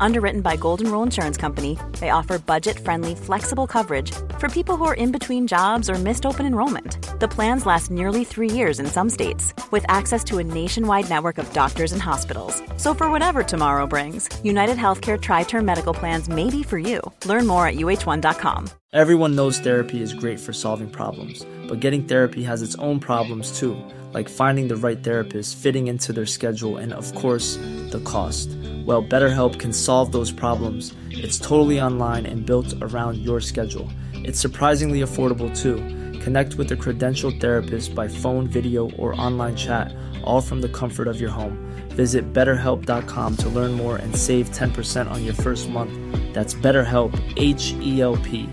Underwritten by Golden Rule Insurance Company, they offer budget friendly, flexible coverage for people who are in between jobs or missed open enrollment. The plans last nearly three years in some states, with access to a nationwide network of doctors and hospitals. So, for whatever tomorrow brings, United Healthcare Tri Term Medical Plans may be for you. Learn more at uh1.com. Everyone knows therapy is great for solving problems, but getting therapy has its own problems too, like finding the right therapist, fitting into their schedule, and of course, the cost. Well, BetterHelp can solve those problems. It's totally online and built around your schedule. It's surprisingly affordable too. Connect with a credentialed therapist by phone, video, or online chat, all from the comfort of your home. Visit betterhelp.com to learn more and save 10% on your first month. That's BetterHelp, H E L P.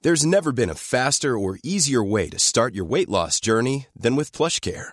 There's never been a faster or easier way to start your weight loss journey than with PlushCare.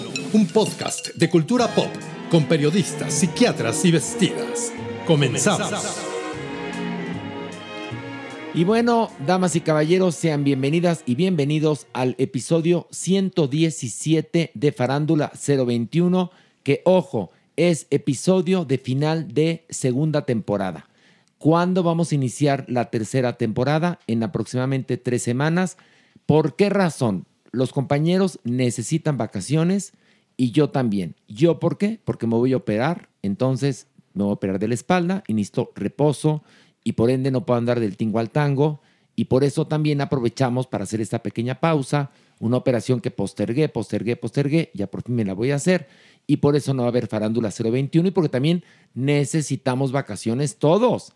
un podcast de cultura pop con periodistas, psiquiatras y vestidas. Comenzamos. Y bueno, damas y caballeros, sean bienvenidas y bienvenidos al episodio 117 de Farándula 021, que ojo, es episodio de final de segunda temporada. ¿Cuándo vamos a iniciar la tercera temporada? En aproximadamente tres semanas. ¿Por qué razón? Los compañeros necesitan vacaciones y yo también. ¿Yo por qué? Porque me voy a operar, entonces me voy a operar de la espalda y necesito reposo y por ende no puedo andar del tingo al tango y por eso también aprovechamos para hacer esta pequeña pausa, una operación que postergué, postergué, postergué, ya por fin me la voy a hacer y por eso no va a haber farándula 021 y porque también necesitamos vacaciones todos.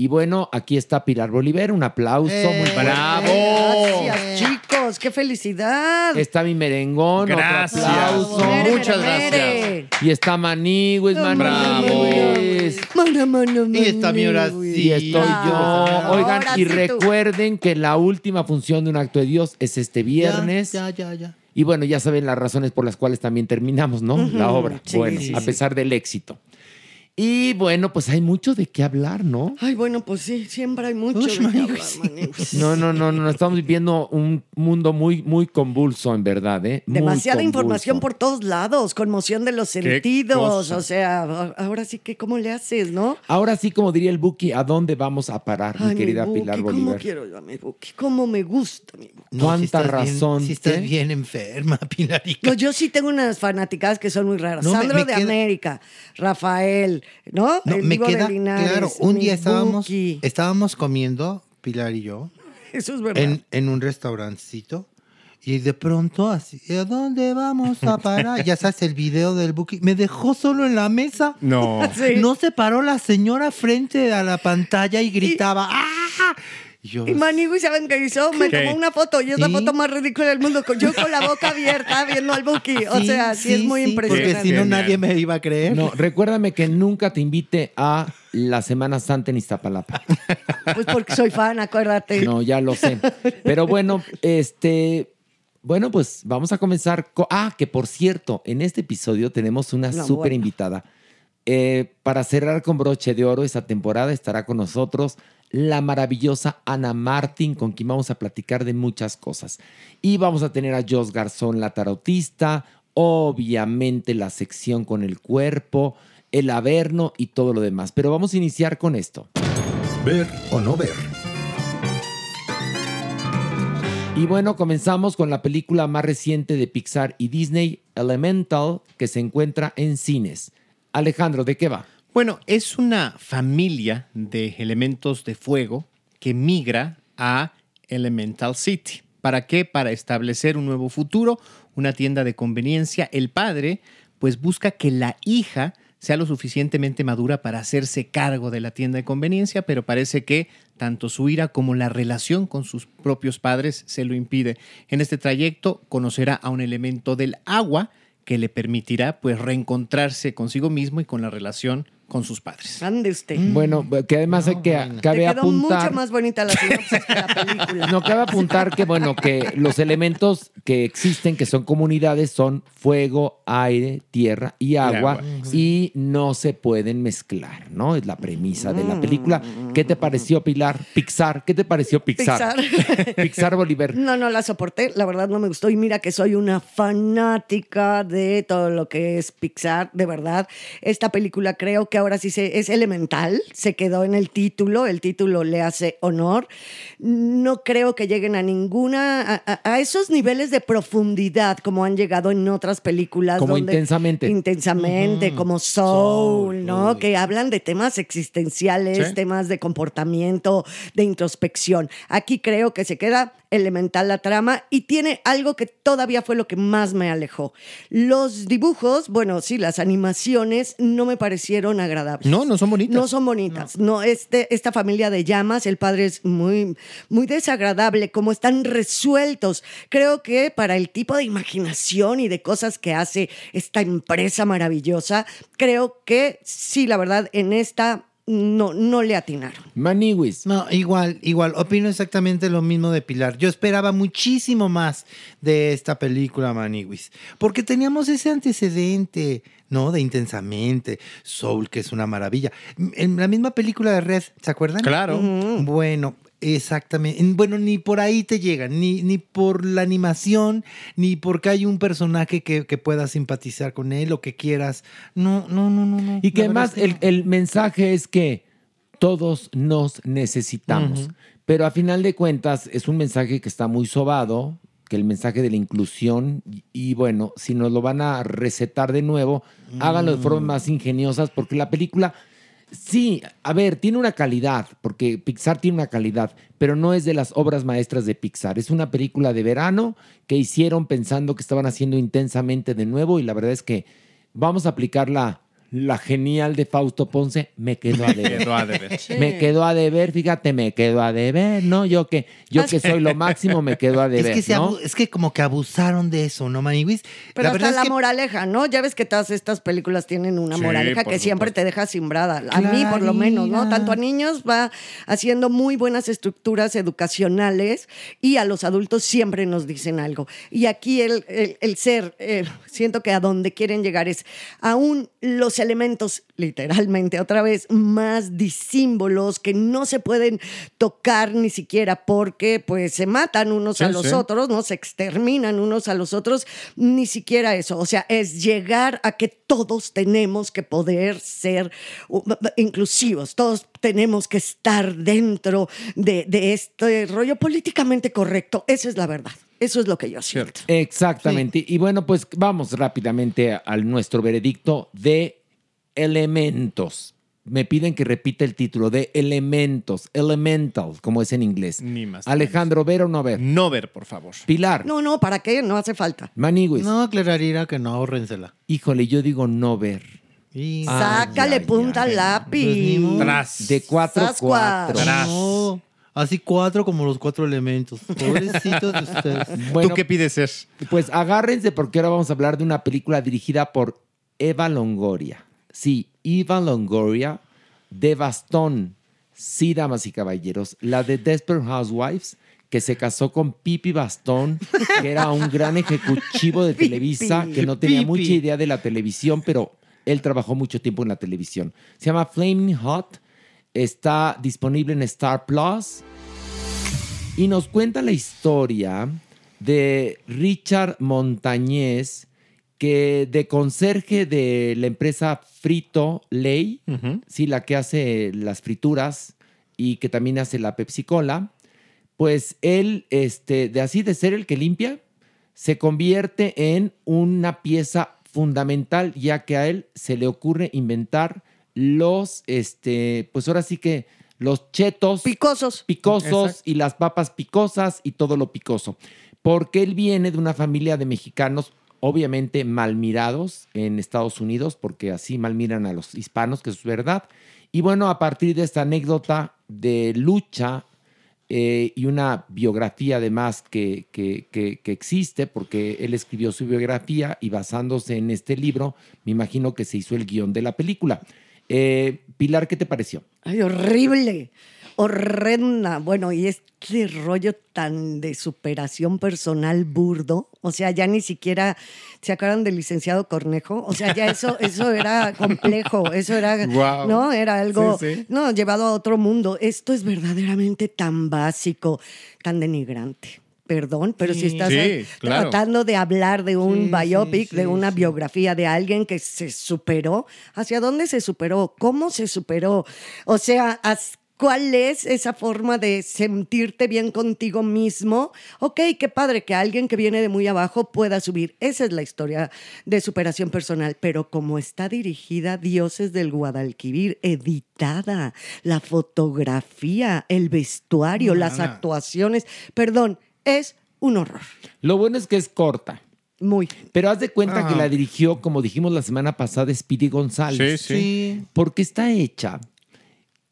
Y bueno, aquí está Pilar Bolívar, un aplauso, muy bravo. Gracias, chicos, qué felicidad. Está mi merengón, Gracias. otro aplauso. Mere, Muchas mere, mere. Y está Manigües, Manigües. Mano, mano, Y está mi oración. Y estoy yo. Ah, Oigan, y sí tú. recuerden que la última función de Un Acto de Dios es este viernes. Ya, ya, ya. Y bueno, ya saben las razones por las cuales también terminamos, ¿no? La obra. sí, bueno, sí, a sí. pesar del éxito. Y bueno, pues hay mucho de qué hablar, ¿no? Ay, bueno, pues sí, siempre hay mucho. Uy, de qué manigo, hablar, sí. manigo. No, no, no, no, estamos viviendo un mundo muy, muy convulso, en verdad, ¿eh? Muy Demasiada convulso. información por todos lados, conmoción de los sentidos. O sea, ahora sí que, ¿cómo le haces, no? Ahora sí, como diría el Buki, ¿a dónde vamos a parar, mi querida Buki, Pilar ¿Cómo Bolívar? quiero yo a mi Buki? ¿Cómo me gusta mi Buki? No, ¿Cuánta si estás bien- razón, si estás qué? bien enferma, Pilarica. No, yo sí tengo unas fanáticas que son muy raras. No, me- Sandro me de queda- América, Rafael, ¿no? No, El me Vivo de queda Linares, claro. Un día estábamos, Buki. estábamos comiendo, Pilar y yo, Eso es verdad. en, en un restaurancito. Y de pronto, así, ¿a dónde vamos a parar? ya sabes, el video del Buki. Me dejó solo en la mesa. No. Sí. No se paró la señora frente a la pantalla y gritaba ¡Ah! Y yo, Y Manigui, ¿saben qué hizo? Me ¿Qué? tomó una foto y es la foto más ridícula del mundo. con- Yo con la boca abierta viendo al Buki. O sí, sea, sí, es muy sí, impresionante. Porque si no, nadie me iba a creer. No, recuérdame que nunca te invite a la Semana Santa en Iztapalapa. Pues porque soy fan, acuérdate. No, ya lo sé. Pero bueno, este. Bueno, pues vamos a comenzar. co- ah, que por cierto, en este episodio tenemos una No, súper bueno. invitada. Eh, para cerrar con broche de oro esta temporada estará con nosotros la maravillosa Ana Martín, con quien vamos a platicar de muchas cosas. Y vamos a tener a Jos Garzón, la tarotista, obviamente la sección con el cuerpo, el averno y todo lo demás. Pero vamos a iniciar con esto. Ver o no ver. Y bueno, comenzamos con la película más reciente de Pixar y Disney, Elemental, que se encuentra en cines. Alejandro, ¿de qué va? Bueno, es una familia de elementos de fuego que migra a Elemental City. ¿Para qué? Para establecer un nuevo futuro, una tienda de conveniencia. El padre, pues busca que la hija sea lo suficientemente madura para hacerse cargo de la tienda de conveniencia, pero parece que tanto su ira como la relación con sus propios padres se lo impide. En este trayecto conocerá a un elemento del agua que le permitirá pues reencontrarse consigo mismo y con la relación con sus padres. Ande usted. Bueno, que además hay que Te cabe quedó apuntar. mucho más bonita la sinopsis que la película. No cabe apuntar que, bueno, que los elementos que existen, que son comunidades, son fuego, aire, tierra y agua, agua. y no se pueden mezclar, ¿no? Es la premisa de Mm. la película. ¿Qué te pareció, Pilar? Pixar, ¿qué te pareció Pixar? Pixar. Pixar Bolívar. No, no la soporté, la verdad no me gustó. Y mira que soy una fanática de todo lo que es Pixar, de verdad. Esta película creo que ahora sí se, es elemental, se quedó en el título, el título le hace honor. No creo que lleguen a ninguna, a, esos niveles de profundidad como han llegado en otras películas. Como donde- Intensamente. Intensamente, como Soul, ¿no? Que hablan de temas existenciales, Sí. temas de comportamiento, de introspección. Aquí creo que se queda elemental la trama y tiene algo que todavía fue lo que más me alejó. Los dibujos, bueno, sí, las animaciones no me parecieron agradables. No, no son bonitas. No son bonitas. No, este, esta familia de llamas, el padre es muy, muy desagradable, como están resueltos. Creo que para el tipo de imaginación y de cosas que hace esta empresa maravillosa, creo que sí, la verdad, en esta no, no le atinaron. Maniwis. No, igual, igual. Opino exactamente lo mismo de Pilar. Yo esperaba muchísimo más de esta película, Maniwis. Porque teníamos ese antecedente, ¿no? De Intensamente, Soul, que es una maravilla. En la misma película de Red, ¿se acuerdan? Claro. Bueno, exactamente. Bueno, ni por ahí te llegan, ni, ni por la animación, ni porque hay un personaje que, que puedas simpatizar con él o que quieras. No, no, no, no. no. Y que además el, el mensaje es que todos nos necesitamos. Pero a final de cuentas es un mensaje que está muy sobado, que el mensaje de la inclusión, y, y bueno, si nos lo van a recetar de nuevo, háganlo de formas más ingeniosas, porque la película, sí, a ver, tiene una calidad, porque Pixar tiene una calidad, pero no es de las obras maestras de Pixar. Es una película de verano que hicieron pensando que estaban haciendo intensamente de nuevo, y la verdad es que vamos a aplicar la, la genial de Fausto Ponce, me quedo a deber. Quedó a deber. Me quedo a deber, fíjate, me quedo a deber, ¿no? Yo que, yo que soy lo máximo, me quedo a deber, es que, se ¿no? es que como que abusaron de eso, ¿no, Maniwis? Pero la hasta la que moraleja, ¿no? Ya ves que todas estas películas tienen una Sí, moraleja que siempre te deja simbrada. A mí, por lo menos, ¿no? Tanto a niños va haciendo muy buenas estructuras educacionales y a los adultos siempre nos dicen algo. Y aquí el, el- el ser, eh, siento que a donde quieren llegar es aún los elementos, literalmente, otra vez, más disímbolos que no se pueden tocar ni siquiera porque pues se matan unos Sí, a los sí. otros, no se exterminan unos a los otros, ni siquiera eso. O sea, es llegar a que todos tenemos que poder ser inclusivos, todos tenemos que estar dentro de, de este rollo políticamente correcto. Esa es la verdad. Eso es lo que yo siento. Exactamente. Y bueno, pues vamos rápidamente a, a nuestro veredicto de elementos. Me piden que repita el título de elementos, elemental, como es en inglés. Ni más Alejandro, ¿ver o no ver? No ver, por favor. Pilar, No, no, ¿para qué? No hace falta. Maniguis. No, aclararía que no, ahórrensela. Híjole, yo digo no ver. Y- Sácale ay, punta ay. al lápiz. Pues. Tras. De 4 Sascuas. 4. Tras. No, así cuatro como los cuatro elementos. Pobrecitos de ustedes. Bueno, ¿Tú qué pides ser? Pues agárrense porque ahora vamos a hablar de una película dirigida por Eva Longoria. Sí, Eva Longoria de Bastón. Sí, damas y caballeros. La de Desperate Housewives, que se casó con Pipi Bastón, que era un gran ejecutivo de Televisa, que no tenía mucha idea de la televisión, pero él trabajó mucho tiempo en la televisión. Se llama Flaming Hot. Está disponible en Star Plus y nos cuenta la historia de Richard Montañez, que de conserje de la empresa Frito Lay, sí, la que hace las frituras y que también hace la Pepsi Cola, pues él, este, de así de ser el que limpia, se convierte en una pieza fundamental, ya que a él se le ocurre inventar los, este, pues ahora sí que los chetos Picosos. picosos Exacto. y las papas picosas y todo lo picoso. Porque él viene de una familia de mexicanos obviamente mal mirados en Estados Unidos, porque así mal miran a los hispanos, que es verdad. Y bueno, a partir de esta anécdota de lucha eh, y una biografía además que, que, que- que existe, porque él escribió su biografía y basándose en este libro, me imagino que se hizo el guion de la película. Eh, Pilar, ¿qué te pareció? Ay, horrible, horrenda. Bueno, y este rollo tan de superación personal burdo, o sea, ya ni siquiera se acuerdan del licenciado Cornejo, o sea, ya eso, eso era complejo, eso era, Guau. no, era algo, Sí, sí. no, llevado a otro mundo. Esto es verdaderamente tan básico, tan denigrante. Perdón, pero si estás Sí, claro. tratando de hablar de un Sí, biopic, de una biografía de alguien que se superó, ¿hacia dónde se superó? ¿Cómo se superó? O sea, ¿cuál es esa forma de sentirte bien contigo mismo? Ok, qué padre que alguien que viene de muy abajo pueda subir. Esa es la historia de superación personal, pero como está dirigida Dioses del Guadalquivir, editada, la fotografía, el vestuario, No, las actuaciones, perdón, es un horror. Lo bueno es que es corta. Muy. Pero haz de cuenta Ah. que la dirigió, como dijimos la semana pasada, Speedy González. Sí, sí. Porque está hecha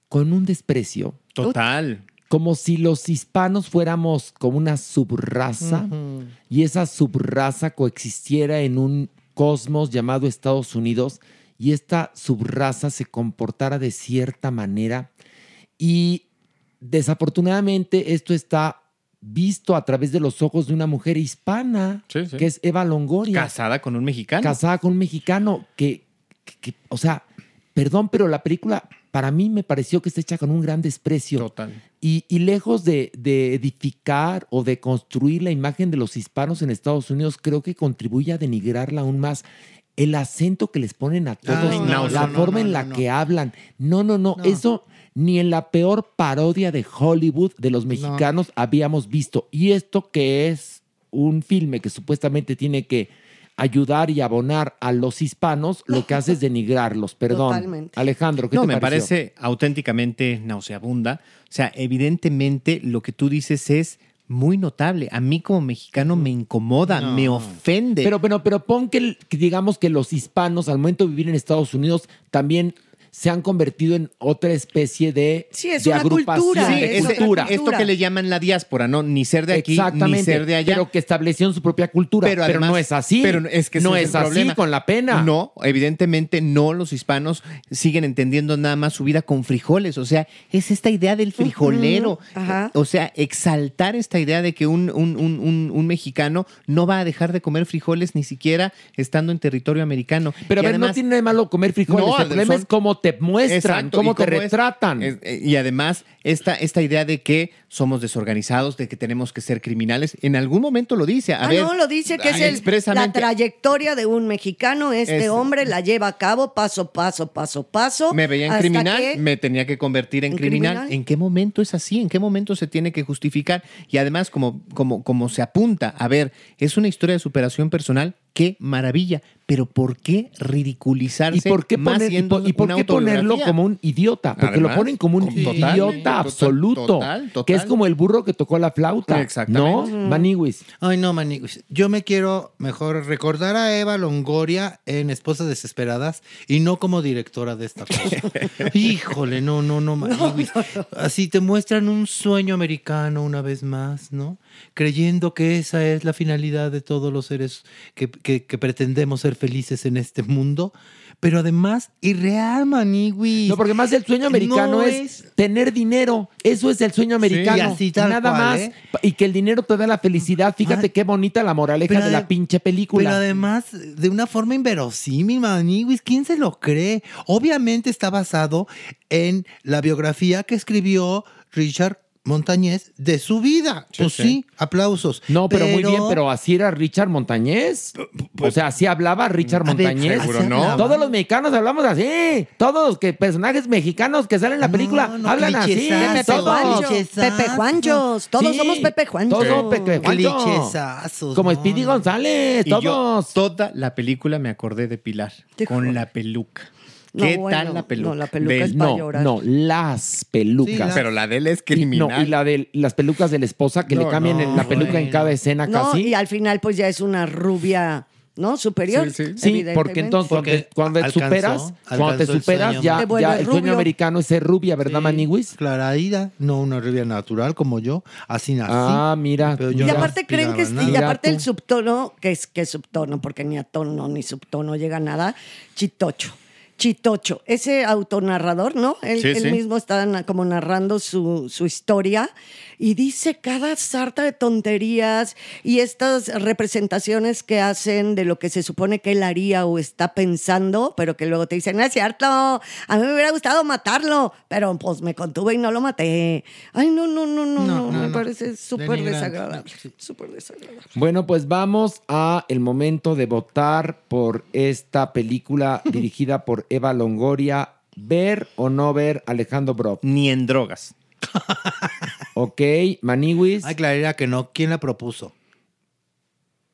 con un desprecio, Total. como si los hispanos fuéramos como una subraza y esa subraza coexistiera en un cosmos llamado Estados Unidos y esta subraza se comportara de cierta manera y desafortunadamente esto está visto a través de los ojos de una mujer hispana, Sí, sí. que es Eva Longoria Casada con un mexicano. casada con un mexicano que, que- que, o sea, perdón, pero la película para mí me pareció que está hecha con un gran desprecio. Total. Y, y lejos de, de edificar o de construir la imagen de los hispanos en Estados Unidos, creo que contribuye a denigrarla aún más. El acento que les ponen a todos, Ay, no, la no, forma no, en la que hablan. No, no, no, No. Eso ni en la peor parodia de Hollywood de los mexicanos habíamos visto. Y esto que es un filme que supuestamente tiene que ayudar y abonar a los hispanos, lo que hace es denigrarlos. Perdón. Totalmente. Alejandro, ¿qué No, te me pareció? parece auténticamente nauseabunda. O sea, evidentemente lo que tú dices es muy notable. A mí como mexicano me incomoda, No. me ofende. Pero, pero, pero pon que digamos que los hispanos al momento de vivir en Estados Unidos también se han convertido en otra especie de, Sí, es de una agrupación, cultura, Sí, de es ese- otra cultura. esto cultura. que le llaman la diáspora, ¿no? Ni ser de aquí, ni ser de allá. pero que establecieron su propia cultura. Pero, además- no es así. Pero es que no es, es, el así problema. con la pena. No, evidentemente no. Los hispanos siguen entendiendo nada más su vida con frijoles. O sea, es esta idea del frijolero. Ajá. O sea, exaltar esta idea de que un, un- un- un- un mexicano no va a dejar de comer frijoles ni siquiera estando en territorio americano. Pero a ver, no tiene nada de malo comer frijoles. No, el problema son- es cómo te muestran, Exacto, cómo te es- retratan. es- eh, y además, esta, esta idea de que somos desorganizados, de que tenemos que ser criminales, en algún momento lo dice. A ah, ver, no, lo dice que es el- la trayectoria de un mexicano. Este Es- hombre la lleva a cabo paso, paso, paso, paso. Me veía en criminal, que- me tenía que convertir en, ¿En criminal. criminal? ¿En qué momento es así? ¿En qué momento se tiene que justificar? Y además, como, como, como se apunta, a ver, es una historia de superación personal, qué maravilla, pero ¿por qué ridiculizarse? ¿Y por qué, más poner- y por, y por una qué ponerlo como un idiota? Porque Además, lo ponen como un total, idiota total, absoluto. total, total. Que es como el burro que tocó la flauta. Exactamente. ¿No? Maniwis. Ay, no, Maniguis. Yo me quiero mejor recordar a Eva Longoria en Esposas Desesperadas y no como directora de esta cosa. Híjole, no, no, no, Maniguis. Así te muestran un sueño americano una vez más, ¿no? Creyendo que esa es la finalidad de todos los seres que, que- que pretendemos ser felices en este mundo. Pero además, irreal, Maniguis. No, porque más el sueño americano No es, tener dinero. Eso es el sueño americano. y así tal Nada cual, más. ¿eh? Y que el dinero te da la felicidad. Fíjate Ay. qué bonita la moraleja de la pinche película. Pero además, de una forma inverosímil, Maniwis, ¿quién se lo cree? Obviamente está basado en la biografía que escribió Richard Montañez de su vida. Sí, pues sí. sí, aplausos. No, pero, muy bien, pero así era Richard Montañez. o sea, así hablaba Richard ver, Montañez. seguro no. Todos los mexicanos hablamos así. Todos los que personajes mexicanos que salen en la película no, hablan así. Pepe Todos. Juancho. Pepe Juanchos, todos Sí, somos Pepe Juancho. Todos somos Pepe Juancho. Como Speedy. González, Y yo todos. toda la película me acordé de Pilar, con la peluca. No, ¿Qué bueno, tal la peluca? no, la peluca Del- es para no, llorar. no, las pelucas. Sí, Pero la de él es Y- criminal. No, y la de las pelucas de la esposa que le cambian no, en la peluca en bueno. cada escena No, casi. y al final pues ya es una rubia ¿no? Superior. Sí, porque entonces cuando, Porque cuando te alcanzó- superas, cuando te superas, sueño. ya, el sueño rubio. americano es ser rubia, ¿verdad, Sí, Maniwis? Clara Ida, no una rubia natural como yo, así nací. Ah, mira. Pero Y yo aparte creen que aspiraba a y nada. aparte el subtono, que es que es subtono, porque ni a tono ni subtono llega nada, chitocho. Chitocho, ese autonarrador, ¿no? Él, Sí, él sí. mismo está como narrando su, su historia y dice cada sarta de tonterías y estas representaciones que hacen de lo que se supone que él haría o está pensando, pero que luego te dicen, no es cierto, a mí me hubiera gustado matarlo, pero pues me contuve y no lo maté. Ay, no, no, no, no, no, No, no, me no. parece súper desagradable. Súper desagradable. Bueno, pues vamos a el momento de votar por esta película dirigida por Eva Longoria. ¿Ver o no ver Alejandro Brock? Ni en drogas. Ok, Maniwis, Ay, Clarita, que no. ¿Quién la propuso?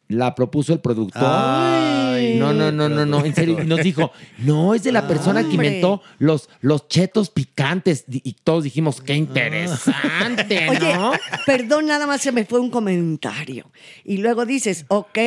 la propuso el productor. Ay, no, no, no, no, no, en serio. Nos dijo, no, es de la persona que Hombre. inventó los, los chetos picantes. Y todos dijimos, qué interesante, Oye, ¿no? perdón, nada más se me fue un comentario. Y luego dices, ok,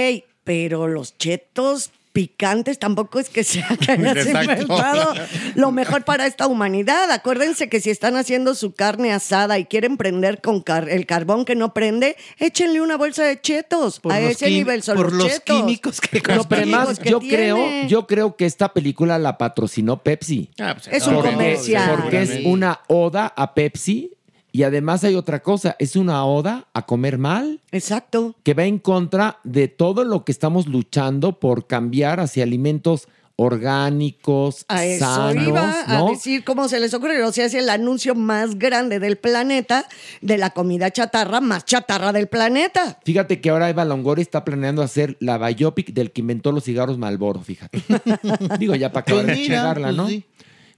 pero los chetos picantes tampoco es que sea que hayas inventado lo mejor para esta humanidad. Acuérdense que si están haciendo su carne asada y quieren prender con car- el carbón que no prende, échenle una bolsa de chetos. Por A ese nivel son por los, los chetos. químicos que Los No, pero químicos además, que yo tiene. creo, yo creo que esta película la patrocinó Pepsi. Ah, pues, Es un comercial. Porque es una oda a Pepsi y además hay otra cosa, es una oda a comer mal, Exacto. que va en contra de todo lo que estamos luchando por cambiar hacia alimentos orgánicos, A eso sanos, iba ¿no? a decir cómo se les ocurre. O sea, es el anuncio más grande del planeta de la comida chatarra más chatarra del planeta. Fíjate que ahora Eva Longoria está planeando hacer la biopic del que inventó los cigarros Malboro, fíjate. Digo, ya para acabar Pues de mira, chegarla, pues ¿no? sí.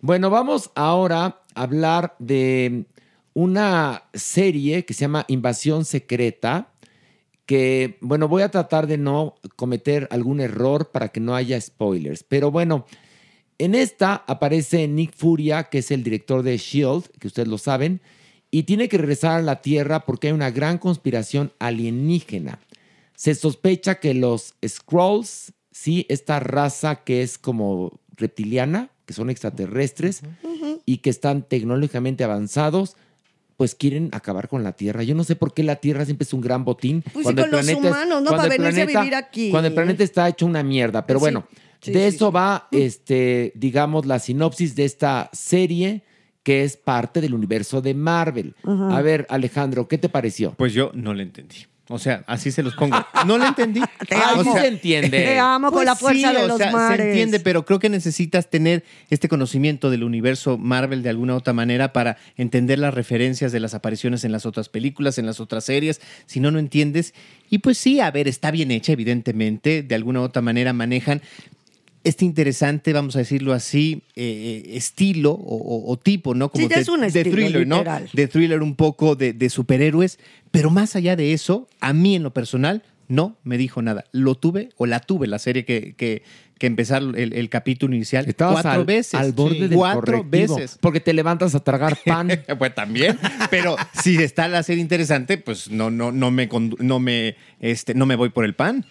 Bueno, vamos ahora a hablar de una serie que se llama Invasión Secreta, que, bueno, voy a tratar de no cometer algún error para que no haya spoilers, pero bueno, en esta aparece Nick Furia, que es el director de Shield, que ustedes lo saben, y tiene que regresar a la Tierra porque hay una gran conspiración alienígena. Se sospecha que los Skrulls, sí, esta raza que es como reptiliana, que son extraterrestres y que están tecnológicamente avanzados, pues quieren acabar con la Tierra. Yo no sé por qué la Tierra siempre es un gran botín. Pues sí, con los es- humanos, ¿no? cuando Para el venirse a vivir aquí. Cuando el planeta está hecho una mierda. Pero bueno, sí, de sí, eso sí. va, este, digamos, la sinopsis de esta serie que es parte del universo de Marvel. A ver, Alejandro, ¿qué te pareció? Pues yo no le entendí. O sea, así se los pongo. No le entendí. Te Ah, amo. se entiende. Te amo con Pues la fuerza sí, de o los sea, mares. Se entiende, pero creo que necesitas tener este conocimiento del universo Marvel de alguna u otra manera para entender las referencias de las apariciones en las otras películas, en las otras series. Si no, no entiendes. Y pues sí, a ver, está bien hecha, evidentemente. De alguna u otra manera manejan este interesante, vamos a decirlo así, eh, eh, estilo o, o- o tipo, ¿no? Sí, ya de, es un de estilo, thriller, ¿no? literal. De thriller un poco de, de superhéroes. Pero más allá de eso, a mí en lo personal no me dijo nada. Lo tuve o la tuve, la serie que, que, que empezar el, el capítulo inicial Estabas cuatro al, veces. al borde Sí. del Cuatro correctivo, veces. Porque te levantas a tragar pan. Pues también, pero si está la serie interesante, pues no, no, no me, no me, este, no me voy por el pan.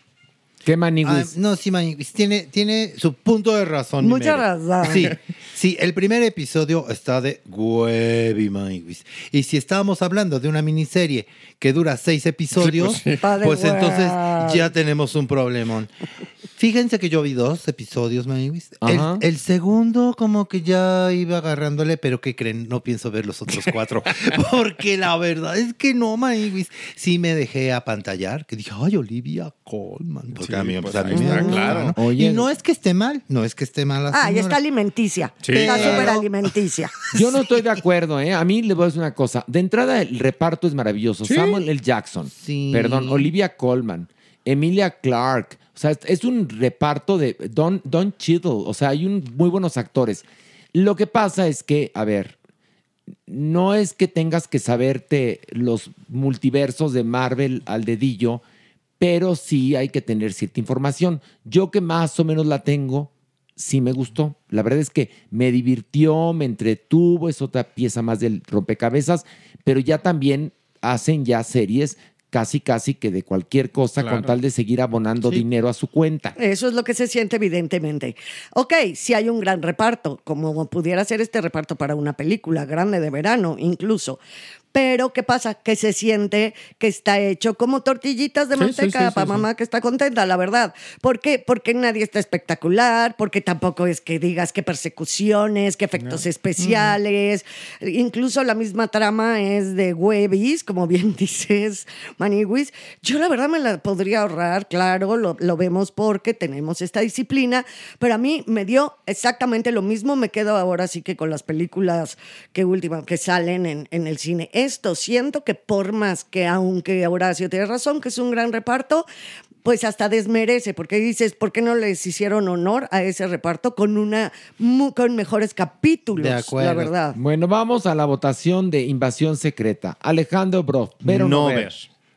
¿Qué Ah, maniguis? no, sí, Maniguis, tiene, tiene su punto de razón. Mucha razón. Sí, sí, el primer episodio está de huevi, Maniguis. Y si estábamos hablando de una miniserie que dura seis episodios, pues, de entonces ya tenemos un problemón. Fíjense que yo vi dos episodios, Maniguis. El segundo como que ya iba agarrándole, pero ¿qué creen? No pienso ver los otros cuatro. porque la verdad es que no, Maniguis. Sí me dejé apantallar, que dije, ay, Olivia Colman. Porque Pues pues, y no es que esté mal, no es que esté mal la Ah, ya señora. está alimenticia. Sí, está claro. súper alimenticia. Yo no estoy de acuerdo, ¿eh? A mí le voy a decir una cosa. De entrada, el reparto es maravilloso. Samuel L. Jackson. Sí. Perdón, Olivia Colman. Emilia Clarke. O sea, es- es un reparto de Don, Don Cheadle. O sea, hay un, muy buenos actores. Lo que pasa es que, a ver, no es que tengas que saberte los multiversos de Marvel al dedillo, pero sí hay que tener cierta información. Yo que más o menos la tengo, sí me gustó. La verdad es que me divirtió, me entretuvo, es otra pieza más del rompecabezas, pero ya también hacen ya series casi, casi que de cualquier cosa con tal de seguir abonando dinero a su cuenta. Eso es lo que se siente evidentemente. Ok, si hay un gran reparto, como pudiera ser este reparto para una película grande de verano incluso. Pero, ¿qué pasa? Que se siente que está hecho como tortillitas de Sí, manteca sí, para mamá que está contenta, la verdad. ¿Por qué? Porque nadie está espectacular, porque tampoco es que digas que persecuciones, que efectos especiales. Incluso la misma trama es de Webis, como bien dices, Maniwis. Yo la verdad me la podría ahorrar, claro, lo, lo vemos porque tenemos esta disciplina, pero a mí me dio exactamente lo mismo. Me quedo ahora sí que con las películas que última, que salen en, en el cine. Esto siento que por más que, aunque Horacio tiene razón, que es un gran reparto, pues hasta desmerece, porque dices, ¿por qué no les hicieron honor a ese reparto con una con mejores capítulos? De acuerdo. La verdad. Bueno, vamos a la votación de invasión secreta. Alejandro Bro, ¿ver o no, No ver? ver.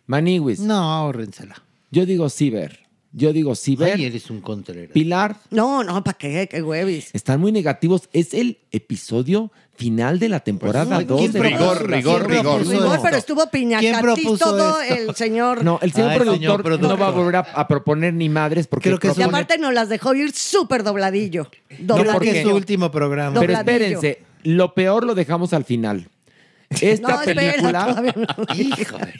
Maniwis. No, ahórrensela. Yo digo sí ver. Yo digo sí ver. Ay, eres un contrero. Pilar, No, no, ¿para qué? ¿Qué huevis? están muy negativos. Es el episodio final de la temporada Pues, 2 ¿quién de propuso? Rigor, rigor, ¿Quién rigor. No, esto? pero estuvo ¿Quién piñacatis propuso todo esto? el señor. No, el señor, Ay, productor, señor productor. no va a volver a, a proponer ni madres porque Creo que y aparte nos las dejó ir súper dobladillo. No, Dobladillo. porque es su último programa. Pero dobladillo. espérense, lo peor lo dejamos al final. Esta No, espera, película, no.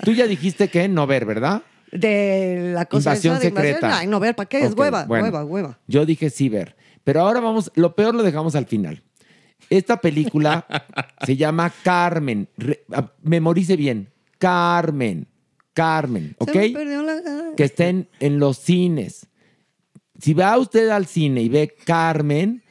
tú ya dijiste que no ver, ¿verdad? De la cosa Invasión esa de invasión. secreta. Ay, no ver, ¿para qué? Es hueva, bueno. hueva, hueva. Yo dije sí ver. Pero ahora vamos, lo peor lo dejamos al final. Esta película se llama Carmen. Re- ah, memorice bien. Carmen. Carmen, ¿ok? Se me perdió la- Que estén en los cines. Si va usted al cine y ve Carmen,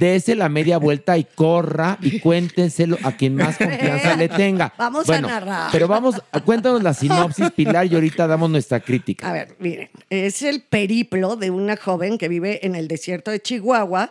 dese la media vuelta y corra y cuéntenselo a quien más confianza le tenga. Vamos a narrar. Pero vamos, cuéntanos la sinopsis, Pilar, y ahorita damos nuestra crítica. A ver, miren, es el periplo de una joven que vive en el desierto de Chihuahua,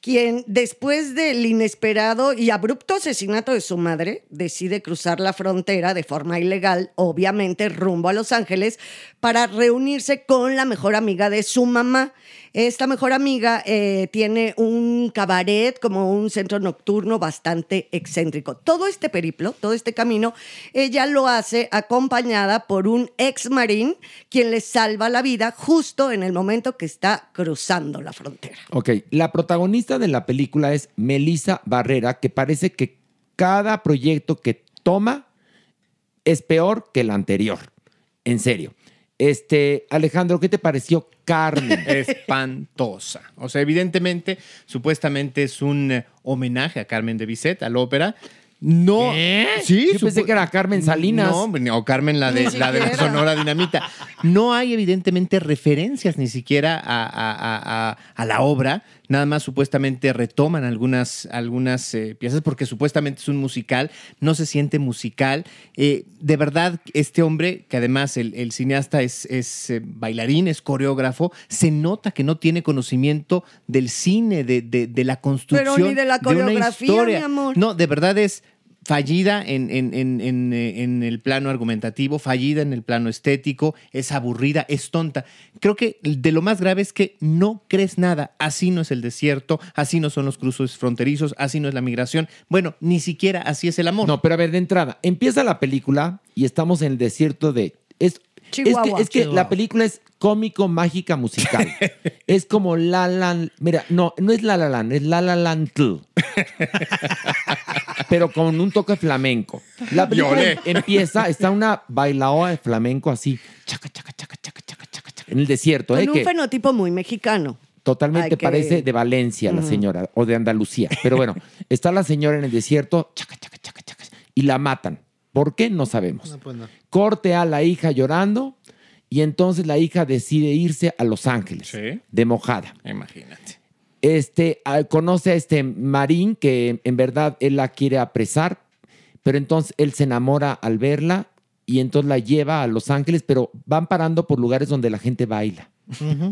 quien después del inesperado y abrupto asesinato de su madre, decide cruzar la frontera de forma ilegal, obviamente rumbo a Los Ángeles, para reunirse con la mejor amiga de su mamá. Esta mejor amiga eh, tiene un cabaret, como un centro nocturno bastante excéntrico. Todo este periplo, todo este camino, ella lo hace acompañada por un ex marín, quien le salva la vida justo en el momento que está cruzando la frontera. Ok, la protagonista de la película es Melissa Barrera, que parece que cada proyecto que toma es peor que el anterior. En serio. Este, Alejandro, ¿qué te pareció Carmen? espantosa. O sea, evidentemente, supuestamente es un eh, homenaje a Carmen de Bizet, a la ópera. No. ¿Qué? Sí, Yo pensé que era Carmen Salinas. No, o Carmen la de, la de la. Sonora Dinamita. No hay, evidentemente, referencias ni siquiera a, a- a- a- a la obra. Nada más supuestamente retoman algunas, algunas eh, piezas porque supuestamente es un musical. No se siente musical. Eh, de verdad, este hombre, que además el, el cineasta es, es, eh, bailarín, es coreógrafo, se nota que no tiene conocimiento del cine, de, de- de la construcción. ni de la una coreografía, historia. mi amor. No, de verdad es fallida en, en- en- en, eh, en el plano argumentativo, fallida en el plano estético, es aburrida, es tonta. Creo que de lo más grave es que no crees nada. Así no es el desierto, así no son los cruces fronterizos, así no es la migración. Bueno, ni siquiera así es el amor. No, pero a ver, de entrada, empieza la película y estamos en el desierto de. Es, es que, es que Chihuahua. la película es cómico, mágica, musical. es como La La Mira, no, no es La La Land, es La La Land. pero con un toque flamenco. La película Lloré. empieza, está una bailaoa de flamenco así, chaca, chaca, chaca, chaca, chaca, chaca, chaca, en el desierto, Con ¿eh? un que- fenotipo muy mexicano. Totalmente que- parece de Valencia la señora o de Andalucía. Pero bueno, está la señora en el desierto chaca, chaca, chaca, chaca, y la matan. ¿Por qué? No sabemos. pues no. Corte a la hija llorando y entonces la hija decide irse a Los Ángeles Sí. de mojada. Imagínate. Este ah, conoce a este marín que en verdad él la quiere apresar, pero entonces él se enamora al verla y entonces la lleva a Los Ángeles, pero van parando por lugares donde la gente baila.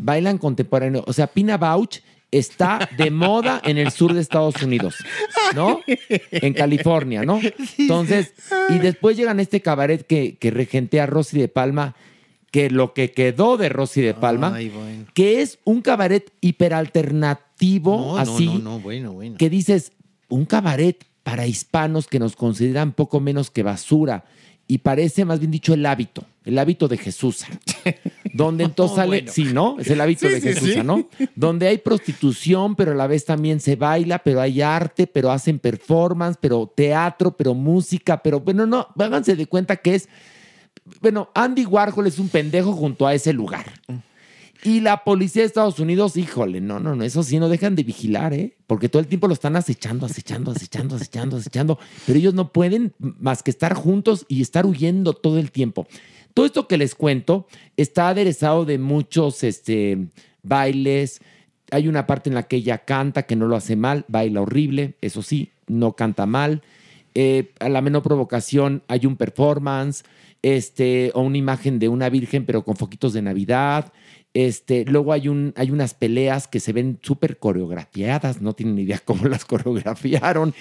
Bailan contemporáneo. O sea, Pina Bausch está de moda en el sur de Estados Unidos, ¿no? En California, ¿no? Entonces, y después llegan a este cabaret que, que regentea Rosy de Palma, que lo que quedó de Rosy de Palma, Ay, bueno. que es un cabaret hiperalternativo, No, así, no, no, bueno, bueno. que dices, un cabaret para hispanos que nos consideran poco menos que basura y parece más bien dicho el hábito, el hábito de Jesús. Donde entonces sale, sí, ¿no? Es el hábito Sí, de sí, Jesús, sí. ¿no? Donde hay prostitución, pero a la vez también se baila, pero hay arte, pero hacen performance, pero teatro, pero música, pero bueno, no, háganse de cuenta que es, bueno, Andy Warhol es un pendejo junto a ese lugar. Y la policía de Estados Unidos, híjole, no, no, no, eso sí no dejan de vigilar, ¿eh? Porque todo el tiempo lo están acechando, acechando, acechando, acechando, acechando. Pero ellos no pueden más que estar juntos y estar huyendo todo el tiempo. Todo esto que les cuento está aderezado de muchos este, bailes. Hay una parte en la que ella canta, que no lo hace mal, baila horrible, eso sí, no canta mal. Eh, a la menor provocación hay un performance, este, o una imagen de una virgen, pero con foquitos de Navidad. Este, luego hay, un, hay unas peleas que se ven súper coreografiadas, no tienen ni idea cómo las coreografiaron.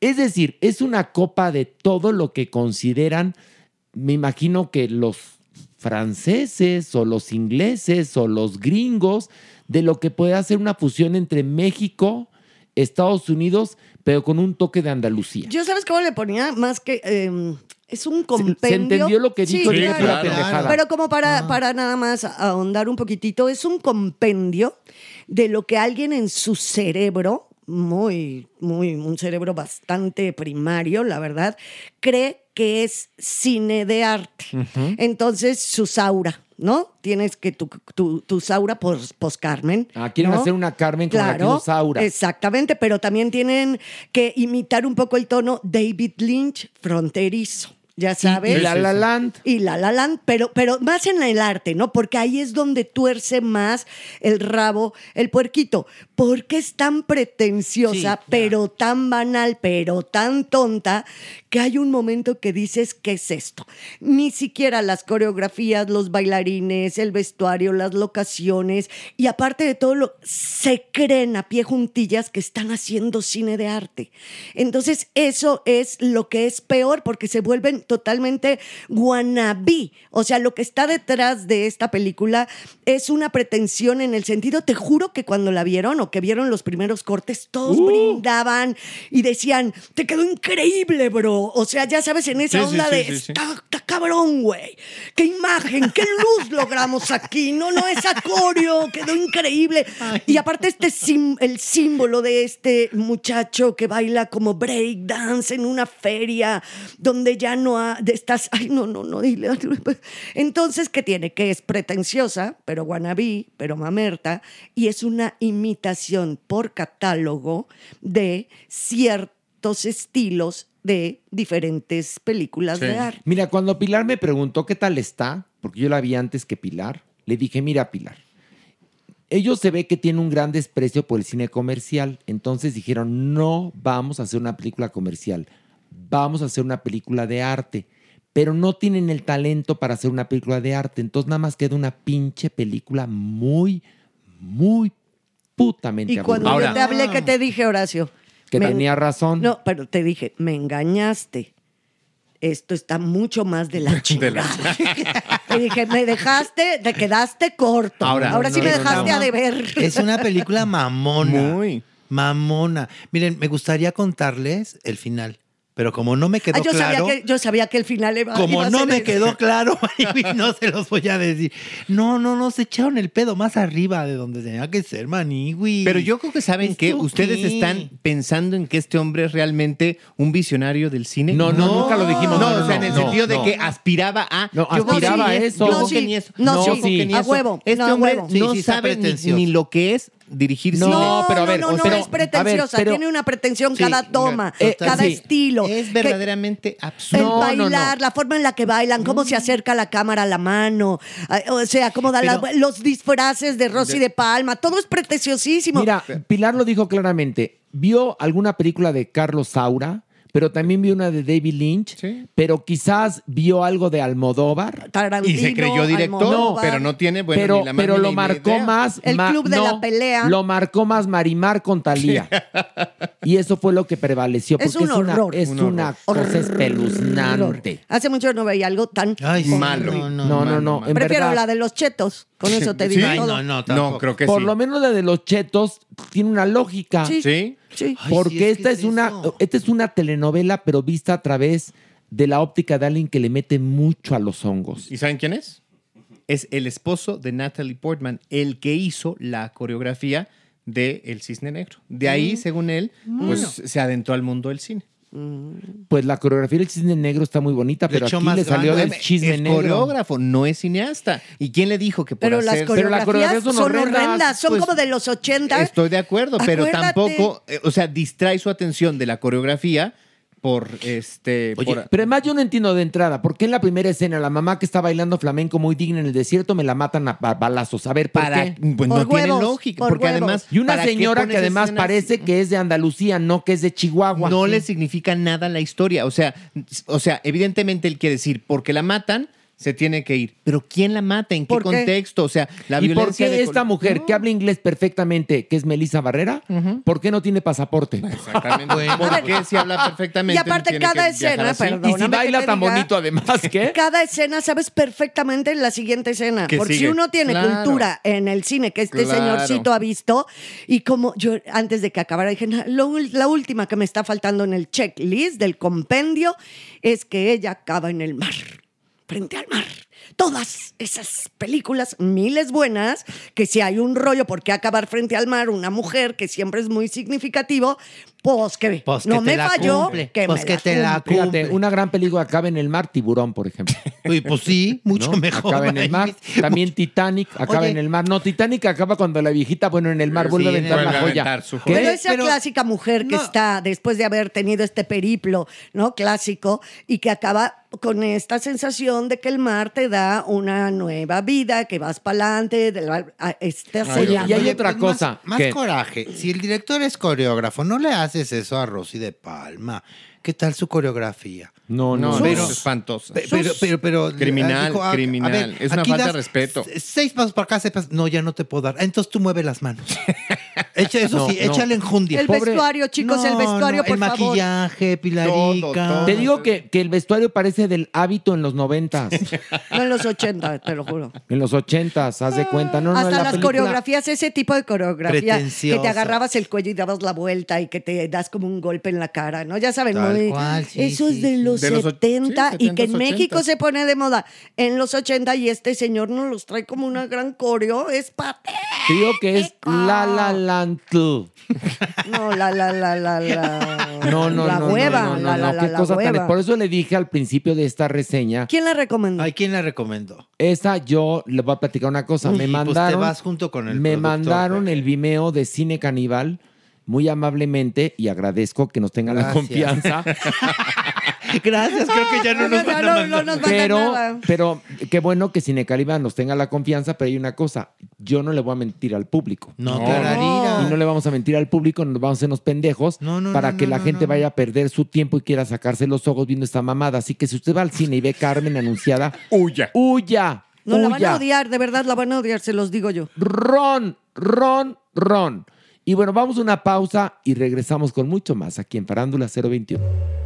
Es decir, es una copa de todo lo que consideran, me imagino que los franceses o los ingleses o los gringos, de lo que puede hacer una fusión entre México, Estados Unidos, pero con un toque de Andalucía. Yo sabes cómo le ponía más que eh, es un se compendio. entendió lo que dijo, Sí, claro. Pero como para, Ah. para nada más ahondar un poquitito, es un compendio de lo que alguien en su cerebro, muy, muy, un cerebro bastante primario, la verdad, cree que es cine de arte. Entonces, su saura, ¿no? Tienes que tu, tu, tu saura pos, pos Carmen. Ah, quieren ¿no? hacer una Carmen con la que Saura. Exactamente, pero también tienen que imitar un poco el tono David Lynch fronterizo. Ya sabes. y La La Land. Y La La Land, pero, pero más en el arte, ¿no? Porque ahí es donde tuerce más el rabo el puerquito. Porque es tan pretenciosa, pero tan banal, pero tan tonta, que hay un momento que dices, ¿qué es esto? Ni siquiera las coreografías, los bailarines, el vestuario, las locaciones, y aparte de todo, lo, se creen a pie juntillas que están haciendo cine de arte. Entonces, eso es lo que es peor, porque se vuelven totalmente wannabe. O sea, lo que está detrás de esta película es una pretensión en el sentido, te juro que cuando la vieron o que vieron los primeros cortes, todos Uh. brindaban y decían, te quedó increíble, bro. O sea, ya sabes, en esa Sí, onda sí, de, sí, está, está cabrón, güey. Qué imagen, qué luz logramos aquí. No, no, esa coreo quedó increíble. Y aparte este sim- el símbolo de este muchacho que baila como break dance en una feria donde ya no ha, de estas, ay, no, no, no, dile. Entonces, ¿qué tiene? Que es pretenciosa, pero wannabe, pero mamerta, y es una imitación por catálogo de ciertos estilos de diferentes películas Sí. de arte. Mira, cuando Pilar me preguntó qué tal está, porque yo la vi antes que Pilar, le dije, mira Pilar, ellos se ve que tienen un gran desprecio por el cine comercial, entonces dijeron, no vamos a hacer una película comercial, vamos a hacer una película de arte, pero no tienen el talento para hacer una película de arte, entonces nada más queda una pinche película muy, muy putamente Y cuando aburrida. yo te hablé, ¿qué te dije, Horacio? Que Me- tenía razón. No, pero te dije, me engañaste. Esto está mucho más de la chingada. te dije, me dejaste, te quedaste corto. Ahora, Ahora, sí no, me no, dejaste no. a deber. Es una película mamona. Muy. Mamona. Miren, me gustaría contarles el final, pero como no me quedó Ah, yo, claro. sabía que, yo sabía que el final iba, Como iba a no ser me ese. quedó claro, no se los voy a decir. No, no, no, se echaron el pedo más arriba de donde tenía que ser, Maniwi. Pero yo creo que saben que ¿Esto ustedes qué? están pensando en que este hombre es realmente un visionario del cine. No, no, nunca lo dijimos. No, No, o sea, no, en el no, sentido de no. que aspiraba a. No, aspiraba a es- eso. yo No, sí. ni eso. No, sí. creo que ni A huevo. Este No, a hombre no sabe ni, ni lo que es dirigir No, cine. No, pero a no, ver, no, o no, sea, es pretenciosa. ver, pero- Tiene una pretensión Sí, cada toma, eh, cada sí. estilo. Es Que- verdaderamente El absurdo. No, no, bailar, no. la forma en la que bailan, cómo se acerca la cámara a la mano, eh, o sea, cómo da la- Pero- los disfraces de Rosy de Palma, todo es pretenciosísimo. Mira, Pilar lo dijo claramente. Vio alguna película de Carlos Saura, pero también vio una de David Lynch, Sí. pero quizás vio algo de Almodóvar. Tarantino, Y se creyó director, Almodóvar. pero no tiene bueno, pero ni la más pero lo marcó idea. más. El ma- club de la pelea. Lo marcó más Marimar con Talía. y eso fue lo que prevaleció. Es Porque un una, horror. es Un una cosa espeluznante. Hace mucho no veía algo tan Ay, sí, Malo. No, no, No, no, malo, no. malo. en Prefiero verdad. la de los chetos. Con eso te Sí. digo Ay, todo. no, no, No, tampoco. creo que Por sí. lo menos la de los chetos tiene una lógica. Sí. Sí. Sí. Ay, porque sí, es que esta es es, una eso. esta es una telenovela pero vista a través de la óptica de alguien que le mete mucho a los hongos. ¿Y saben quién es? Es el esposo de Natalie Portman, el que hizo la coreografía de El Cisne Negro. De ahí, Mm. según él, pues se adentró al mundo del cine. Pues la coreografía del cisne negro está muy bonita, Le pero aquí más le salió del chisme es negro. coreógrafo, no es cineasta. ¿Y quién le dijo que por Pero las hacer- Pero las coreografías son son horrendas, son pues, como de los 80. Estoy de acuerdo, pero tampoco, eh, o sea, distrae su atención de la coreografía por este. Oye, por- pero además yo no entiendo de entrada, ¿por qué en la primera escena la mamá que está bailando flamenco muy digna en el desierto me la matan a ba- balazos? A ver, ¿por para, qué? pues Por no tiene lógica, por porque huevos. además. Y una ¿para qué señora que además escenas? parece que es de Andalucía, no que es de Chihuahua. no Sí. le significa nada la historia. O sea, o sea, evidentemente él quiere decir, porque la matan, se tiene que ir. Pero ¿quién la mata? ¿En qué ¿Por qué? contexto? O sea, la ¿Y por violencia qué de esta mujer que habla inglés perfectamente, que es Melissa Barrera, por qué no tiene pasaporte? Exactamente. Bueno. ¿Por qué si habla perfectamente? y aparte cada escena, perdón. Y si baila tan diga. bonito además, ¿qué? Cada escena sabes perfectamente la siguiente escena. Que Porque si uno tiene Claro. cultura en el cine, que este Claro. señorcito ha visto, y como yo antes de que acabara dije, "No, lo ul- la última que me está faltando en el checklist del compendio es que ella acaba en el mar, frente al mar. Todas esas películas, miles buenas, que si hay un rollo, ¿por qué acabar frente al mar? Una mujer que siempre es muy significativo, pues que Pues que no me la falló, cumple, que pues me que la te la cumple. Fíjate, una gran película acaba en el mar, Tiburón, por ejemplo. Uy, pues sí, mucho ¿no? mejor. Acaba en el mar. También Titanic acaba Oye. en el mar. No, Titanic acaba cuando la viejita, bueno, en el mar Sí, vuelve a aventar la Vuelve a joya. aventar su ¿Qué? Pero esa Pero- clásica mujer que no. está después de haber tenido este periplo, ¿no? Clásico y que acaba con esta sensación de que el mar te da una nueva vida, que vas para adelante, serie. y hay otra pues, cosa, Más, coraje. Si el director es coreógrafo, no le haces eso a Rosy de Palma. ¿Qué tal su coreografía? No, no, No, no. pero, es espantosa. Pe- Pero, pero, pero, Criminal, dijo, ah, criminal. Es una falta de respeto. Seis pasos para acá, seis pasos. No, ya no te puedo dar. Ah, Entonces tú mueve las manos. Echa, eso No, sí, no. échale enjundia. El Pobre- vestuario, chicos, el vestuario, no, por el favor. maquillaje, Pilarica. Todo, todo. Te digo que, que el vestuario parece del hábito en los noventas, No en los 80, te lo juro. en los ochentas, haz de cuenta. No, no, en Hasta la las película- coreografías, ese tipo de coreografía que te agarrabas el cuello y dabas la vuelta y que te das como un golpe en la cara, ¿no? Ya saben, Tal muy- cual, sí, eso sí, es de sí. los De los och- 70 sí, y que en 70s, México 80s. se pone de moda en los 80 y este señor nos los trae como una gran coreo, es patético. Te digo que es La La Land. No, No, la, la, la, la, la. no, no. La no, hueva, no, no, la, la, no, la, qué la cosa tan- hueva. Por eso le dije al principio de esta reseña, ¿Quién la recomendó? Ay, ¿quién la recomendó? esa yo le voy a platicar una cosa. Uy, me pues te mandaron, vas junto con el me mandaron el Vimeo de Cine Caníbal muy amablemente y agradezco que nos tengan la confianza. Gracias, creo que ya no, nos no, van a no, mandar. no nos mandan pero, nada. pero qué bueno que Cine Caníbal nos tenga la confianza, pero hay una cosa, yo no le voy a mentir al público. No, No. Y no le vamos a mentir al público, nos vamos a hacer unos pendejos No, no, para no, que no, la no, gente no. vaya a perder su tiempo y quiera sacarse los ojos viendo esta mamada. Así que si usted va al cine y ve Carmen anunciada, Huya. huya. No, la van huya. a odiar, de verdad la van a odiar, se los digo yo. Ron, ron, ron. Y bueno, vamos a una pausa y regresamos con mucho más aquí en Farándula 021.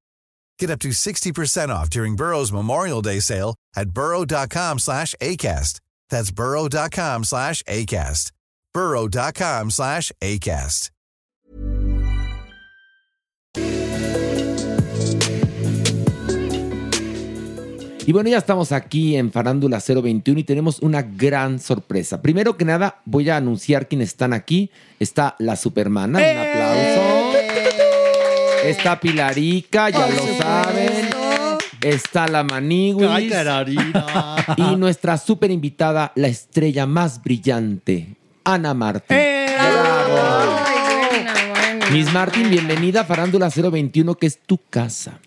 Get up to 60% off during Burrow's Memorial Day sale at burrow.com slash ACAST. That's burrow.com slash ACAST. burrow.com slash ACAST. Y bueno, ya estamos aquí en Farándula 021 y tenemos una gran sorpresa. Primero que nada, voy a anunciar quiénes están aquí. Está la Supermana, un aplauso. Está Pilarica, ya lo saben. Está la Maniguis. Y nuestra super invitada, la estrella más brillante, Ana Martín. Miss Martín, bienvenida a Farándula 021, que es tu casa.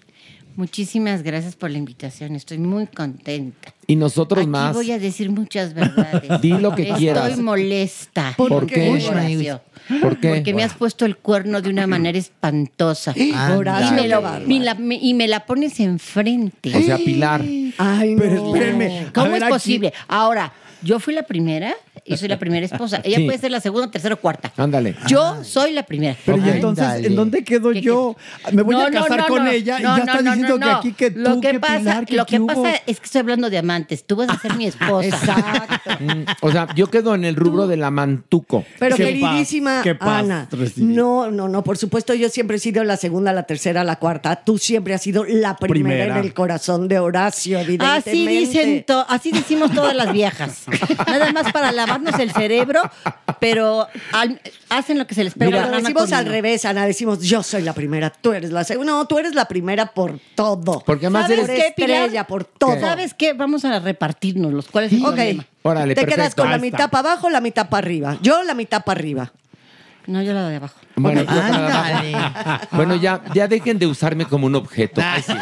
Muchísimas gracias por la invitación. Estoy muy contenta. Y nosotros Aquí más. voy a decir muchas verdades. Di lo que Estoy quieras. molesta. ¿Por qué? Horacio. ¿Por qué? Porque me has puesto el cuerno de una manera espantosa. Horacio, y, me lo- me la, me- y me la pones enfrente. O sea, Pilar. Ay, no. Pero espérenme. ¿Cómo es aquí. posible? Ahora, yo fui la primera y soy la primera esposa. Ella Sí. puede ser la segunda, tercera o cuarta. Ándale. Yo soy la primera. Pero ¿y entonces. ¿en dónde quedo ¿Qué yo? Me voy No, a casar no, con no. ella y ya no, está no, diciendo no, que no. aquí que tú, Lo que que pasa, Pilar, que lo que pasa es que estoy hablando de amantes. Tú vas a ser mi esposa. Exacto. Mm, O sea, yo quedo en el rubro de la mantuco. Pero Qué queridísima paz, qué paz Ana, no, no, no, por supuesto yo siempre he sido la segunda, la tercera, la cuarta. Tú siempre has sido la primera, Primera. en el corazón de Horacio, evidentemente. Así dicen, así decimos todas las viejas. Nada más para lavarnos el cerebro, pero al- hacen lo que se les pega Pero la lo gana decimos al revés, Ana. Decimos, yo soy la primera, tú eres la segunda. No, tú eres la primera por todo. Porque además ¿Sabes eres... qué, Pilar? estrella, por todo. ¿Sabes qué? Vamos a repartirnos los cuál es el Ok. Órale, Te quedas perfecto. con la Ahí mitad para abajo, la mitad para arriba. Yo la mitad para arriba. No, yo la de abajo. Bueno, Ándale. bueno, ya, ya dejen de usarme como un objeto. Ay, sí.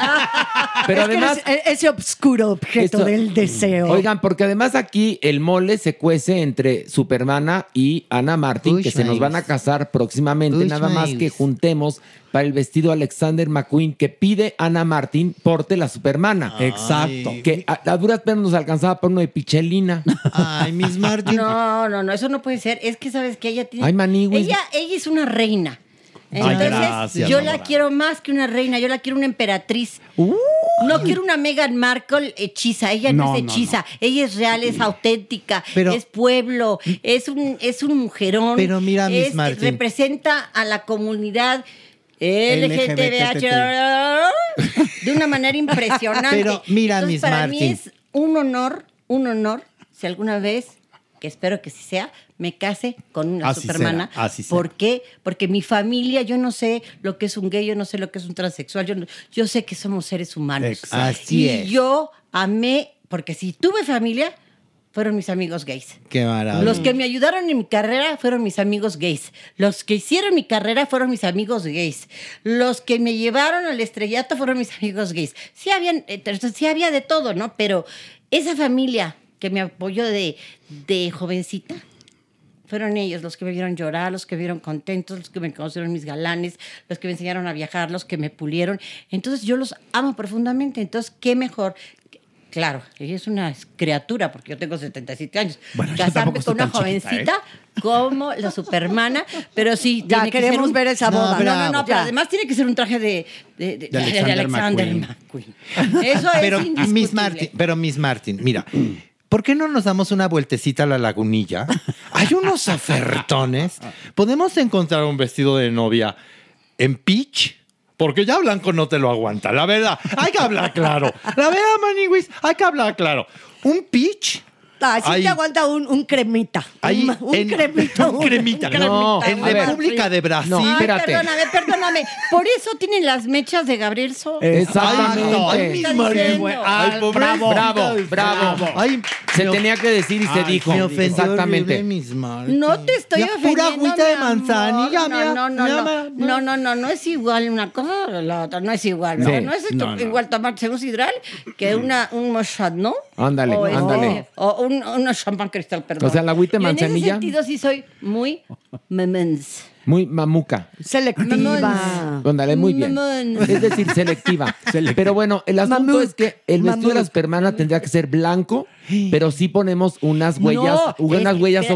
Pero Es que además... eres e- ese obscuro objeto Esto- del deseo. Oigan, porque además aquí el mole se cuece entre Supermana y Ana Martín, Uy, que se nos van a casar próximamente. Uy, nada más que juntemos para el vestido Alexander McQueen que pide Ana Martín porte la Supermana. Exacto. Que a, a duras penas nos alcanzaba por uno de Pichelina. Ay, Miss Martin. No, no, no, eso no puede ser. Es que sabes que ella tiene. Ay, Maniguis. Ella, ella es una reina. Entonces, gracias, yo la quiero más que una reina, yo la quiero una emperatriz. Uh. No quiero una Meghan Markle hechiza, ella no, No, es no, hechiza, ella es real, es auténtica, Pero- es pueblo, es un, es un mujerón. Pero mira, Miss es- Martin. representa a la comunidad LGTBH de una manera impresionante. Pero mira, Entonces, Miss para mí es un honor, un honor, si alguna vez, que espero que sí sea, me case con una Así supermana. será, así será. ¿Por qué? Porque mi familia, yo no sé lo que es un gay, yo no sé lo que es un transexual, yo, no- yo sé que somos seres humanos. Exacto. Así y es. yo amé, porque si tuve familia, fueron mis amigos gays. Qué maravilla. Los que me ayudaron en mi carrera fueron mis amigos gays. Los que hicieron mi carrera fueron mis amigos gays. Los que me llevaron al estrellato fueron mis amigos gays. Sí, habían, eh, sí había de todo, ¿no? Pero esa familia que me apoyó de, de jovencita, fueron ellos los que me vieron llorar, los que me vieron contentos, los que me conocieron mis galanes, los que me enseñaron a viajar, los que me pulieron. Entonces yo los amo profundamente. Entonces, ¿qué mejor? Claro, ella es una criatura, porque yo tengo 77 años. Bueno, Casarme con una chiquita, jovencita como la supermana, pero sí, Ya tiene que ser queremos un- ver esa No, boda. No, no, no, pero además tiene que ser un traje de, de, de- De Alexander de Alexander McQueen. McQueen. Eso pero es indiscutible. Miss Martin, pero Miss Martin, mira, ¿por qué no nos damos una vueltecita a la lagunilla? Hay unos ofertones. Podemos encontrar un vestido de novia en peach. Porque ya blanco no te lo aguanta, la verdad. Hay que hablar claro. La verdad, Maniwis, hay que hablar claro. Un peach. Ah, sí Ahí. te aguanta un, un cremita. Ahí un, un en- cremita. un cremita. No, en a ver. República de Brasil. No, Ay, espérate. perdóname, perdóname. Por eso tienen las mechas de Gabriel So. Exactamente. Ay, diciendo. Ay, Bravo, bravo, bravo. Ay, Se me tenía que decir y se Ay, dijo. Me ofendió Exactamente. horrible. No te estoy Ya, ofendiendo. Pura agüita de amor. manzanilla, no, mira, no, no, mira, no, mira. no, no, no, no es igual una cosa a la otra, no es igual. No, Sí. no es No, no. igual tomarse un sidral que una, un Moshat, ¿no? Ándale, o, este, ándale. O un, una champán cristal, perdón. O sea, la agüita Yo manzanilla. En ese sentido sí soy muy memens. Muy mamuca. Selectiva. Ándale, muy bien. Es decir, selectiva. Pero bueno, el asunto es que el vestido de la supermana tendría que ser blanco, pero sí ponemos unas huellas, No, unas es- huellas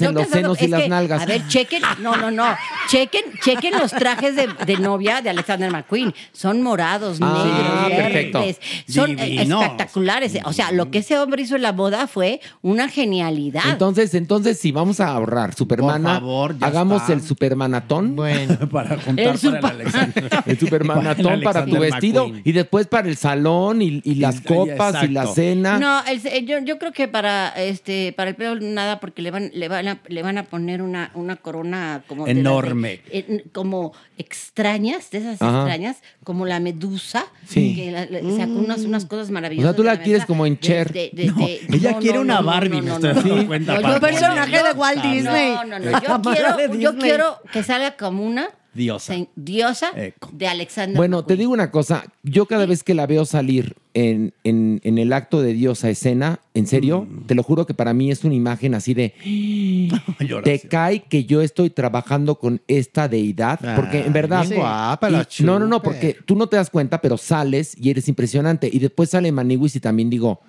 ¿no en los senos y las que, nalgas. A ver, chequen, no, no, no, chequen, chequen los trajes de, de novia de Alexander McQueen. Son morados, Ah, negros, perfecto. verdes. Son Divinos. espectaculares. O sea, lo que ese hombre hizo en la boda fue una genialidad. Entonces, entonces, si vamos a ahorrar Supermana, favor, ya hagamos está. el Supermanatón. Bueno, para juntar El para super- el Alexander. El Supermanatón Para tu vestido McQueen. y después para el salón y, y las copas y la cena. No, el- eh, yo, yo creo que para este para el pelo nada porque le van le van a, le van a poner una, una corona como de las de- Enorme. eh, como extrañas, de esas Ajá. extrañas, como la medusa, Sí. que la- la- sacó unas, unas cosas O maravillosas. sea, tú la quieres como en Cher. de- de- No, de- ella no, quiere no, una no, Barbie, no, me no, no. No, personaje de Walt Disney. No, no, no. Yo quiero que salga como una Diosa. se- diosa Eco. de Alexander. Bueno, te digo una cosa. Yo cada vez que la veo salir en, en- en el acto de Dios a escena, en serio, Mm. te lo juro que para mí es una imagen así de... Te cae que yo estoy trabajando con esta deidad. Porque en verdad... guapa la y- no, no, no, porque tú no te das cuenta, pero sales y eres impresionante. Y después sale Maniwis y también digo,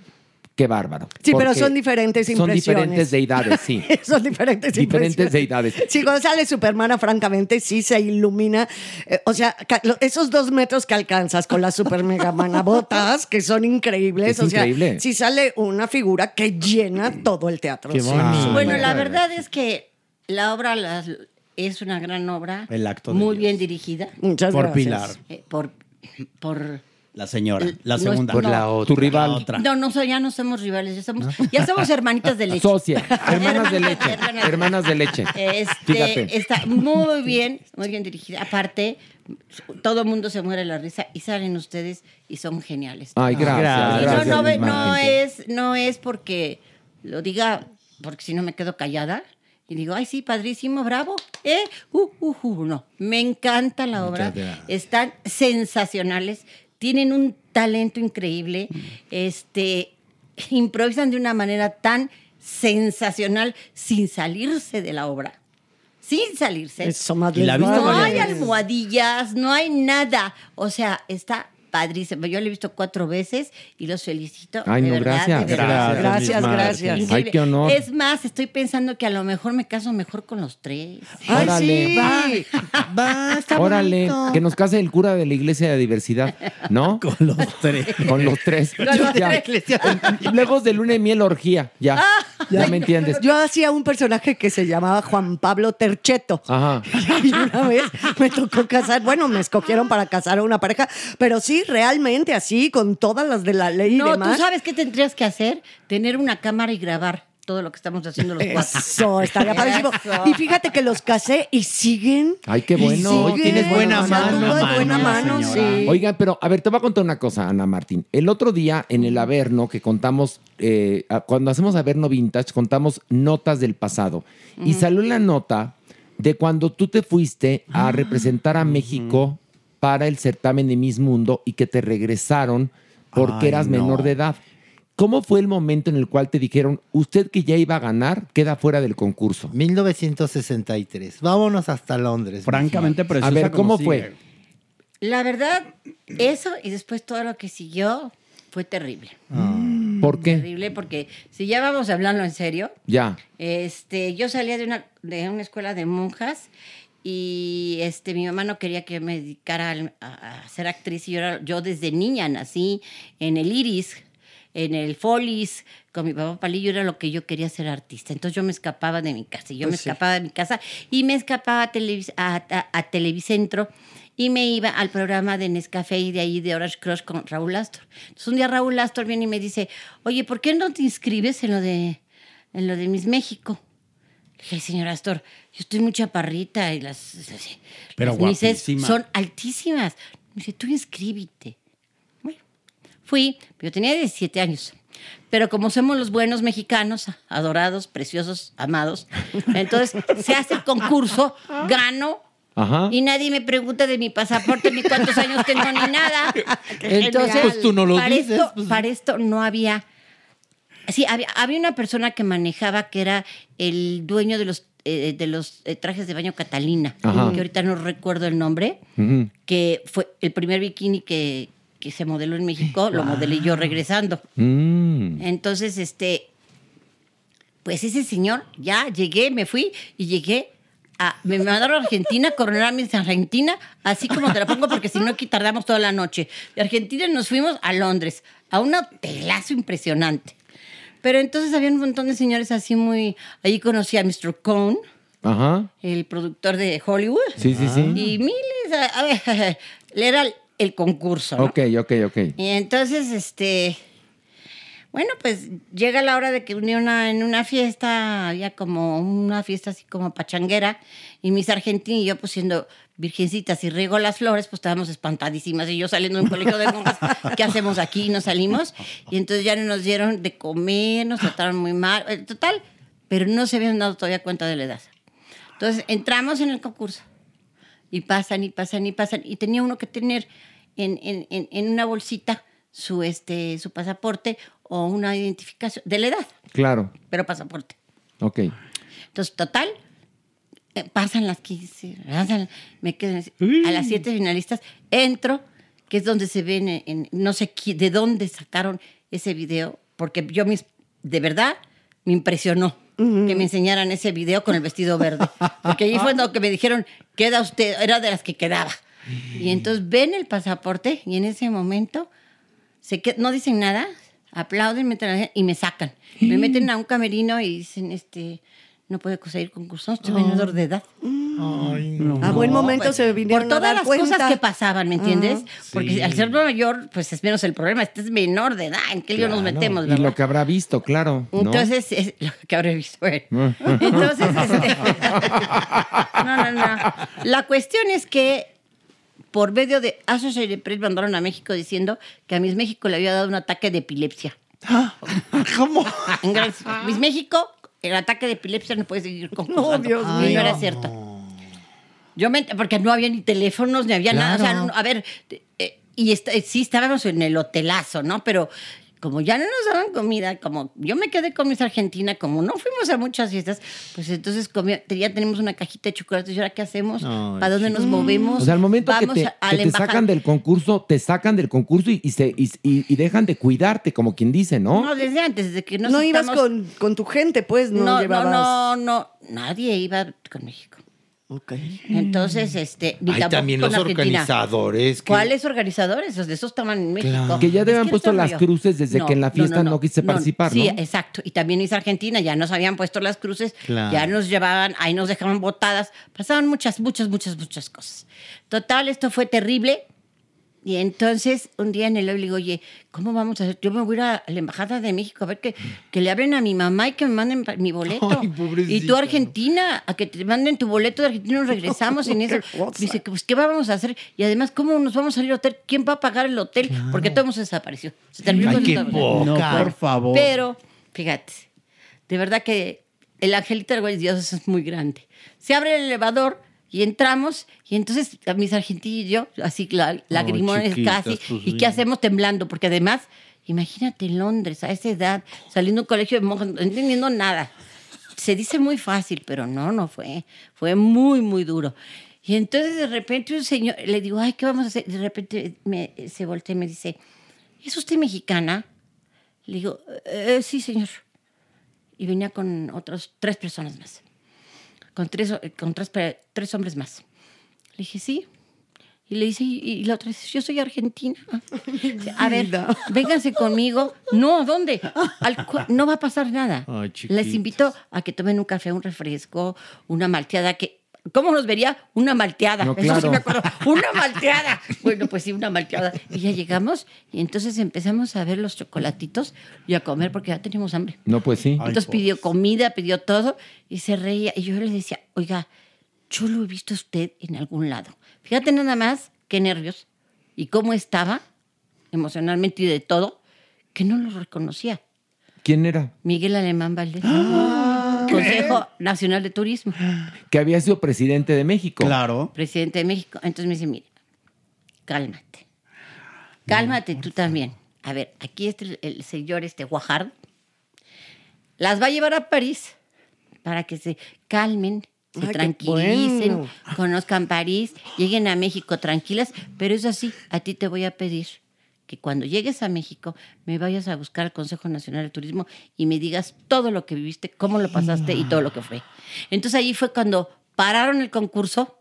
qué bárbaro. Sí, pero son diferentes Son impresiones. diferentes deidades, sí. Son diferentes Diferentes impresiones. deidades. Sí, cuando sale Supermana, francamente, sí se ilumina. Eh, o sea, esos dos metros que alcanzas con las super mega manabotas, que son increíbles. Es o sea, increíble. sí sale una figura que llena todo el teatro. Qué Sí. Bueno, la verdad es que la obra las- es una gran obra. El acto de Muy Dios. bien dirigida. Muchas Por gracias. Pilar. eh, por, por La señora. La No es- segunda. Por la otra. Tu rival. La otra. No, no, so- ya no somos rivales, ya somos, ya somos hermanitas de leche. Socia, hermanas de leche. Hermanas de- Hermanas de leche. Este, Fíjate. está muy bien, muy bien dirigida. Aparte, todo el mundo se muere de la risa y salen ustedes y son geniales. Ay, gracias. Gracias. Y no, gracias, no, ve- no es, no es porque lo diga, porque si no me quedo callada. Y digo, ay, sí, padrísimo, bravo. ¿Eh? Uh, uh, uh, no. Me encanta la obra. Están sensacionales. Tienen un talento increíble. Este, improvisan de una manera tan sensacional sin salirse de la obra. Sin salirse. Eso. No hay almohadillas, no hay nada. O sea, está padrísimo. Yo lo he visto cuatro veces y los felicito. Ay, de no, verdad, gracias. de verdad. Gracias, gracias. Ay, qué honor. Es más, estoy pensando que a lo mejor me caso mejor con los tres. Ay, Órale. sí. Va, va, está Órale, bonito. que nos case el cura de la iglesia de diversidad, ¿no? Con los tres. Con los tres. Con los Ya. tres. Luego de luna y miel orgía, ya. ya me entiendes. Yo hacía un personaje que se llamaba Juan Pablo Tercheto. Ajá. Y una vez me tocó casar, bueno, me escogieron para casar a una pareja, pero sí, realmente así, con todas las de la ley y No, demás. tú sabes qué tendrías que hacer, tener una cámara y grabar todo lo que estamos haciendo los cuatro. Eso, estaría padrísimo. Y fíjate que los casé y siguen. Ay, qué bueno. Tienes buena O sea, mano, buena mano, sí. Oigan, pero a ver, te voy a contar una cosa, Ana Martín. El otro día en el Averno que contamos, eh, cuando hacemos Averno Vintage, contamos notas del pasado. Y salió la nota de cuando tú te fuiste a representar a México para el certamen de Miss Mundo y que te regresaron porque Ay, eras no. menor de edad. ¿Cómo fue el momento en el cual te dijeron, usted que ya iba a ganar, queda fuera del concurso? 1963. Vámonos hasta Londres. Francamente preciosa. A ver, ¿cómo fue? La verdad, eso y después todo lo que siguió fue terrible. ¿Por qué? Terrible porque si ya vamos a hablarlo en serio, Ya. este, yo salía de una, de una escuela de monjas y este, mi mamá no quería que me dedicara a, a ser actriz y yo, era- yo desde niña nací en el Iris, en el Folis, con mi papá Palillo era lo que yo quería ser artista. Entonces yo me escapaba de mi casa y yo me escapaba de mi casa y me escapaba a, Televis- a, a- a Televicentro y me iba al programa de Nescafé y de ahí de Orange Crush con Raúl Astor. Entonces un día Raúl Astor viene y me dice, oye, ¿por qué no te inscribes en lo de, en lo de Miss México? Le dije, "Ay, señor Astor, yo estoy muy chaparrita y las, Pero las misses guapísima. son altísimas. Me dice, tú inscríbete. Bueno, fui, yo tenía 17 años. Pero como somos los buenos mexicanos, adorados, preciosos, amados, entonces se hace el concurso, gano, Ajá. y nadie me pregunta de mi pasaporte, ni cuántos años tengo, ni nada. Entonces. Pues tú no lo para dices, Esto, pues. Para esto no había... Sí, había, había una persona que manejaba que era el dueño de los eh, de los eh, trajes de baño Catalina, Ajá. que ahorita no recuerdo el nombre, que fue el primer bikini que, que se modeló en México, lo modelé yo regresando. Mm. Entonces, este, pues ese señor, ya llegué, me fui y llegué a, me mandaron a Argentina, coronar a Miss Argentina, así como te la pongo, porque si no aquí tardamos toda la noche. De Argentina nos fuimos a Londres, a un hotelazo impresionante. Pero entonces había un montón de señores así muy... Allí conocí a Mr. Cohn, Ajá. el productor de Hollywood. Sí, sí, sí. Y miles, a, a ver, era el, el concurso. ¿no? Ok, ok, ok. Y entonces, este, bueno, pues llega la hora de que uní una, en una fiesta, había como una fiesta así como pachanguera, y mis argentinos y yo pues siendo virgencitas y riego las flores, pues estábamos espantadísimas, y yo saliendo de un colegio de monjas, ¿qué hacemos aquí? Nos salimos, y entonces ya no nos dieron de comer, nos trataron muy mal, eh, total, pero no se habían dado todavía cuenta de la edad. Entonces entramos en el concurso y pasan y pasan y pasan. Y tenía uno que tener en, en- en- una bolsita su, este, su pasaporte o una identificación de la edad, Claro. pero pasaporte. Ok. Entonces, total, eh, pasan las 15, pasan, me quedo en- a las siete finalistas, entro, que es donde se ven, en, en- no sé qui- de dónde sacaron ese video, porque yo mis, de verdad me impresionó que me enseñaran ese video con el vestido verde, porque ahí fue lo que me dijeron, queda usted, era de las que quedaba. Y entonces ven el pasaporte y en ese momento se que- no dicen nada, aplauden la- y me sacan. Me meten a un camerino y dicen, este, no puede conseguir concurso, no estoy menor de edad. A buen momento pues, se vinieron Por todas a dar las cuenta. cosas que pasaban, ¿me entiendes? Porque Sí. al ser mayor, pues es menos el problema. Este es menor de edad, ¿en qué lío nos metemos, Y lo que habrá visto, claro. ¿no? Entonces, es lo que habré visto. bueno. Entonces, este, no, no, no. La cuestión es que por medio de Associated Press mandaron a México diciendo que a Miss México le había dado un ataque de epilepsia. ¿Cómo? En Gran- Miss México, el ataque de epilepsia no puede seguir concursando. No, Dios Y mío. no era cierto. Yo me, porque no había ni teléfonos, ni había nada. O sea, no- a ver, eh, y est- sí estábamos en el hotelazo, ¿no? Pero como ya no nos daban comida, como yo me quedé con mis Argentina, como no fuimos a muchas fiestas, pues entonces comía- ya tenemos una cajita de chocolates. ¿Y ahora qué hacemos? Ay, ¿Para dónde nos movemos? O sea, al momento que te, a- a que la te embajada. sacan del concurso, te sacan del concurso y, y se, y, y- y dejan de cuidarte, como quien dice, ¿no? No, desde antes, desde que nos No ibas estamos- con, con tu gente, pues, no, no, no, llevabas. no, no, nadie iba con México. Ok. Entonces, este, ni Hay tampoco también con los Argentina. organizadores. que- ¿Cuáles organizadores? Los de esos estaban en México. Claro. Que ya Es el puesto las cruces desde que en la fiesta no quise participar, Sí, ¿no? exacto. Y también hice Argentina, ya nos habían puesto las cruces, Claro. ya nos llevaban, ahí nos dejaban botadas. Pasaban muchas, muchas, muchas, muchas cosas. Total, esto fue terrible. Y entonces, un día en el lobby le digo, oye, ¿cómo vamos a hacer? Yo me voy a ir a la Embajada de México a ver que, que le hablen a mi mamá y que me manden mi boleto. Ay, y tú, Argentina, a que te manden tu boleto de Argentina, nos regresamos en eso. Dice, pues, ¿qué vamos a hacer? Y además, ¿cómo nos vamos a ir al hotel? ¿Quién va a pagar el hotel? Porque todo el mundo desapareció. Se terminó Ay, con qué poca. No, por favor. Pero, fíjate, de verdad que el angelito del güey Dios es muy grande. Se abre el elevador y entramos, y entonces a mis argentinos y yo, así la, lagrimones casi, pues, y qué hacemos temblando, porque además, imagínate en Londres, a esa edad, saliendo de un colegio de monjas, no entendiendo nada. Se dice muy fácil, pero no, no fue. Fue muy, muy duro. Y entonces de repente un señor, le digo, ay, ¿qué vamos a hacer? De repente me, se voltea y me dice, ¿es usted mexicana? Le digo, "Eh, sí, señor. Y venía con otros tres personas más. Con tres, con tres, tres hombres más. Le dije, sí. Y le dice, y, y la otra dice, yo soy argentina. Dice, A ver, vénganse conmigo. No, ¿a dónde? Al no va a pasar nada. Ay, Les invito a que tomen un café, un refresco, una malteada que... ¿Cómo nos vería? Una malteada. No, Eso sí claro. me acuerdo. Una malteada. Bueno, pues sí, una malteada. Y ya llegamos y entonces empezamos a ver los chocolatitos y a comer porque ya teníamos hambre. No, pues sí. Entonces pidió comida, pidió todo y se reía. Y yo le decía, oiga, yo lo he visto a usted en algún lado. Fíjate nada más qué nervios y cómo estaba emocionalmente y de todo, que no lo reconocía. ¿Quién era? Miguel Alemán Valdés. Consejo Nacional de Turismo, Que había sido presidente de México. Claro. presidente de México. Entonces me dice, mire, cálmate. Cálmate tú también. A ver, aquí está el, el señor este Guajardo. Las va a llevar a París para que se calmen, se Ay, tranquilicen, bueno. conozcan París, lleguen a México tranquilas, pero eso sí, a ti te voy a pedir que cuando llegues a México me vayas a buscar al Consejo Nacional de Turismo y me digas todo lo que viviste, cómo lo pasaste y todo lo que fue. Entonces ahí fue cuando pararon el concurso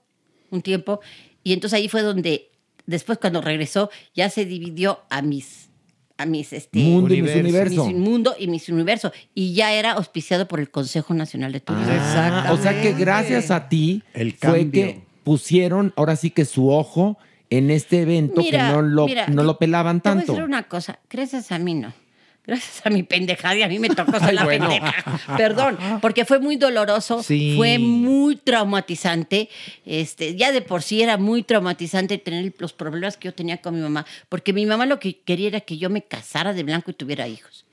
un tiempo y entonces ahí fue donde después cuando regresó ya se dividió a mis a mis este Mundo y Miss Universo. Miss Mundo y Miss Universo y ya era auspiciado por el Consejo Nacional de Turismo. Ah, o sea que gracias a ti El fue cambio. que pusieron ahora sí que su ojo en este evento Mira, que no lo, mira, no lo pelaban Te voy a tanto. decir una cosa, gracias a mí no. Gracias a mi pendejada y a mí me tocó ser Ay, la bueno. pendeja. Perdón, porque fue muy doloroso, Sí. fue muy traumatizante. Este, ya de por sí era muy traumatizante tener los problemas que yo tenía con mi mamá, porque mi mamá lo que quería era que yo me casara de blanco y tuviera hijos.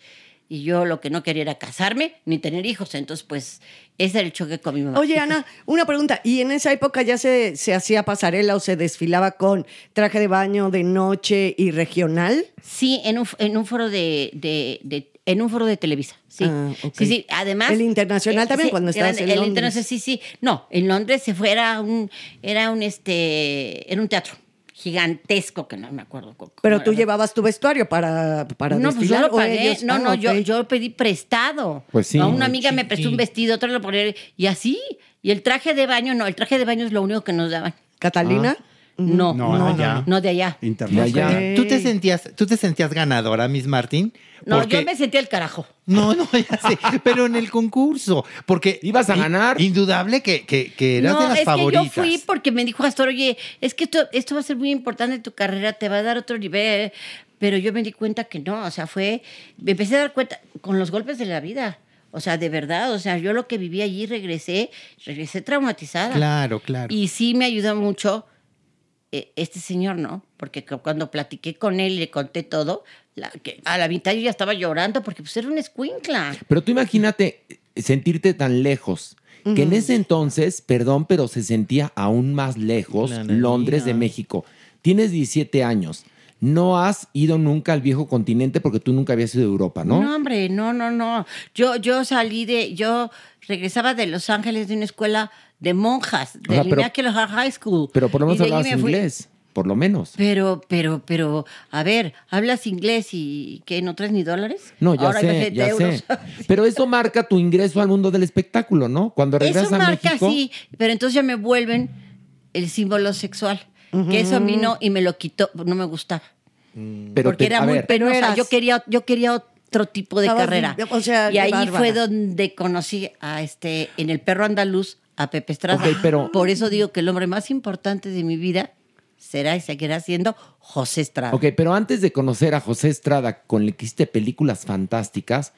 Y yo lo que no quería era casarme ni tener hijos. Entonces, pues, ese era el choque con mi mamá. Oye, Ana, una pregunta. ¿Y en esa época ya se, se hacía pasarela o se desfilaba con traje de baño de noche y regional? Sí, en un, en un foro de, de- de- en un foro de Televisa. Sí. Ah, sí, sí. Además. El internacional también, cuando estabas en el Londres. internacional, sí, sí. No, en Londres se fue, era un, era un este, era un teatro gigantesco que no me acuerdo. cómo Pero tú era. llevabas tu vestuario para, para no, pues yo lo ¿o pagué. ellos? no, Ah, no, yo, yo pedí prestado. Pues sí. A una amiga me prestó un vestido, otra lo ponía. Y así. Y el traje de baño, no, el traje de baño es lo único que nos daban. ¿Catalina? No, No, no, allá. no de allá. Internacional. De allá. ¿Tú te sentías, tú te sentías ganadora, Miss Martín? No, Porque- yo me sentía el carajo. No, no, ya sé, pero en el concurso, porque... ¿Ibas a ganar? Indudable que, que, que eras de las es favoritas. que yo fui porque me dijo Astor, oye, es que esto, esto va a ser muy importante en tu carrera, te va a dar otro nivel. Pero yo me di cuenta que no, o sea, fue, me empecé a dar cuenta con los golpes de la vida. O sea, de verdad, o sea, yo lo que viví allí regresé, regresé traumatizada. Claro, claro. Y sí me ayudó mucho eh, este señor, ¿no? Porque cu- cuando platiqué con él y le conté todo, la- que a la mitad yo ya estaba llorando porque pues era una escuincla. Pero tú imagínate eh, sentirte tan lejos. Que en ese entonces, perdón, pero se sentía aún más lejos. Londres de México. Tienes 17 años. No has ido nunca al viejo continente porque tú nunca habías ido a Europa, ¿no? No, hombre, no, no, no. Yo, yo salí de, yo regresaba de Los Ángeles de una escuela de monjas, de Ajá, pero- Immaculate Heart High School. Pero por lo menos hablabas inglés, por lo menos. Pero, pero, pero, a ver, ¿hablas inglés y que no traes ni dólares? No, ya Ahora sé, ya euros. sé. Pero eso marca tu ingreso al mundo del espectáculo, ¿no? Cuando regresas Eso a marca México. sí, pero entonces ya me vuelven el símbolo sexual. Que eso a mí no, y me lo quitó, no me gustaba. Pero porque te- era muy ver, penosa. eras- Yo quería, yo quería otro tipo de carrera. de- o sea, y ahí bárbara. fue donde conocí a este, en el perro andaluz, a Pepe Estrada. Pero- Por eso digo que el hombre más importante de mi vida será y seguirá siendo José Estrada. Ok, pero antes de conocer a José Estrada, con el que hiciste películas fantásticas,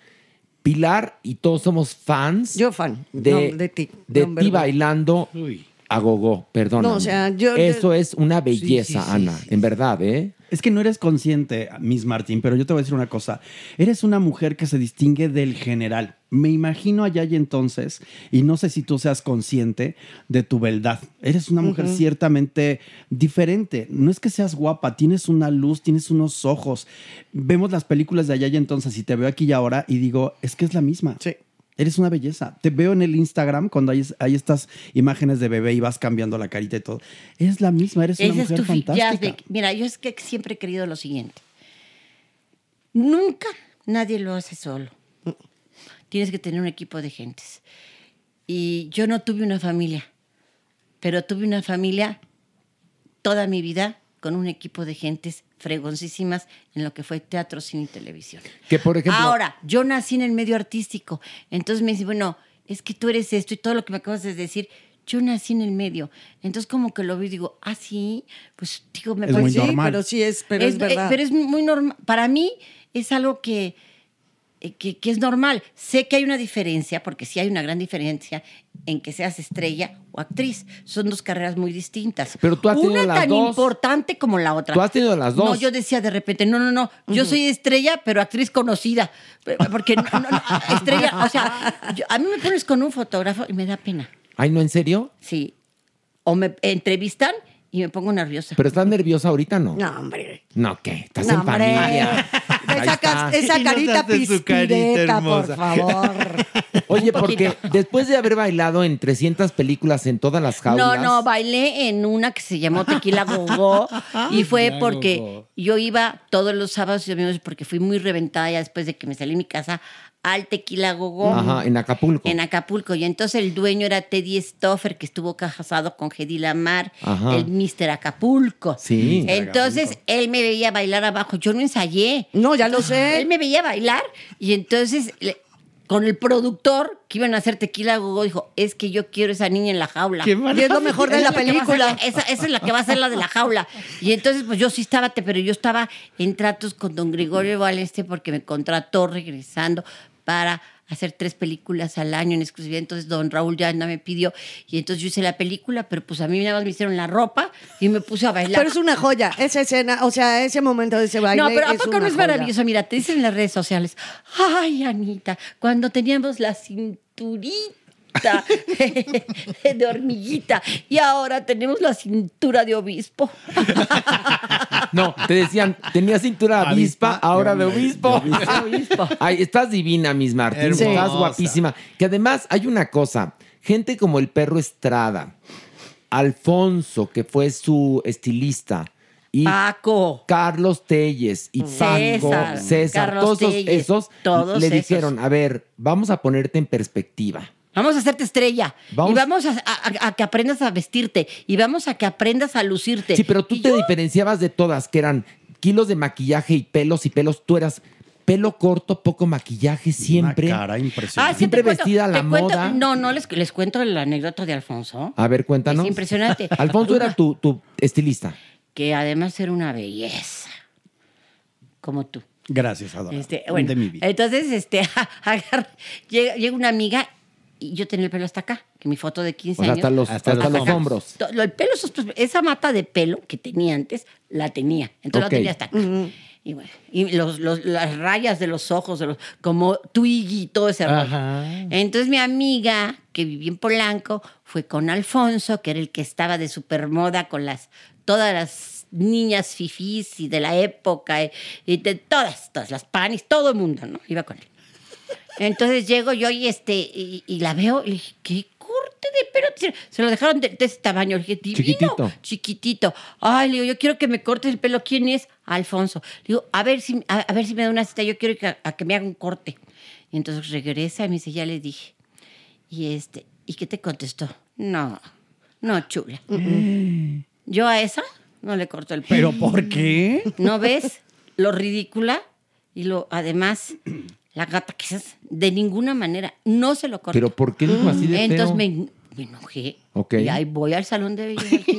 Pilar y todos somos fans Yo fan de, no, de ti. de ti bailando a gogo, perdón. No, o sea, yo- Eso es una belleza, sí, sí, Ana, en verdad, ¿eh? Es que no eres consciente, Miss Martín, pero yo te voy a decir una cosa. Eres una mujer que se distingue del general. Me imagino allá y entonces, y no sé si tú seas consciente de tu beldad. Eres una mujer ciertamente diferente. No es que seas guapa, tienes una luz, tienes unos ojos. Vemos las películas de allá y entonces y te veo aquí y ahora y digo, es que es la misma. Sí. Eres una belleza. Te veo en el Instagram cuando hay, hay estas imágenes de bebé y vas cambiando la carita y todo. Es la misma, eres una Ese mujer fantástica. Mira, yo es que siempre he creído lo siguiente. Nunca nadie lo hace solo. Tienes que tener un equipo de gentes. Y yo no tuve una familia, pero tuve una familia toda mi vida con un equipo de gentes fregoncísimas en lo que fue teatro, cine y televisión. Que por ejemplo. Ahora, yo nací en el medio artístico. Entonces me dice, bueno, es que tú eres esto y todo lo que me acabas de decir. Yo nací en el medio. Entonces, como que lo veo y digo, ah, sí, pues digo, me Es muy parece. Sí, normal. pero sí es, pero es, eh, verdad. pero es muy normal. Para mí es algo que, eh, que, que es normal. Sé que hay una diferencia, porque sí hay una gran diferencia en que seas estrella o actriz. Son dos carreras muy distintas. Pero tú has tenido una las tan dos. importante como la otra. Tú has tenido las dos. No, yo decía de repente, no, no, no, yo soy estrella, pero actriz conocida. Porque no, no, no, estrella, o sea, yo- a mí me pones con un fotógrafo y me da pena. Ay, ¿no, en serio? Sí. O me entrevistan y me pongo nerviosa. ¿Pero estás nerviosa ahorita no? No, hombre. No, ¿qué? Estás No, en hombre. familia. Esa, ca- esa Y nos carita pispireta, por favor. Oye, porque después de haber bailado en 300 películas en todas las jaulas. No, no, bailé en una que se llamó Tequila Gogó y fue Tequila porque yo iba todos los sábados y domingos porque fui muy reventada ya después de que me salí de mi casa al Tequila Gogó. Ajá, en Acapulco. En Acapulco. Y entonces el dueño era Teddy Stoffer, que estuvo casado con Hedy Lamar, Ajá. el Mr. Acapulco. Sí. Entonces él me veía bailar abajo. Yo no ensayé. No, ya lo sé. Él me veía bailar y entonces le- con el productor que iban a hacer Tequila Gogó dijo, es que yo quiero esa niña en la jaula. Qué Y es lo mejor de la película. la- Esa, esa es la que va a ser la de la jaula. Y entonces, pues yo sí estaba, te- pero yo estaba en tratos con don Gregorio Valeste porque me contrató regresando para hacer tres películas al año en exclusividad. Entonces don Raúl ya me pidió y entonces yo hice la película, pero pues a mí nada más me hicieron la ropa y me puse a bailar. Pero es una joya, esa escena, o sea, ese momento de ese baile. No, pero ¿a poco no es joya. maravilloso? Mira, te dicen en las redes sociales, ay, Anita, cuando teníamos la cinturita de hormiguita y ahora tenemos la cintura de obispo. No, te decían, tenía cintura de avispa, ahora de obispo. Ay, estás divina, Miss Martín. Hermosa. Estás guapísima. Que además hay una cosa, gente como el perro Estrada, Alfonso, que fue su estilista. Y Paco. Carlos Telles y Paco, César, todos esos- Telles, esos todos le esos. dijeron, a ver, vamos a ponerte en perspectiva. Vamos a hacerte estrella. Vamos- Y vamos a, a- a que aprendas a vestirte. Y vamos a que aprendas a lucirte. Sí, pero tú te diferenciabas de todas, que eran kilos de maquillaje y pelos y pelos. Tú eras pelo corto, poco maquillaje, siempre. cara Ah, sí, siempre cuento- vestida a la cuento- moda. no, no, les, les cuento la anécdota de Alfonso. A ver, cuéntanos. Es impresionante. Alfonso era tu, tu estilista. Que además era una belleza. Como tú. Gracias, Adora. Este, bueno, de mi vida. entonces, este, agarra- llega, llega una amiga y yo tenía el pelo hasta acá, que mi foto de 15 O sea, años. hasta los, hasta los hombros. El pelo, esos- esa mata de pelo que tenía antes, la tenía. Entonces la tenía hasta acá. Y bueno, y los, los- las rayas de los ojos, de los, como Twiggy y todo ese rollo. Ajá. Entonces mi amiga, que vivía en Polanco, fue con Alfonso, que era el que estaba de supermoda con las, todas las niñas fifís y de la época, y, y de todas, todas las panis, todo el mundo, ¿no? Iba con él. Entonces llego yo y, este, y, y la veo y le dije, ¿qué corte de pelo? tiene?". Se lo dejaron de, de ese tamaño. Le dije, divino, Chiquitito. chiquitito. Ay, le digo, yo quiero que me cortes el pelo. ¿Quién es? Alfonso. Le digo, a ver si, a, a ver si me da una cita. Yo quiero que, a que me haga un corte. Y entonces regresa y me dice, ya le dije. Y este, ¿y qué te contestó? No, no, chula. Yo a esa no le corto el pelo. ¿Pero por qué? ¿No ves lo ridícula? Y lo, además, la gata que es, de ninguna manera, no se lo corto. Pero ¿por qué dijo así de Entonces feo? me, me enojé. Ok. Y ahí voy al salón de belleza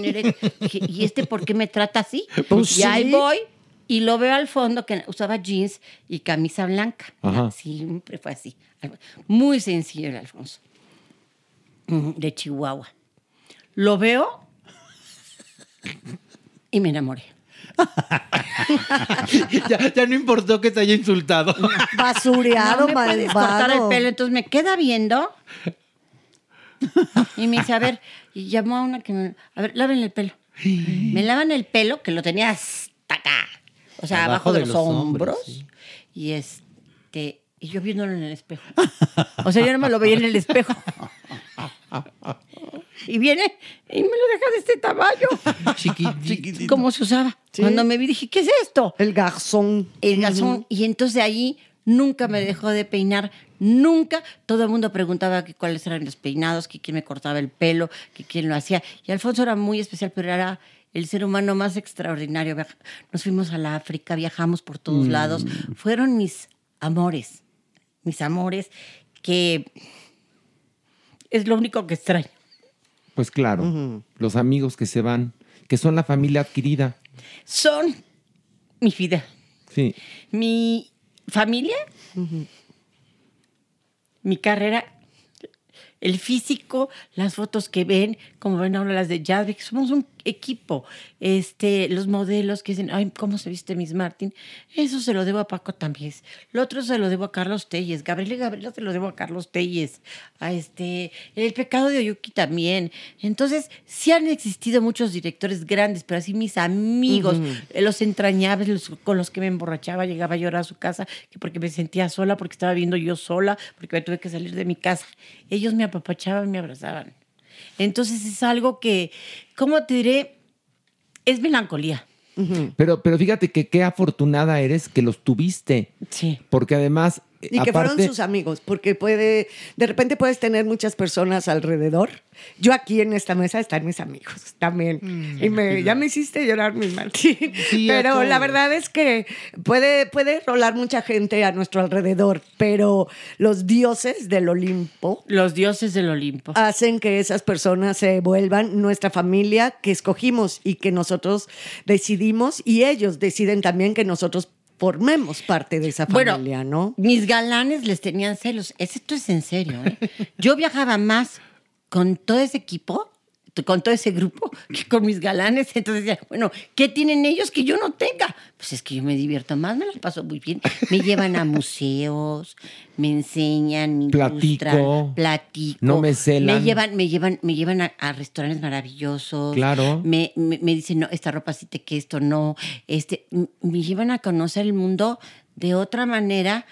¿Y este por qué me trata así? Pues y ahí voy y lo veo al fondo que usaba jeans y camisa blanca. Ajá. Siempre fue así. Muy sencillo el Alfonso. Mm, De Chihuahua. Lo veo y me enamoré. ya, ya no importó que te haya insultado. Basureado, no me cortar el pelo. Entonces me queda viendo y me dice, a ver, y llamó a una que me, a ver, lávenle el pelo. Me lavan el pelo, que lo tenía hasta acá. O sea, abajo, Abajo de, de los, los hombros. hombros, Y este, y yo viéndolo en el espejo. O sea, yo no me lo veía en el espejo. Y viene y me lo deja de este tamaño. Chiquitito. ¿Cómo se usaba? Cuando me vi dije, ¿qué es esto? El garzón. El garzón. Y entonces de ahí nunca me dejó de peinar, nunca. Todo el mundo preguntaba que cuáles eran los peinados, que quién me cortaba el pelo, que quién lo hacía. Y Alfonso era muy especial, pero era el ser humano más extraordinario. Nos fuimos a la África, viajamos por todos lados. Fueron mis amores, mis amores, que es lo único que extraño. Pues claro, los amigos que se van, que son la familia adquirida. Son mi vida. Sí. mi familia, mi carrera, el físico, las fotos que ven, como ven ahora las de Jadwick, somos un equipo. Este, los modelos que dicen, ay, ¿cómo se viste Miss Martin? Eso se lo debo a Paco También. Lo otro se lo debo a Carlos Telles. Gabriel y Gabriela se lo debo a Carlos Telles. A este, El pecado de Oyuki también. Entonces, sí han existido muchos directores grandes, pero así mis amigos, los entrañables, los con los que me emborrachaba, llegaba a llorar a su casa, que porque me sentía sola, porque estaba viendo yo sola, porque me tuve que salir de mi casa. Ellos me apapachaban, me abrazaban. Entonces es algo que, ¿cómo te diré? Es melancolía. Pero, pero fíjate que qué afortunada eres que los tuviste. Sí. Porque además. Y que fueron aparte- sus amigos, porque puede, de repente puedes tener muchas personas alrededor. Yo aquí en esta mesa están mis amigos también. y me, ya me hiciste llorar, mi Martín. Sí, pero la verdad es que puede, puede rolar mucha gente a nuestro alrededor, pero los dioses del Olimpo. Los dioses del Olimpo. Hacen que esas personas se vuelvan nuestra familia que escogimos y que nosotros decidimos y ellos deciden también que nosotros formemos parte de esa Bueno, familia, ¿no? Mis galanes les tenían celos. Es- Esto es en serio, ¿eh? Yo viajaba más con todo ese equipo, con todo ese grupo, que con mis galanes. Entonces decía, bueno, ¿qué tienen ellos que yo no tenga? Pues es que yo me divierto más, me las paso muy bien. Me llevan a museos, me enseñan, me Platico. ilustran, platico. No me celan. Me llevan, me llevan, me llevan a, a restaurantes maravillosos. Claro. Me, me, me dicen, no, esta ropa sí te que esto no. Este, me llevan a conocer el mundo de otra manera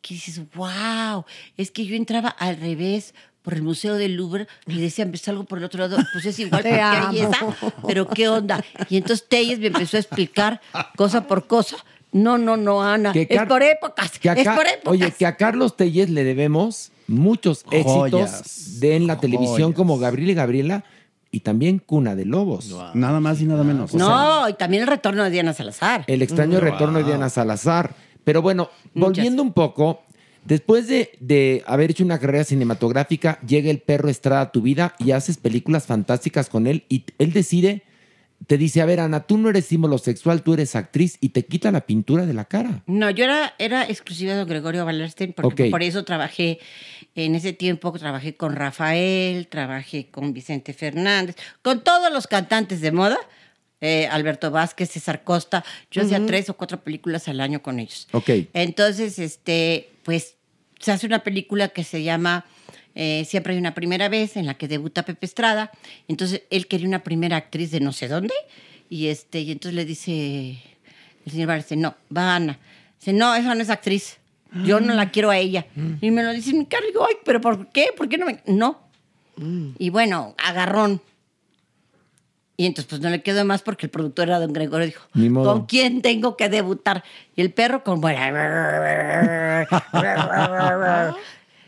que dices, wow, es que yo entraba al revés por el Museo del Louvre y decían, pues algo por el otro lado, pues es igual Te porque esa, pero qué onda. Y entonces Telles me empezó a explicar cosa por cosa. No, no, no, Ana, Que es por épocas, que es por épocas. Oye, que a Carlos Telles le debemos muchos Joyas. éxitos de en la televisión como Gabriel y Gabriela y también Cuna de Lobos. Nada más y nada menos. O sea, no, y también el retorno de Diana Salazar. El extraño retorno de Diana Salazar. Pero bueno, volviendo un poco, después de, de haber hecho una carrera cinematográfica, llega el perro Estrada a tu vida y haces películas fantásticas con él y él decide, te dice, a ver Ana, tú no eres símbolo sexual, tú eres actriz y te quita la pintura de la cara. No, yo era, era exclusiva de don Gregorio Valerstein, porque por eso trabajé, en ese tiempo trabajé con Rafael, trabajé con Vicente Fernández, con todos los cantantes de moda, eh, Alberto Vázquez, César Costa, yo hacía tres o cuatro películas al año con ellos. Ok. Entonces, este, pues se hace una película que se llama eh, Siempre hay una primera vez, en la que debuta Pepe Estrada. Entonces, él quería una primera actriz de no sé dónde. Y, este, y entonces le dice el señor Varese, no, va Ana. Dice, no, esa no es actriz. Yo no la quiero a ella. Y me lo dice mi cara. Y digo, ay, ¿pero por qué? ¿Por qué no me...? No. Y bueno, agarrón. Y entonces pues no le quedó más porque el productor era don Gregorio. Dijo, Ni modo. ¿con quién tengo que debutar? Y el perro con...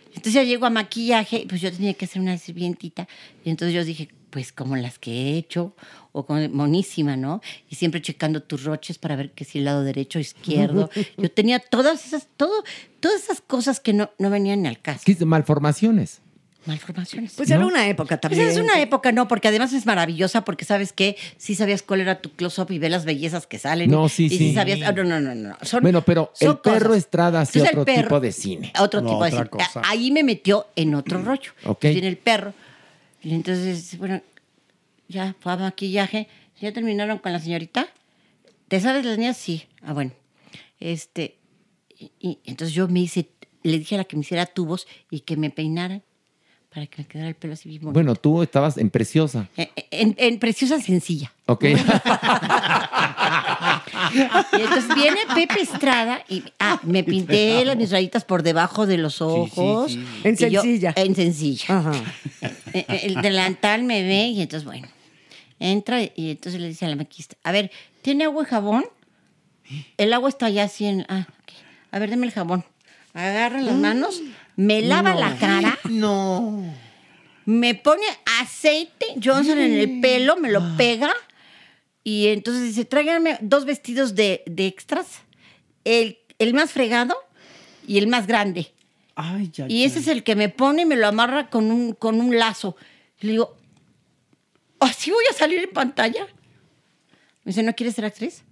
Entonces ya llego a maquillaje, pues yo tenía que hacer una sirvientita. Y entonces yo dije, pues como las que he hecho, o como monísima, ¿no? Y siempre checando tus roches para ver que si el lado derecho o izquierdo. Yo tenía todas esas, todo, todas esas cosas que no, no venían ni al caso. ¿Qué malformaciones? Malformaciones. Pues ¿No? era una época Pues también. es una época, no, porque además es maravillosa, porque sabes que sí sabías cuál era tu close-up y ve las bellezas que salen. No, sí, y sí. sabías, ah, no, no, no, no. Son- Bueno, pero son el perro cosas. Estrada hacía otro perro- tipo de cine. Otro No, tipo de cine. cosa. A- Ahí me metió en otro rollo. Ok. Entonces viene el perro. Y entonces, bueno, ya fue a maquillaje. ¿Ya terminaron con la señorita? ¿Te sabes las niñas? Sí. Ah, bueno. Este, y, y entonces yo me hice, le dije a la que me hiciera tubos y que me peinaran para que me quedara el pelo así bien bonito. Bueno, tú estabas en Preciosa. En, en- en preciosa sencilla. Ok. Y entonces viene Pepe Estrada y ah, me pinté las mis rayitas por debajo de los ojos. sí. En yo- sencilla. en sencilla. Ajá. Eh, eh, El delantal me ve y entonces, bueno, entra y entonces le dice a la maquista, a ver, ¿tiene agua y jabón? El agua está allá así en... Ah, ok. A ver, deme el jabón. Agarra las manos, me lava la cara, No. me pone aceite Johnson en el pelo, me lo pega y entonces dice, tráiganme dos vestidos de, de extras, el, el más fregado y el más grande. Ay, ya, Y ese es el que me pone y me lo amarra con un, con un lazo. Y le digo, ¿así voy a salir en pantalla? Me dice, ¿no quieres ser actriz?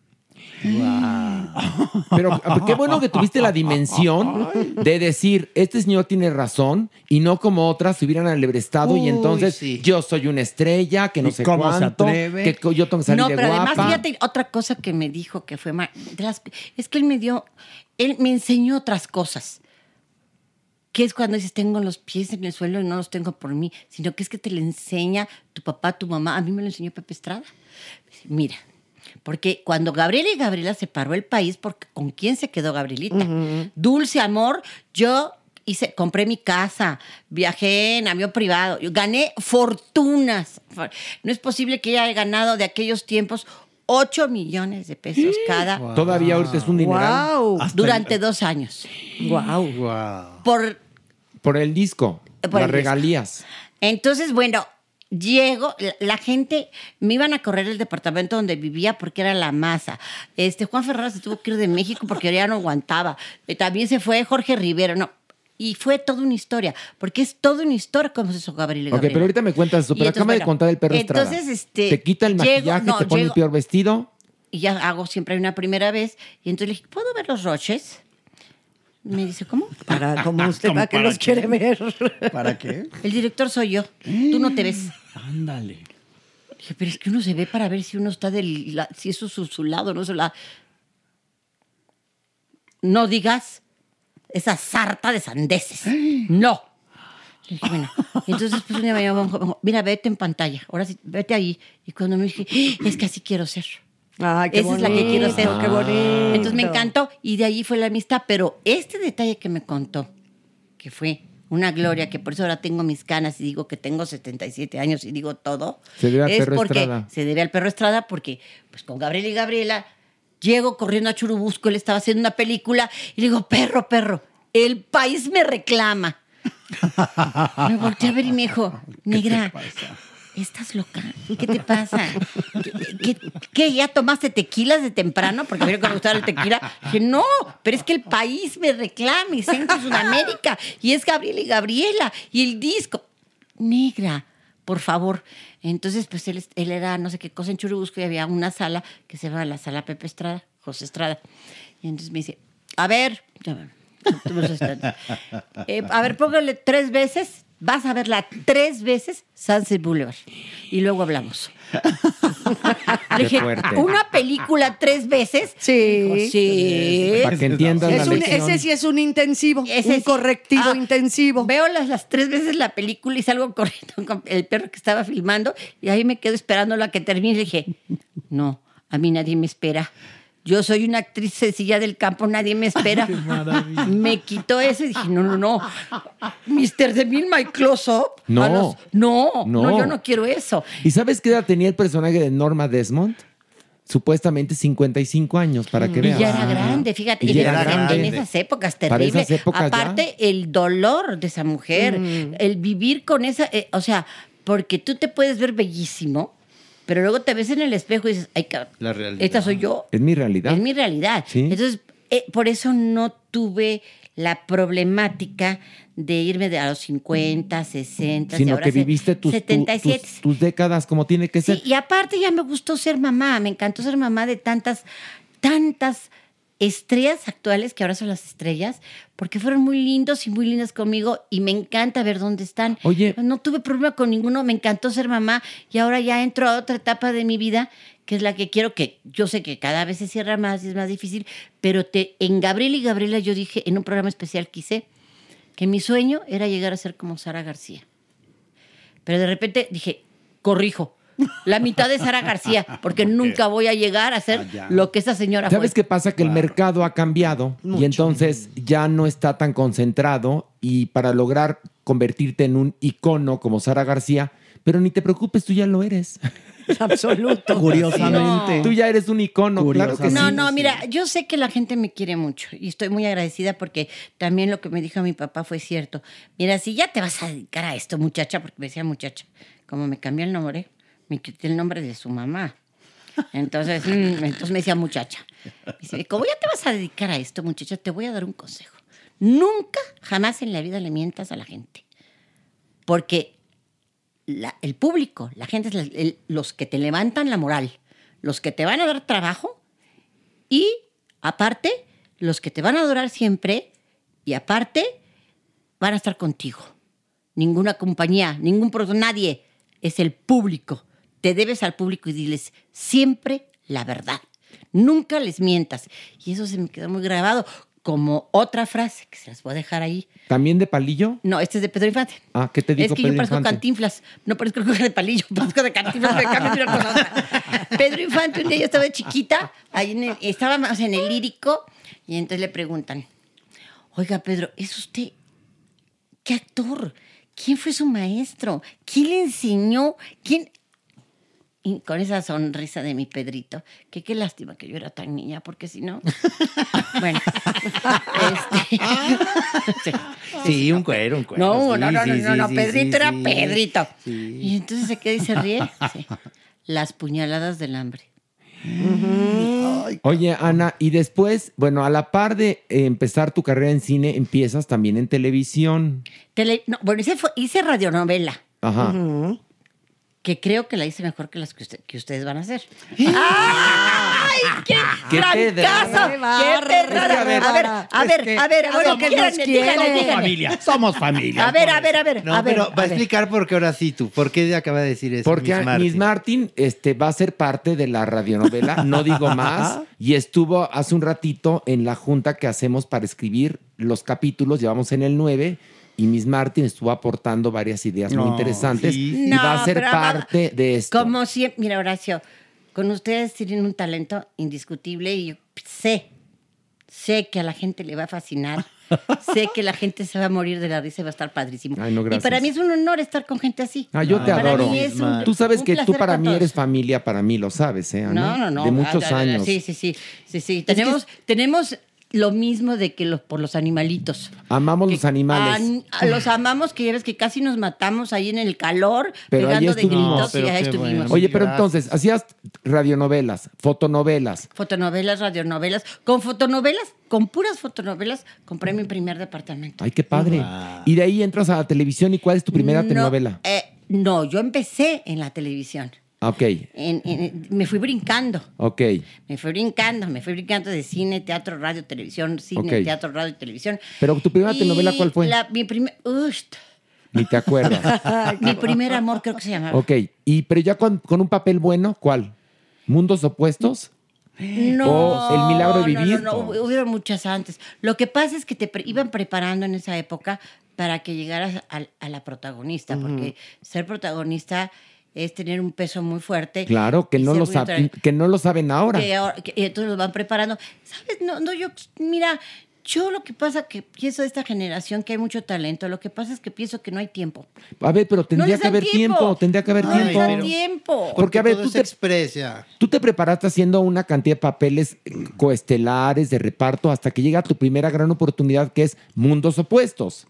Pero qué bueno que tuviste la dimensión de decir, este señor tiene razón y no como otras se hubieran alebrestado y Uy, entonces sí. yo soy una estrella, que no ¿Y sé cómo se cuánto, atreve? que yo tengo que salir No, de pero guapa. además, fíjate, otra cosa que me dijo que fue ma- de las- es que él me dio, él me enseñó otras cosas. Que es cuando dices, tengo los pies en el suelo y no los tengo por mí, sino que es que te le enseña tu papá, tu mamá. A mí me lo enseñó Pepe Estrada. Dice, Mira, porque cuando Gabriela y Gabriela se paró el país, porque ¿con quién se quedó Gabrielita? Dulce amor, yo hice, compré mi casa, viajé en avión privado, yo gané fortunas. No es posible que ella haya ganado de aquellos tiempos 8 millones de pesos cada Todavía ahorita es un dineral. Wow. durante dos años. Wow. Wow. Por Por el disco, Por las el disco. regalías. Entonces, bueno, llego, la, la gente, me iban a correr el departamento donde vivía porque era la masa. Este, Juan Ferrara se tuvo que ir de México porque ya no aguantaba. Eh, También se fue Jorge Rivero, no. Y fue toda una historia, porque es toda una historia como se hizo Gabriel y Ok, Gabriela. pero ahorita me cuentas eso. Pero entonces, acaba de contar el perro Estrada. entonces, este, Te quita el llego- maquillaje, no, te pone el peor vestido. Y ya hago siempre una primera vez. Y entonces le dije, ¿puedo ver los roches? Me dice, ¿cómo? Para, como usted, ¿para qué los quiere ver? ¿Para qué? El director soy yo. Tú no te ves. Ándale. Dije, pero es que uno se ve para ver si uno está del la- si eso es su, su lado, no su lado. No digas esa sarta de sandeces. No. Le dije, bueno, entonces pues un día me llamó, mira, vete en pantalla, ahora sí, vete ahí. Y cuando me dije, "Ah, es que así quiero ser. Ay, qué Esa es la que quiero ser. Qué bonito. Entonces me encantó y de ahí fue la amistad. Pero este detalle que me contó, que fue una gloria, que por eso ahora tengo mis canas y digo que tengo 77 años y digo todo, Se debe al es perro porque Estrada. se debe al perro Estrada porque pues con Gabriel y Gabriela llego corriendo a Churubusco, él estaba haciendo una película y le digo, perro, perro, el país me reclama. me volteé a ver y me dijo, negra, ¿estás loca? ¿Qué te pasa? ¿Qué, ya tomaste tequilas de temprano? Porque a mí me gustaba el tequila. Dije, no, pero es que el país me reclama y Centro Sudamérica y es Gabriela y Gabriela y el disco. Negra, por favor. Entonces, pues él, era no sé qué cosa en Churubusco y había una sala que se llama la sala Pepe Estrada, José Estrada. Y entonces me dice, a ver, eh, a ver, póngale tres veces, vas a verla tres veces, Sunset Boulevard. Y luego hablamos. Le dije. ¿una película tres veces? Sí. Dijo, sí. Para que entiendan la Es un- lección. ese sí es un intensivo, Ese un sí. correctivo Ah, intensivo. Veo las, las tres veces la película y salgo corriendo con el perro que estaba filmando y ahí me quedo esperando a que termine. Le dije, no, a mí nadie me espera. Yo soy una actriz sencilla del campo, nadie me espera. me quitó eso y dije, no, no, no. Mr. Demil, my close-up. No. Los- no, no, No. yo no quiero eso. ¿Y sabes qué edad tenía el personaje de Norma Desmond? Supuestamente 55 años, para que Y veas. ya era grande, fíjate, Y en, era esas- grande. en esas épocas Para terrible. esas épocas ya. Aparte, el dolor de esa mujer, el vivir con esa, eh, o sea, porque tú te puedes ver bellísimo, pero luego te ves en el espejo y dices, ay, cabrón, La realidad. esta soy yo. Es mi realidad. Es mi realidad. Sí. Entonces, eh, por eso no tuve la problemática de irme de a los 50, 60, y Sino ahora que viviste tus, tu- 77. tus, tus décadas como tiene que ser. Sí, y aparte ya me gustó ser mamá, me encantó ser mamá de tantas, tantas estrellas actuales que ahora son las estrellas, porque fueron muy lindos y muy lindas conmigo y me encanta ver dónde están. Oye. No tuve problema con ninguno, me encantó ser mamá y ahora ya entro a otra etapa de mi vida que es la que quiero, que yo sé que cada vez se cierra más y es más difícil, pero te, en Gabriel y Gabriela yo dije en un programa especial que hice que mi sueño era llegar a ser como Sara García. Pero de repente dije, corrijo, la mitad de Sara García, porque nunca voy a llegar a ser lo que esa señora ¿Sabes fue. qué pasa? Que el mercado ha cambiado y entonces ya no está tan concentrado y para lograr convertirte en un icono como Sara García, pero ni te preocupes, tú ya lo eres. Absoluto. Curiosamente. Tú ya eres un icono, claro que sí. No, no, mira, yo sé que la gente me quiere mucho y estoy muy agradecida porque también lo que me dijo mi papá fue cierto. Mira, si ya te vas a dedicar a esto, muchacha, porque me decía muchacha, como me cambió el nombre, me quité el nombre de su mamá. Entonces, mm, entonces me decía muchacha. Dice, como ya te vas a dedicar a esto, muchacha, te voy a dar un consejo. Nunca, jamás en la vida le mientas a la gente. Porque el público, la gente, es los que te levantan la moral, los que te van a dar trabajo y Aparte, los que te van a adorar siempre y aparte, van a estar contigo. Ninguna compañía, ningún producto, nadie. Es el público. Te debes al público y diles siempre la verdad. Nunca les mientas. Y eso se me quedó muy grabado como otra frase que se las voy a dejar ahí. ¿También de palillo? No, este es de Pedro Infante. Ah, ¿qué te digo Es que Pedro yo parezco Infante? cantinflas. No parezco de palillo, parezco de cantinflas. me cambio una otra. Pedro Infante, un día yo estaba de chiquita, ahí en el- estábamos en el lírico, y entonces le preguntan: Oiga, Pedro, ¿es usted qué actor? ¿Quién fue su maestro? ¿Quién le enseñó? ¿Quién? Y con esa sonrisa de mi Pedrito, que qué lástima que yo era tan niña, porque si no. bueno. este, sí. Sí, un cuero, un cuero. No, Sí, no, no, sí, no, no, no, sí, Pedrito sí, era sí. Pedrito. Sí. Y entonces se queda y se ríe. Sí. Las puñaladas del hambre. Oye, Ana, y después, bueno, a la par de empezar tu carrera en cine, empiezas también en televisión. Tele- no, bueno, hice, fue- hice radionovela, Ajá. Que creo que la hice mejor que las que, usted- que ustedes van a hacer. ¡Ay! ¡Qué, ¡Qué caso! ¡Qué que, A ver, a a ver, que- a ver, Somos bueno, díganme, quienes. díganme, Somos familia, somos familia. A ver, a ver, a ver, No, a ver. pero a va a ver. explicar por qué ahora sí tú. ¿Por qué acaba de decir eso? Porque Miss Miss Martin? Martin, este, va a ser parte de la radionovela, no digo más, y estuvo hace un ratito en la junta que hacemos para escribir los capítulos, llevamos en el 9, y Miss Martin estuvo aportando varias ideas muy sí. y va a ser va- parte de esto. Como siempre, mira, Horacio, con ustedes tienen un talento indiscutible y yo sé, sé que a la gente le va a fascinar. sé que la gente se va a morir de la risa y va a estar padrísimo. Ay, no, y gracias. para mí es un honor estar con gente así. Ah, yo te Para adoro. mí es un- tú sabes un que tú para mí todos. eres familia, para mí lo sabes, ¿eh? Ana? No, no, no. De muchos Ah, años. Sí, sí, sí. sí, sí. Tenemos, tenemos lo mismo de que los, por los animalitos. Amamos los animales. A los amamos, que ya ves que casi nos matamos ahí en el calor, Pero pegando de estuvimos. gritos No, y ahí estuvimos. bueno. Oye, pero entonces, hacías radionovelas, fotonovelas. Fotonovelas, radionovelas. Con fotonovelas, con puras fotonovelas, compré mi primer departamento. Ay, qué padre. Y de ahí entras a la televisión y ¿cuál es tu primera No, telenovela? eh, no, yo empecé en la televisión. Ok, En- en- me fui brincando. ok. Me fui brincando, me fui brincando de cine, teatro, radio, televisión, cine, teatro, radio, televisión. Pero tu primera Y telenovela, ¿cuál fue? la- mi primer, Ush, Ni te acuerdas. mi primer amor creo que se llamaba. ok, y pero ya con, con un papel bueno, ¿cuál? ¿Mundos opuestos? No, O El milagro de no, vivir. No, no, hubo- hubieron muchas antes. Lo que pasa es que te pre- iban preparando en esa época para que llegaras a, a la protagonista, porque ser protagonista es tener un peso muy fuerte. Claro, que no, lo muy sab- atractivo. que no lo saben ahora. que ahora- que- y entonces los van preparando. ¿Sabes? No, no, yo, mira, yo lo que pasa que pienso de esta generación que hay mucho talento, lo que pasa es que pienso que no hay tiempo. A ver, pero tendría que haber tiempo. tendría que haber no tiempo. tiempo. Porque, a ver, todo tú te, expresa. tú te preparaste haciendo una cantidad de papeles coestelares, de reparto, hasta que llega tu primera gran oportunidad, que es Mundos Opuestos.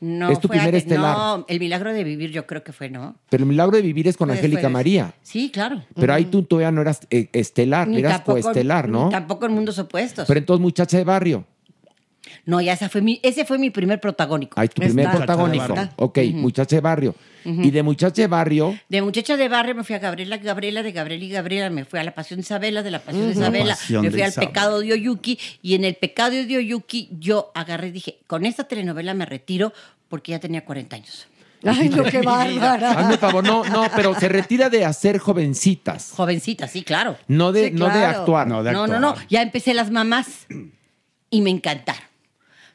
No, es tu fue primer estelar. No, el milagro de vivir yo creo que fue, ¿no? Pero el milagro de vivir es con Fue- Angélica fue- María. Sí, claro. Pero ahí tú todavía no eras eh, estelar, Ni eras coestelar, ¿no? ni tampoco en mundos opuestos. Pero entonces, muchacha de barrio. No, ya esa fue mi, ese fue mi primer protagónico. Ahí tu primer Está. protagónico. Muchacha de barrio. Ok, muchacha de barrio. Y de muchacha de barrio, De muchacha de barrio me fui a Gabriela, Gabriela, de Gabriela y Gabriela, me fui a la Pasión de Isabela, de la Pasión de Isabela, Pasión me fui al. Pecado de Oyuki, y en el Pecado de Oyuki yo agarré y dije, con esta telenovela me retiro porque ya tenía 40 años. Ay, no, qué bárbara. hazme favor, no, no, pero se retira de hacer jovencitas, Jovencita, sí, claro. no de, Sí, no de actuar. No, de No, no, actuar. no, ya empecé las mamás y me encantaron.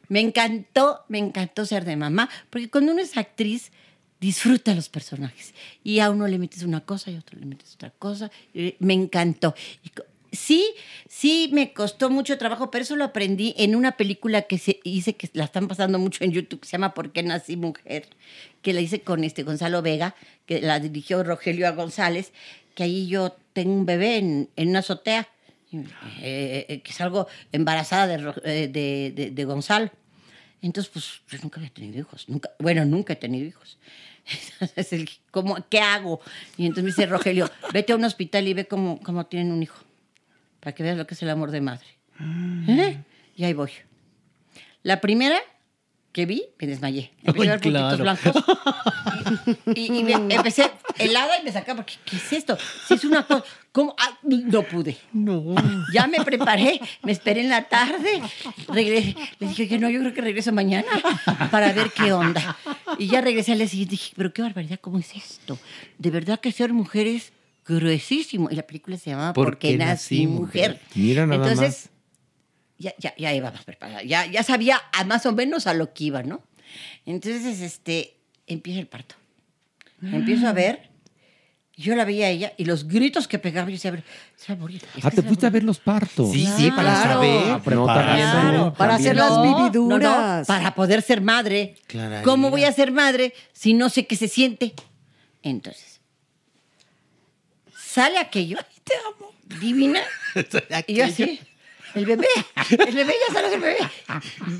Me encantó, me encantó ser de mamá, porque cuando uno es actriz, disfruta los personajes. Y a uno le metes una cosa y a otro le metes otra cosa. me encantó. Sí, sí me costó mucho trabajo, pero eso lo aprendí en una película que se hice, que la están pasando mucho en YouTube, que se llama ¿Por qué nací mujer? Que la hice con este Gonzalo Vega, que la dirigió Rogelio. González, que ahí yo tengo un bebé en, en una azotea eh, eh, que salgo embarazada de, eh, de, de- de Gonzalo. Entonces, pues yo nunca había tenido hijos. Nunca, bueno, nunca he tenido hijos. Entonces, el- ¿cómo, ¿qué hago? Y entonces me dice Rogelio, vete a un hospital y ve cómo, cómo tienen un hijo. Para que veas lo que es el amor de madre. ¿Eh? Y ahí voy. La primera que vi, me desmayé. Empecé a Ay, ver puntitos claro. blancos. Y, y me- empecé helada y me sacaba, porque ¿qué es esto? Si es una cosa, ¿cómo? Ah, no pude. No. Ya me preparé, me esperé en la tarde, regresé, le dije que no, yo creo que regreso mañana para ver qué onda. Y ya regresé al día siguiente y dije, pero qué barbaridad, ¿cómo es esto? De verdad que ser mujer es gruesísimo. Y la película se llamaba ¿Por ¿Por qué qué nací nací mujer? mujer? Mira nada Entonces, ya, ya, ya íbamos preparadas. Ya, ya sabía a más o menos a lo que iba, ¿no? Entonces, este, empieza el parto. Empiezo a ver, yo la veía a ella y los gritos que pegaba, yo decía, a ver, se va a morir. es Ah, te fuiste a morir". ver los partos. Sí, sí, para Claro. saber. No, Para también. hacer las vividuras. no, no, para poder ser madre. Clararira. ¿Cómo voy a ser madre si no sé qué se siente? Entonces, sale aquello. te amo. Divina. Y yo así. El bebé, el bebé ya sale el bebé.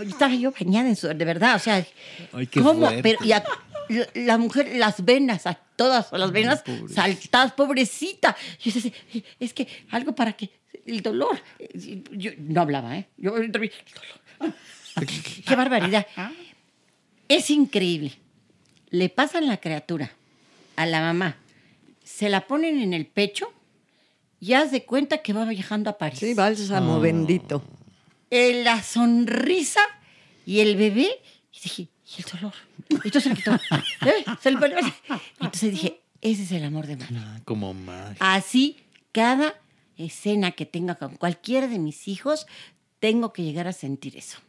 Estaba yo bañada en su, de verdad, o sea, Ay, qué ¿cómo? fuerte. Pero, y a- la, la mujer, las venas, a todas las venas saltadas, pobrecita. Yo decía, es que algo para que el dolor. Yo no hablaba, ¿eh? Yo el dolor. Qué barbaridad. Es increíble. Le pasan la criatura a la mamá, se la ponen en el pecho y haz de cuenta que va viajando a París. Sí, bálsamo bendito. Eh, la sonrisa y el bebé. Y dije, ¿y el dolor? Y entonces se quitó. ¿Eh? Se Entonces dije, ese es el amor de mamá. Como más. Así, cada escena que tenga con cualquiera de mis hijos, tengo que llegar a sentir eso.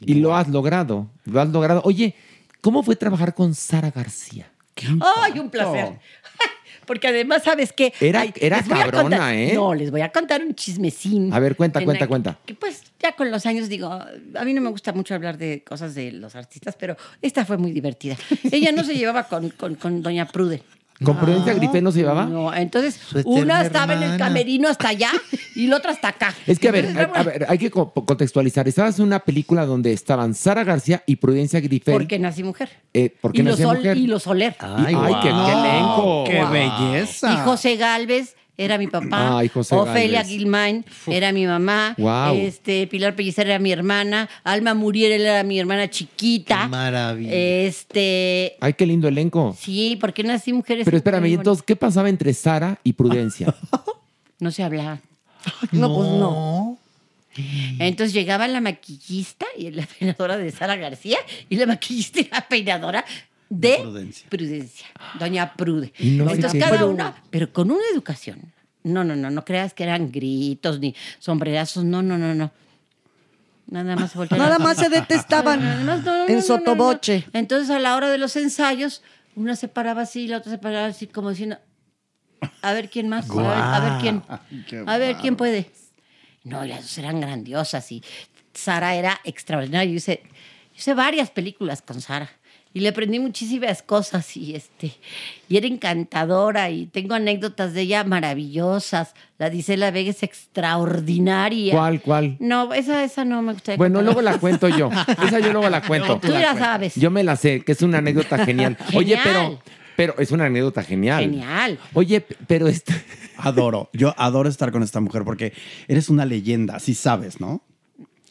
Y lo has logrado. Lo has logrado. Oye, ¿cómo fue trabajar con Sara García? ¡Ay, un placer! Porque además, ¿sabes qué? Era- Ay, cabrona, contar- ¿eh? No, les voy a contar un chismecín. A ver, cuenta, Que cuenta, cuenta. Que pues ya con los años digo, a mí no me gusta mucho hablar de cosas de los artistas, pero esta fue muy divertida. Ella no se llevaba con, con, con Doña Prude. ¿Con Prudencia Grifé no se llevaba? No, entonces una estaba en el camerino hasta allá y la otra hasta acá. Es que, a ver, Entonces, a, a ver, hay que co- contextualizar. Estabas en una película donde estaban Sara García y Prudencia Grifel. Porque nací mujer. Eh, ¿Por qué y, no los hacía Sol- mujer? y los Soler. Ay, ay, qué, qué elenco. ¡Qué Wow. belleza! Y José Galvez era mi papá. Ay, José Ofelia. Gilmain era mi mamá. Guau. Este, Pilar Pellicer era mi hermana. Alma Muriel era mi hermana chiquita. Qué maravilla. Este. Ay, qué lindo elenco. Sí, porque nací mujeres. Pero espérame, ¿y entonces qué pasaba entre Sara y Prudencia? No se hablaba. No, pues no. Entonces llegaba la maquillista y la peinadora de Sara García y la maquillista y la peinadora de Prudencia. Prudencia. Doña Prude. Y no Entonces cada Prude. una, pero con una educación. No, no, no, no creas que eran gritos ni sombrerazos, no, no, no, no. Nada más. Nada más se detestaban no, no, en sotoboche. Entonces a la hora de los ensayos, una se paraba así, la otra se paraba así, como diciendo, a ver quién más, a ver, a ver quién, a ver quién puede. No, y las dos eran grandiosas y Sara era extraordinaria. Yo hice, yo hice varias películas con Sara y le aprendí muchísimas cosas y este y era encantadora y tengo anécdotas de ella maravillosas. La Disela Vega es extraordinaria. ¿Cuál, cuál? No, esa, esa no me gustaría Bueno, luego la cuento yo. Esa yo luego la cuento. Tú ya sabes. Yo me la sé, que es una anécdota genial. Oye, pero, pero es una anécdota genial. Genial. Oye, pero este, Adoro. Yo adoro estar con esta mujer porque eres una leyenda, sí sabes, ¿no?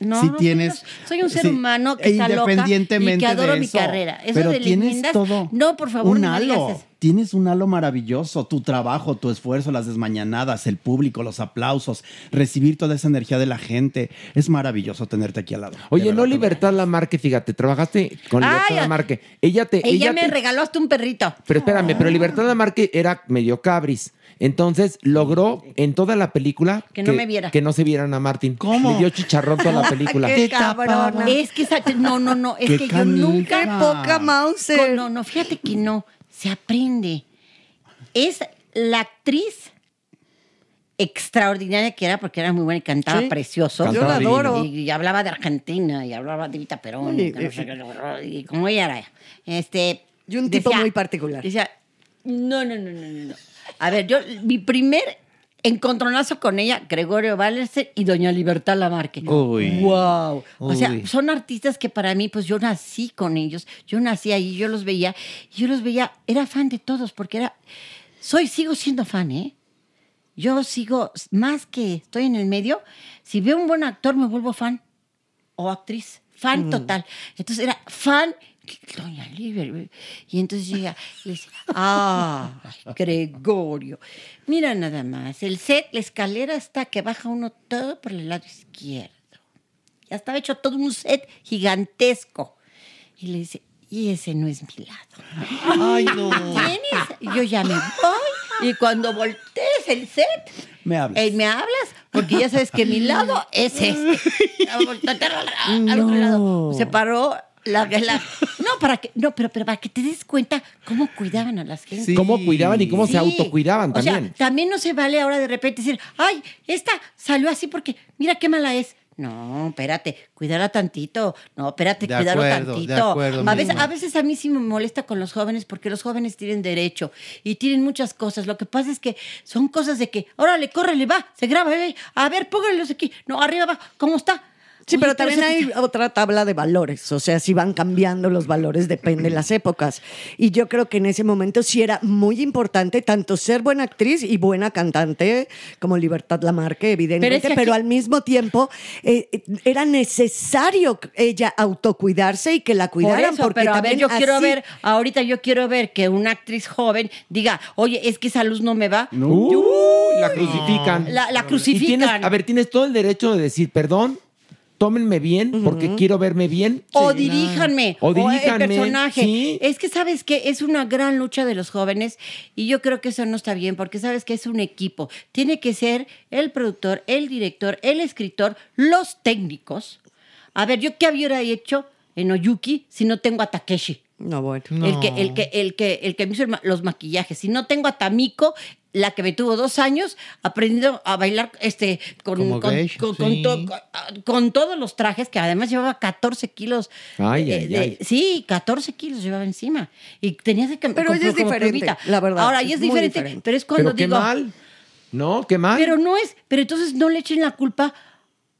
No, Sí no, tienes- soy, un ser sí, humano que e está loca y que adoro de mi carrera. Eso Pero de tienes leyendas, todo. No, por favor, un no halo. eso. Tienes un halo maravilloso. Tu trabajo, tu esfuerzo, las desmañanadas, el público, los aplausos, recibir toda esa energía de la gente. Es maravilloso tenerte aquí al lado. oye, De no Libertad Lamarque, fíjate, trabajaste con Libertad Ay, Lamarque. Ella te. Ella, me te- regaló hasta un perrito. Pero espérame, pero Libertad Lamarque era medio cabris. Entonces logró en toda la película Que no me viera. Que no se vieran a Martín. ¿Cómo? Le dio chicharrón toda la película. Qué cabrona. Es que esa- no, no, no, es Qué que yo nunca Qué poca Mauser. No, no, fíjate que no, se aprende. Es la actriz extraordinaria que era porque era muy buena y cantaba Sí. precioso. Yo la adoro. Y, y hablaba de Argentina y hablaba de Vita Perón. Y, y como ella era. Este, Y un tipo muy particular. Decía, no, no, no, no, no. A ver, yo, mi primer encontronazo con ella, Gregorio Valerse y Doña Libertad Lamarque. Uy. ¡Wow! O sea, son artistas que para mí, pues yo nací con ellos, yo nací ahí, yo los veía, yo los veía, era fan de todos, porque era, soy, sigo siendo fan, ¿eh? Yo sigo, más que estoy en el medio, si veo un buen actor me vuelvo fan o actriz, fan total. Entonces era fan Doña Liber. Y entonces llega, le dice, ah, Gregorio, mira nada más, el set, la escalera está que baja uno todo por el lado izquierdo. Ya estaba hecho todo un set gigantesco. Y le dice, y ese no es mi lado. Ay, no. ¿Tienes? Y Yo ya me voy. Y cuando voltees el set, Me hablas. eh, me hablas, porque ya sabes que mi lado es este. Al otro lado. Se paró la, la- No, para que, no, pero, pero para que te des cuenta cómo cuidaban a las gentes. Cómo cuidaban y cómo se Sí. autocuidaban O sea, también. también no se vale ahora de repente decir, ay, esta salió así porque mira qué mala es. No, espérate, cuidarla tantito. No, espérate, De cuidarlo acuerdo, de tantito. acuerdo, a, veces, a veces a mí sí me molesta con los jóvenes porque los jóvenes tienen derecho y tienen muchas cosas. Lo que pasa es que son cosas de que, órale, córrele, va, se graba, eh, a ver, pónganlos aquí. No, arriba va, ¿cómo está? Sí, Oye, pero también hay otra tabla de valores, o sea, si van cambiando los valores, depende de las épocas. Y yo creo que en ese momento sí era muy importante tanto ser buena actriz y buena cantante, como Libertad Lamarque, evidentemente, Pero es que aquí- al mismo tiempo eh, eh, era necesario ella autocuidarse y que la Por cuidaran. eso, porque pero a ver, también yo quiero así- ver, ahorita yo quiero ver que una actriz joven diga, oye, es que esa luz no me va. Uy, la crucifican. La- la crucifican. tienes- a ver, tienes todo el derecho de decir, perdón, tómenme bien porque quiero verme bien. O diríjanme. O O, diríjanme, el personaje. sí. Es que sabes que es una gran lucha de los jóvenes y yo creo que eso no está bien porque sabes que es un equipo. Tiene que ser el productor, el director, el escritor, los técnicos. A ver, ¿yo qué hubiera hecho en Oyuki si no tengo a Takeshi? No, bueno. El, que, el, que, el, que, el que me hizo el ma- los maquillajes. Si no tengo a Tamiko, la que me tuvo dos años aprendiendo a bailar este, con, Como con, geisha, con- con sí. to- con- con todos los trajes, que además llevaba 14 kilos. Ay, eh, ay, de- ay. Sí, 14 kilos llevaba encima. Y tenía que Pero ella es diferente, plumita. la verdad, Ahora, es ella es diferente, diferente. pero es cuando Pero qué digo... mal. No, qué mal. Pero no es, pero entonces no le echen la culpa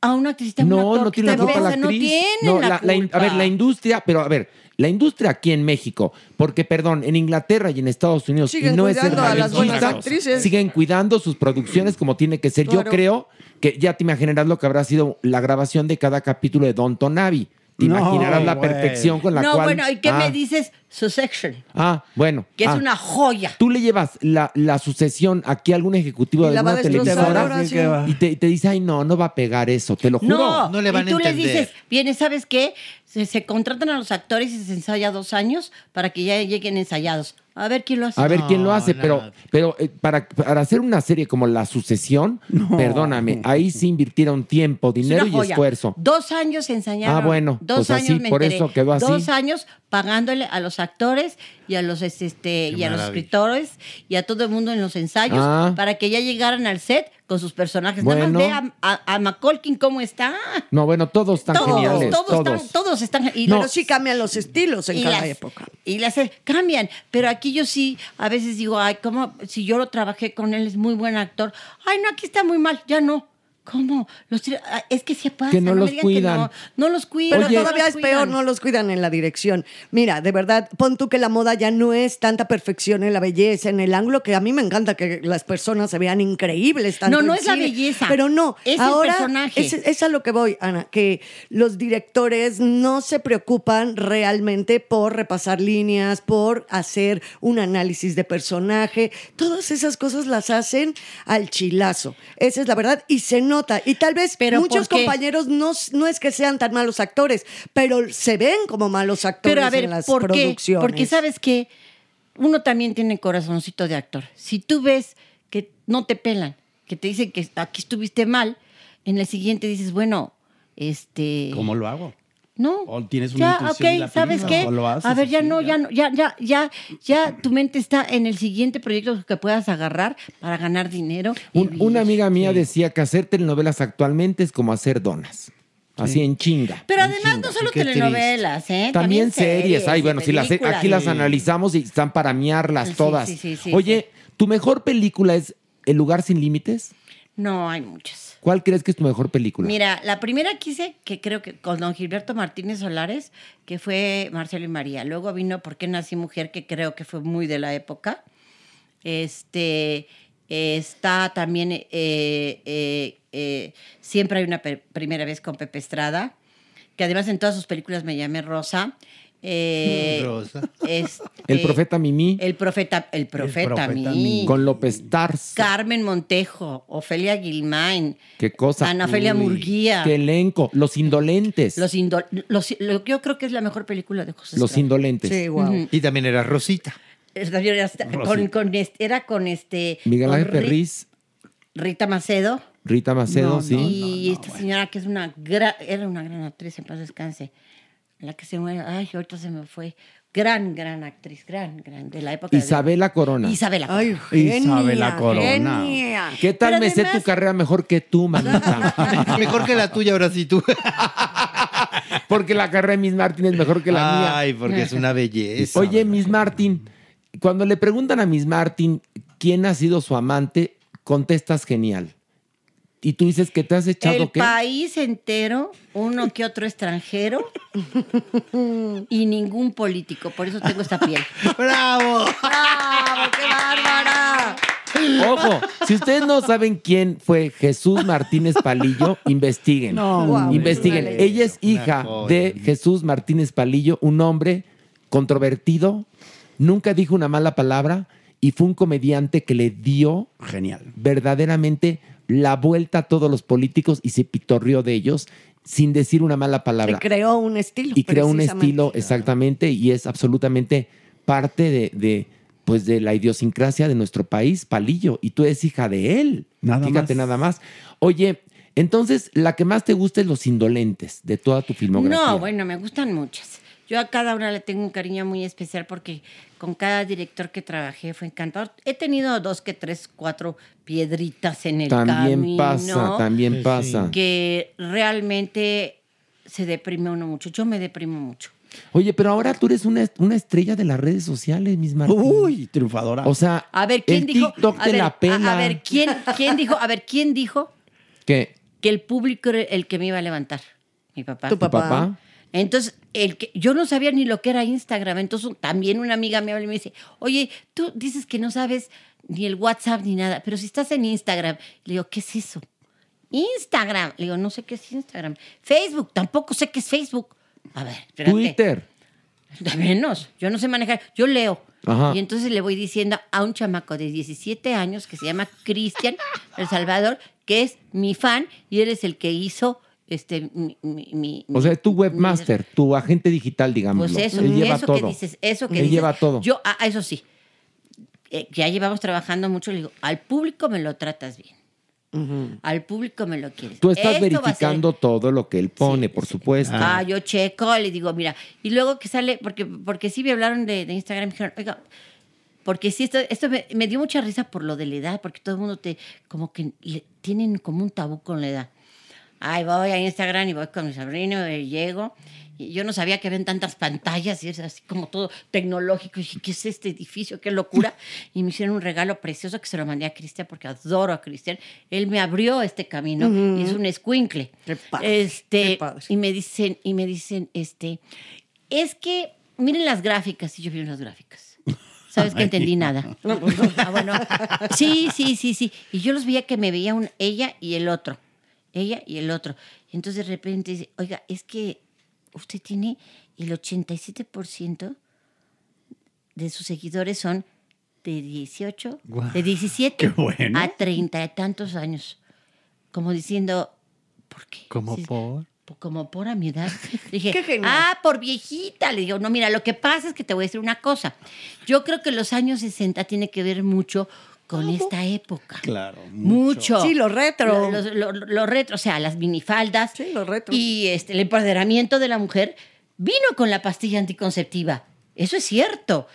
a una actriz. no, actor no que tiene la culpa la actriz. No tienen No, la, la- la culpa. a ver, la industria, pero a ver, la industria aquí en México, porque perdón, en Inglaterra y en Estados Unidos, Siguen y no es a las buenas actrices. siguen cuidando sus producciones como tiene que ser. Yo creo que ya te imaginarás lo que habrá sido la grabación de cada capítulo de Don Tonavi. Te No, imaginarás la güey. perfección con la no, cual. bueno, ¿y qué ah, me dices? Succession, Ah, bueno. que es ah. una joya. Tú le llevas la, la sucesión aquí a algún ejecutivo de alguna a televisora y te, y te dice, ay, no, no va a pegar eso, te lo juro. No, No le van y a tú les entender. dices, viene, ¿sabes qué? Se, se contratan a los actores y se ensaya dos años para que ya lleguen ensayados. A ver quién lo hace. A ver quién lo No, hace, pero, nada. pero eh, para, para hacer una serie como La Sucesión, perdóname, ahí sí invirtieron tiempo, dinero y esfuerzo. Dos años ensayaron. Ah, bueno, dos pues años así, me por enteré. eso quedó así. Dos años pagándole a los actores y a los este, Qué y a los escritores y a todo el mundo en los ensayos Ah. para que ya llegaran al set con sus personajes. Nada Bueno. más ve a, a, a Macaulay cómo está. No, bueno, todos están todos, geniales. todos, Todos. Están, todos están. Y No. Pero sí cambian los estilos en y cada las- época. Y las eh, cambian. Pero aquí yo sí, a veces digo, ay, ¿cómo? Si yo lo trabajé con él, es muy buen actor. Ay, no, aquí está muy mal, ya no. ¿Cómo? Los tira- ah, es que se pasa. Que no me los digan cuidan. no, no los cuidan. Pero Oye. no todavía es peor, no los cuidan en la dirección. Mira, de verdad, pon tú que la moda ya no es tanta perfección en la belleza, en el ángulo, que a mí me encanta que las personas se vean increíbles. tanto No, no es la belleza, Pero no, es el ahora personaje. Es, es a lo que voy, Ana, que los directores no se preocupan realmente por repasar líneas, por hacer un análisis de personaje. Todas esas cosas las hacen al chilazo. Esa es la verdad y se nota. Y tal vez Pero muchos compañeros no, no es que sean tan malos actores, pero se ven como malos actores Pero a ver, en las ¿por qué? producciones. Porque sabes que uno también tiene corazoncito de actor. Si tú ves que no te pelan, que te dicen que aquí estuviste mal, en el siguiente dices, bueno, este... ¿Cómo lo hago? No. O tienes una ya, intuición de ok, la ¿sabes qué? o lo haces a ver, ya así, no, ya. ya no, ya, ya, ya, ya tu mente está en el siguiente proyecto que puedas agarrar para ganar dinero. y Un- vivir. una amiga mía decía que hacer telenovelas actualmente es como hacer donas. Así en chinga. Pero en además chinga. no solo Qué telenovelas, ¿eh? También series. Ay, bueno, si las, aquí las analizamos y están para miarlas Sí, todas. sí, sí, sí, Oye, ¿tu mejor película es El lugar sin límites? No, hay muchas. ¿Cuál crees que es tu mejor película? Mira, la primera que hice, que creo que con don Gilberto Martínez Solares, que fue Marcelo y María. Luego vino ¿Por qué nací mujer? que creo que fue muy de la época. Este eh, está también eh, eh, eh, Siempre hay una primera vez con Pepe Estrada, que además en todas sus películas me llamé Rosa. Eh, Rosa. este, El profeta Mimi. El profeta, el profeta, profeta Mimi. Mimi. Con López Tarso. Carmen Montejo, Ofelia Gilmain, Qué cosa. Ana Ofelia Murguía. Qué elenco. Los indolentes. Los indol los- lo- yo creo que es la mejor película de José Los Estrada. indolentes. Sí, wow. Ujú. Y también era Rosita. Era- era- con, con este- era con este Miguel Ángel Ri- Ferriz, Rita Macedo Rita Macedo, No, sí. no, y esta señora que es una gran, era una gran actriz, en paz descanse. La que se muere, ay, ahorita se me fue. Gran, gran actriz, gran, gran, de la época de- Isabela Corona. Isabela. Ay, Corona. Isabela Corona. genia. ¿Qué tal Pero me sé tu carrera mejor que tú, manita? Mejor que la tuya, ahora sí tú. Porque la carrera de Miss Martin es mejor que la mía. Ay, porque es una belleza. Oye, Miss Martin, cuando le preguntan a Miss Martin quién ha sido su amante, contestas genial. Y tú dices que te has echado El qué? país entero, uno que otro extranjero y ningún político. Por eso tengo esta piel. ¡Bravo! ¡Bravo! ¡Qué bárbara! Ojo, si ustedes no saben quién fue Jesús Martínez Palillo, investiguen. Wow, investiguen. Ella es hija de Jesús Martínez Palillo, un hombre controvertido, nunca dijo una mala palabra y fue un comediante que le dio Genial. verdaderamente la vuelta a todos los políticos y se pitorrió de ellos sin decir una mala Y palabra. creó un estilo. Y creó un estilo exactamente y es absolutamente parte de, de, pues de la idiosincrasia de nuestro país, Palillo. Y tú eres hija de él. Nada Fíjate más. nada más. Oye, entonces la que más te gusta es Los Indolentes de toda tu filmografía. No, bueno, me gustan muchas. Yo a cada una le tengo un cariño muy especial porque con cada director que trabajé fue encantador. He tenido dos que tres, cuatro piedritas en el También camino. pasa, también Sí. pasa. Que realmente se deprime uno mucho. Yo me deprimo mucho. Oye, pero ahora tú eres una, una estrella de las redes sociales, Miss Martín. Uy, triunfadora. O sea, A ver, ¿quién el dijo? TikTok a te ver, la pela. A, a ver, ¿quién, ¿quién dijo? A ver, ¿quién dijo ¿Qué? que el público era el que me iba a levantar? Mi papá. Tu ¿Tu papá. Entonces, el que, yo no sabía ni lo que era Instagram. Entonces, también una amiga me habla y me dice, oye, tú dices que no sabes ni el WhatsApp ni nada, pero si estás en Instagram, le digo, ¿qué es eso? Instagram. Le digo, no sé qué es Instagram. Facebook, tampoco sé qué es Facebook. A ver, espérate. Twitter. De menos, yo no sé manejar, yo leo. Ajá. Y entonces le voy diciendo a un chamaco de 17 años que se llama Cristian El Salvador, que es mi fan y eres el que hizo este mi, mi- mi- O sea, es tu mi- webmaster, tu agente digital, digamos. Pues eso, Él lleva eso todo. que dices, eso que Él dices. lleva todo. Yo, ah, eso sí, eh, ya llevamos trabajando mucho, le digo, al público me lo tratas bien. Al público me lo quieres. Tú estás Esto ser- verificando todo lo que él pone, por supuesto. Ah, yo checo, le digo, mira, y luego que sale, porque, porque sí me hablaron de, de Instagram, me dijeron, oiga, porque sí, esto, esto me, me dio mucha risa por lo de la edad, porque todo el mundo te, como que le- tienen como un tabú con la edad. Ay, voy a Instagram y voy con mi sobrino, y llego, y yo no sabía que habían tantas pantallas y es así como todo tecnológico. Y dije, ¿qué es este edificio? ¡Qué locura! Y me hicieron un regalo precioso que se lo mandé a Cristian porque adoro a Cristian. Él me abrió este camino y es un escuincle. Qué padre, Este, qué padre. y me dicen, y me dicen, este, es que miren las gráficas, y yo vi las gráficas. ¿Sabes que entendí nada? Ah, bueno, sí, sí, sí, sí. Y yo los veía que me veía un, ella y el otro. Ella y el otro. Entonces de repente dice, oiga, es que usted tiene el 87% de sus seguidores son de 18, Guau, de 17 qué bueno. a 30 y tantos años. Como diciendo, ¿por qué? ¿Cómo Sí, por? po- Como por a mi edad. Dije, Qué genial. ah, por viejita. Le digo, no, mira, lo que pasa es que te voy a decir una cosa. Yo creo que los años 60 tiene que ver mucho con esta época. Claro. Mucho. Sí, lo retro. Lo, lo- lo- lo retro, o sea, las minifaldas. Sí, lo retro. Y este, el empoderamiento de la mujer vino con la pastilla anticonceptiva. Eso es cierto.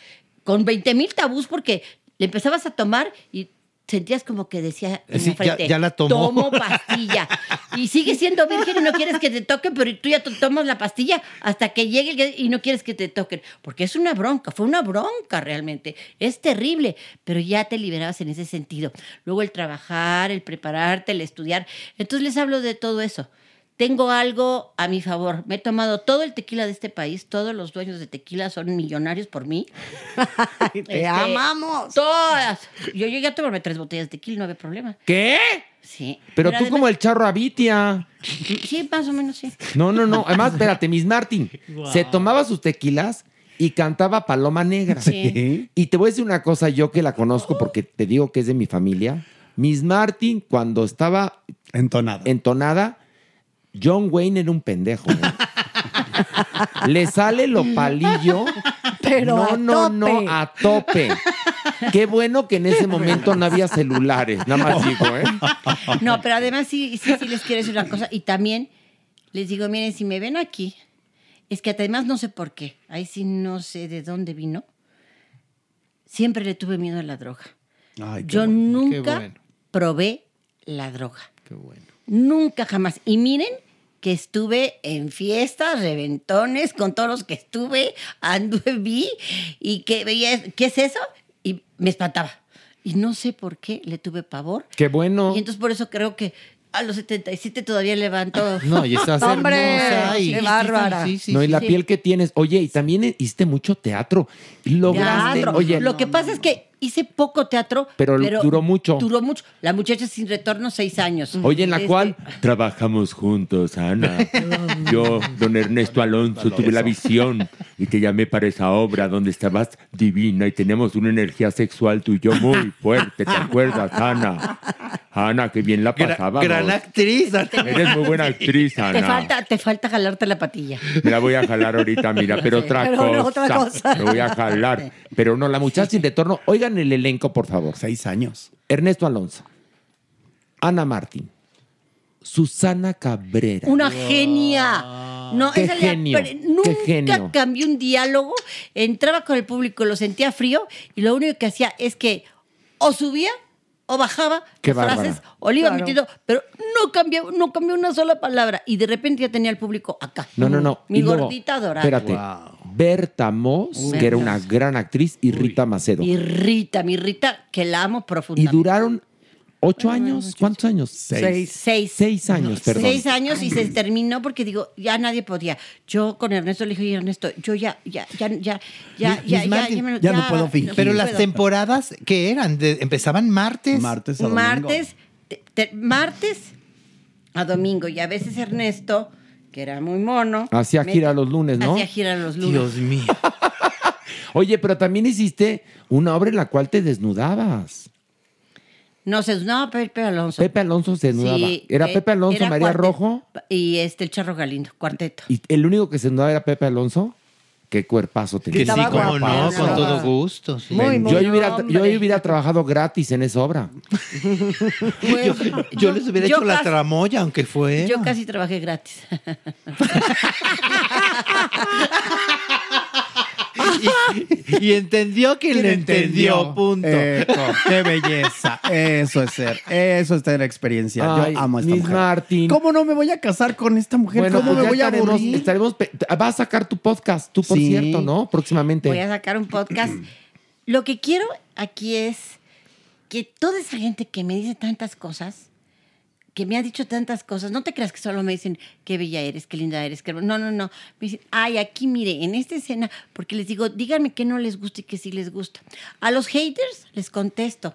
Con 20 mil tabús porque le empezabas a tomar y sentías como que decía en Sí, la frente, ya- ya la tomó. tomo pastilla. y sigues siendo virgen y no quieres que te toquen, pero tú ya to- tomas la pastilla hasta que llegue y no quieres que te toquen. Porque es una bronca, fue una bronca realmente. Es terrible, pero ya te liberabas en ese sentido. Luego el trabajar, el prepararte, el estudiar. Entonces les hablo de todo eso. Tengo algo a mi favor. Me he tomado todo el tequila de este país. Todos los dueños de tequila son millonarios por mí. Te Este, amamos. Todas. Yo llegué a tomarme tres botellas de tequila, no había problema. ¿Qué? Sí. Pero tú además- como el charro Abitia. Sí, más o menos sí. No, no, no. Además, espérate, Miss Martin se tomaba sus tequilas y cantaba Paloma Negra. Sí. Y te voy a decir una cosa, yo que la conozco porque te digo que es de mi familia. Miss Martin, cuando estaba Entonada. entonada, John Wayne era un pendejo. Le sale lo palillo. Pero no, a no, tope. no, a tope. Qué bueno que en ese momento no había celulares, nada más digo, ¿eh? No, pero además sí, sí, sí les quiero decir una cosa. Y también les digo, miren, si me ven aquí, es que además no sé por qué. Ahí sí no sé de dónde vino. Siempre le tuve miedo a la droga. Ay, qué Yo bueno. nunca bueno. probé la droga. Qué bueno. Nunca jamás. Y miren que estuve en fiestas, reventones, con todos los que estuve, anduve, vi, y que veía, ¿qué es eso? Y me espantaba. Y no sé por qué le tuve pavor. Qué bueno. Y entonces por eso creo que a los 77 todavía levanto. No, y estás Hombre, hermosa. y- qué bárbara. Sí, sí, no, y sí. la piel que tienes. Oye, y también hiciste mucho teatro. Lograste. Teatro. Oye, lo que pasa es que hice poco teatro, Pero duró mucho. Duró mucho. La muchacha sin retorno, seis años. Oye, en la Este, cual Trabajamos juntos, Ana. Yo, don Ernesto Alonso, tuve la visión y te llamé para esa obra donde estabas divina y teníamos una energía sexual tú y yo muy fuerte. ¿Te acuerdas, Ana? Ana, qué bien la pasábamos. gran actriz. Eres muy buena actriz, Te Ana. falta, te falta jalarte la patilla. Me la voy a jalar ahorita, mira, pero otra Pero cosa. otra cosa. Me voy a jalar. Pero no, la muchacha sin retorno. Oigan el elenco, por favor. Seis años. Ernesto Alonso. Ana Martín. Susana Cabrera. Una genia. No, Qué esa genio, qué nunca genio. cambió un diálogo, entraba con el público, lo sentía frío y lo único que hacía es que o subía o bajaba Qué las bárbara. frases o le iba Claro. metiendo, pero no cambió, no cambió una sola palabra y de repente ya tenía el público acá. No, no, no. Mi Y luego, gordita dorada. Espérate. Wow. Berta Moss, Uy. que era una gran actriz, y Rita Macedo. Mi Rita, mi Rita, que la amo Y profundamente. duraron ocho años. ¿Cuántos años? Seis. Seis. Seis años, perdón. Seis años y se terminó porque digo, ya nadie podía. Yo con Ernesto le dije, oye, Ernesto, yo ya, ya, ya, ya, ya, ya, ya, Martin, me lo- ya no puedo fingir. Pero las puedo. temporadas, ¿qué eran? De- ¿Empezaban martes? Martes a domingo. martes, te- te- martes a domingo y a veces Ernesto, que era muy mono, Hacía gira los lunes, ¿no? Hacía gira los lunes. Dios mío. Oye, pero también hiciste una obra en la cual te desnudabas. No sé, no, Pepe Alonso. Pepe Alonso se desnudaba. Sí, era eh, Pepe Alonso, era María cuarteto. Rojo. Y este, el Charro Galindo, cuarteto. Y el único que se desnudaba era Pepe Alonso. Qué cuerpazo tenía. Que sí, como no, con todo gusto. sí. Muy, muy yo, ahí hubiera, yo hubiera trabajado gratis en esa obra. Yo, yo les hubiera yo hecho la tramoya, aunque fue. Yo casi trabajé gratis. Y entendió que le entendió, punto. Eco, qué belleza. Eso es ser. Eso es tener experiencia. Ay, Yo amo a esta Miss mujer. Martin. ¿Cómo no me voy a casar con esta mujer? Bueno, ¿Cómo pues me voy a estaremos, aburrir? estaremos Vas a sacar tu podcast, tú por Sí. cierto, ¿no? Próximamente. Voy a sacar un podcast. Lo que quiero aquí es que toda esa gente que me dice tantas cosas, que me ha dicho tantas cosas, no te creas que solo me dicen qué bella eres, qué linda eres, qué... No, no, no. Me dicen, ay, aquí mire, en esta escena, porque les digo, díganme que no les gusta y que sí les gusta. A los haters les contesto.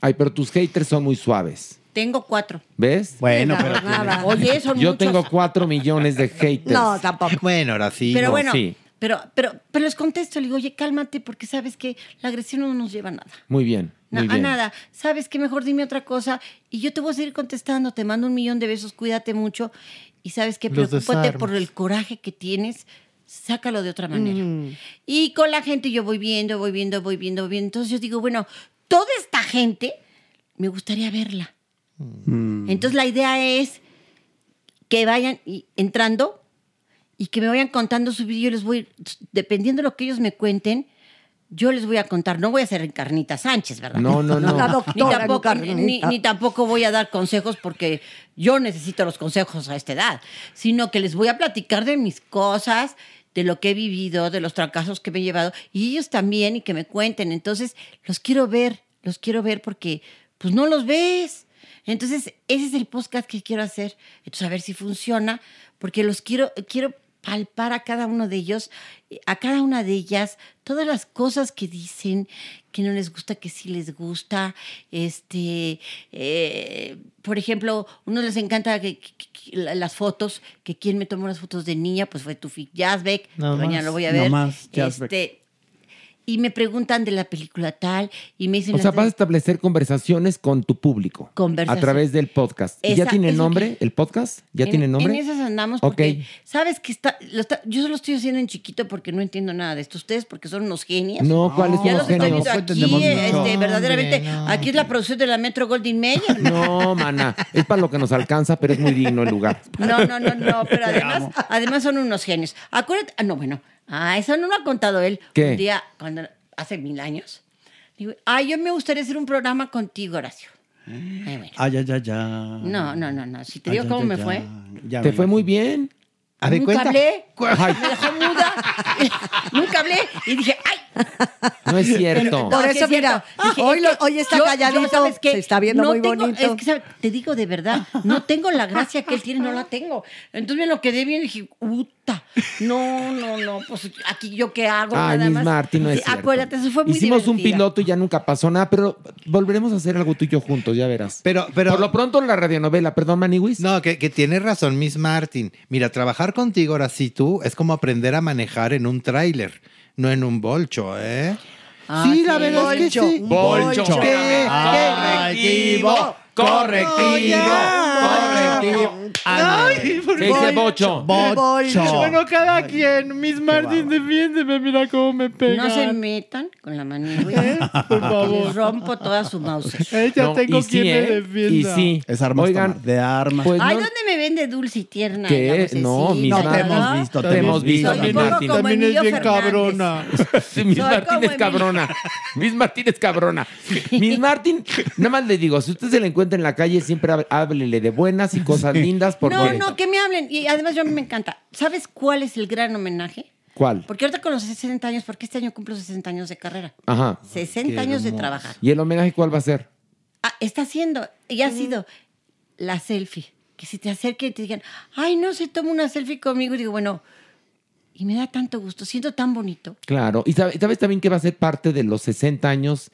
Ay, pero tus haters son muy suaves. Tengo cuatro. ¿Ves? Bueno, pero. Oye, son Yo muchos. tengo cuatro millones de haters. No, tampoco. Bueno, ahora sí. Pero no. bueno, sí. Pero, pero, pero les contesto, le digo, oye, cálmate, porque sabes que la agresión no nos lleva a nada. Muy bien, muy a bien. nada. ¿Sabes qué? Mejor dime otra cosa y yo te voy a seguir contestando. Te mando un millón de besos, cuídate mucho. Y sabes? Los Preocúpate por el coraje que tienes. Sácalo de otra manera. Mm. Y con la gente yo voy viendo, voy viendo, voy viendo, voy viendo. Entonces yo digo, bueno, toda esta gente me gustaría verla. Mm. Entonces la idea es que vayan entrando y que me vayan contando su vida. Yo les voy, dependiendo de lo que ellos me cuenten, yo les voy a contar. No voy a ser Encarnita Sánchez, ¿verdad? No, no, no. La Ni doctora tampoco, Encarnita. ni- ni tampoco voy a dar consejos porque yo necesito los consejos a esta edad, sino que les voy a platicar de mis cosas, de lo que he vivido, de los fracasos que me he llevado, y ellos también, y que me cuenten. Entonces, los quiero ver, los quiero ver porque, pues no los ves. Entonces, ese es el podcast que quiero hacer. Entonces, a ver si funciona, porque los quiero, quiero palpar a cada uno de ellos, a cada una de ellas, todas las cosas que dicen, que no les gusta, que sí les gusta. Este, eh, por ejemplo, uno les encanta que, que- que- la- las fotos, que quien me tomó las fotos de niña, pues fue Tufik Yazbek, No mañana más, lo voy a no ver. más, Yazbek. Este, y me preguntan de la película tal, y me dicen... O sea, vas a establecer conversaciones con tu público. Conversación. A través del podcast. ¿Y ¿Ya tiene nombre el podcast? ¿Ya en, tiene nombre? En esas andamos porque, ¿sabes que está, lo está- Yo solo estoy haciendo en chiquito porque no entiendo nada de esto. Ustedes porque son unos genios. No, ¿cuáles son los los estoy genios? aquí, este, verdaderamente. Hombre, no. Aquí es la producción de la Metro Goldwyn Mayer. No, mana. Es para lo que nos alcanza, pero es muy digno el lugar. No, no, no, no, pero además, además son unos genios. Acuérdate, ah, no, bueno, ah, eso no lo ha contado él. ¿Qué? Un día, cuando, hace mil años, digo, ah, yo me gustaría hacer un programa contigo, Horacio. Ay, bueno. Ay, ay, ay, ay. No, no, no, no. Si te Ay, digo ay, cómo ay, me ay. fue. Ya Te me fue muy bien. A Nunca cuenta. hablé. Ay. Me dejó muda. Nunca hablé. Y dije, ¡ay! No es cierto. Por eso, es mira. Dije, hoy es lo- que hoy está yo- calladito, yo, ¿sabes qué? se está viendo No muy tengo- bonito. Es que, ¿sabes? te digo de verdad, no tengo la gracia que él tiene, no la tengo. Entonces me lo quedé bien y dije, ¡puta! No, no, no, pues aquí yo qué hago, Ay, nada Miss más. Martín, no es Sí, cierto. Acuérdate, eso fue muy Hicimos un piloto y ya nunca pasó nada, pero volveremos a hacer algo tú y yo juntos, ya verás. Pero, pero. Por lo pronto la radionovela, perdón, Maniwis. No, que, que tienes razón, Miss Martin. Mira, trabajar contigo ahora sí tú es como aprender a manejar en un tráiler, no en un bolcho, ¿eh? Ah, sí, la verdad es que Bolcho, sí. un bolcho. ¿Qué? Correctivo, correctivo, correctivo. Ay, por Se dice bocho. Bolcho. Bueno, cada quien. Miss Martin, defiéndeme. Mira cómo me pega. No se metan con la manigua. Por favor. Les rompo toda su mouse. Eh, ya No, tengo sí, quien me ¿eh? defienda. Y sí. Es armas Oigan, de armas. pues Ay, no- ¿dónde me ven de dulce y tierna? ¿Qué? No, No te Martin. hemos visto, Te te hemos visto, Martin. como También es bien Fernández. cabrona. Sí, Miss Soy Martín es cabrona. Miss Martín es cabrona. Miss Martín, nada más le digo, si usted se la encuentra en la calle, siempre há- háblele de buenas y cosas lindas. Porque... No, no, que me hablen. Y además yo a mí me encanta. ¿Sabes cuál es el gran homenaje? ¿Cuál? Porque ahorita con los 60 años, porque este año cumplo 60 años de carrera. Ajá. 60 años de trabajar. ¿Y el homenaje cuál va a ser? Ah, está haciendo, y ha sido la selfie. Que si te acerquen y te digan, ay, no se toma una selfie conmigo. Y digo, bueno, y me da tanto gusto, siento tan bonito. Claro. ¿Y sabe- sabes también que va a ser parte de los 60 años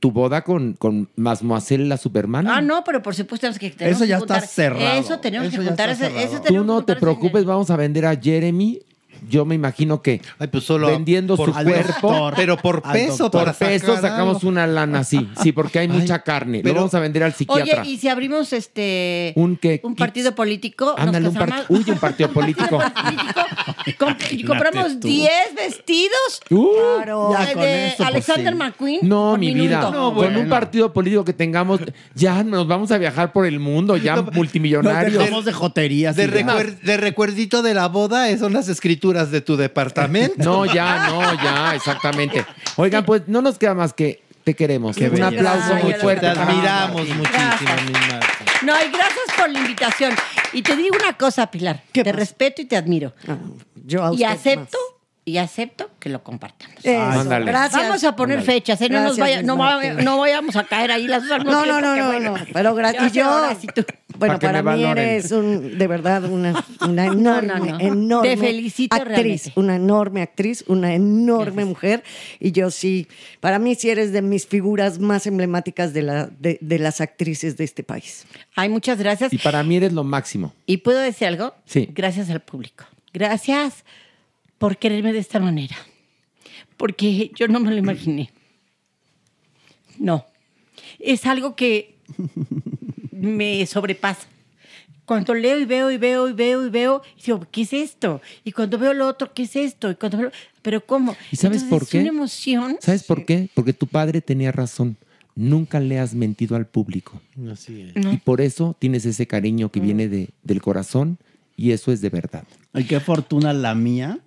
tu boda con, con Mademoiselle la Superman? Ah, no, pero por supuesto tenemos que tenemos Eso que ya está cerrado. Eso tenemos Eso que juntar. ese-. Tú que no te preocupes, vamos a vender a Jeremy. Yo me imagino que Ay, pues solo vendiendo por- su cuerpo. doctor. Pero por peso, Por peso sacar sacamos algo. una lana, sí. Sí, porque hay mucha carne. pero- Lo vamos a vender al psiquiatra. Oye, y si abrimos este ¿Un qué? un partido político, nos Ándale, un part- Uy, un partido político. Y compramos tú. 10 vestidos Uh, Claro. de, Ya con de eso, pues, Alexander sí. McQueen. No, por mi minuto. vida. No, Con un partido político que tengamos, ya nos vamos a viajar por el mundo, ya Nos multimillonarios. dejamos de joterías. De, recuer- de recuerdito de la boda eh, son las escrituras de tu departamento. No, ya, no, ya, exactamente. Oigan, pues no nos queda más que te queremos. Qué un aplauso Ay, muy fuerte. Te admiramos muchísimo, mi Marta. No, y gracias por la invitación. Y te digo una cosa, Pilar. ¿Qué te pasa? respeto y te admiro. Ah, Yo a Y usted acepto, más. Y acepto que lo compartamos. Ándale. Gracias. Vamos a poner fechas, ¿eh? No, nos Gracias, vaya- no, va- no vayamos a caer ahí las dos al mismo No, no, tiempo, no, que no, bueno. no. Pero Ya gracias. sé Yo, ahora sí tú. bueno, Para que para, me mí valoren. eres un, de verdad una, una enorme, no, no. enorme Te felicito actriz, realmente. una enorme actriz, una enorme mujer. Y yo sí, para mí sí eres de mis figuras más emblemáticas de, la, de, de las actrices de este país. Ay, muchas gracias. Y para mí eres lo máximo. ¿Y puedo decir algo? Sí. Gracias al público. Gracias por quererme de esta manera. Porque yo no me lo imaginé. No. Es algo que me sobrepasa. Cuando leo y veo y veo y veo y veo, y digo, ¿qué es esto? Y cuando veo lo otro, ¿qué es esto? Y cuando veo, pero ¿cómo? ¿Y sabes Entonces, por Es qué? una emoción. ¿Sabes por qué? Porque tu padre tenía razón. Nunca le has mentido al público. Así es. No. Y por eso tienes ese cariño que viene de, del corazón y eso es de verdad. Ay, qué fortuna la mía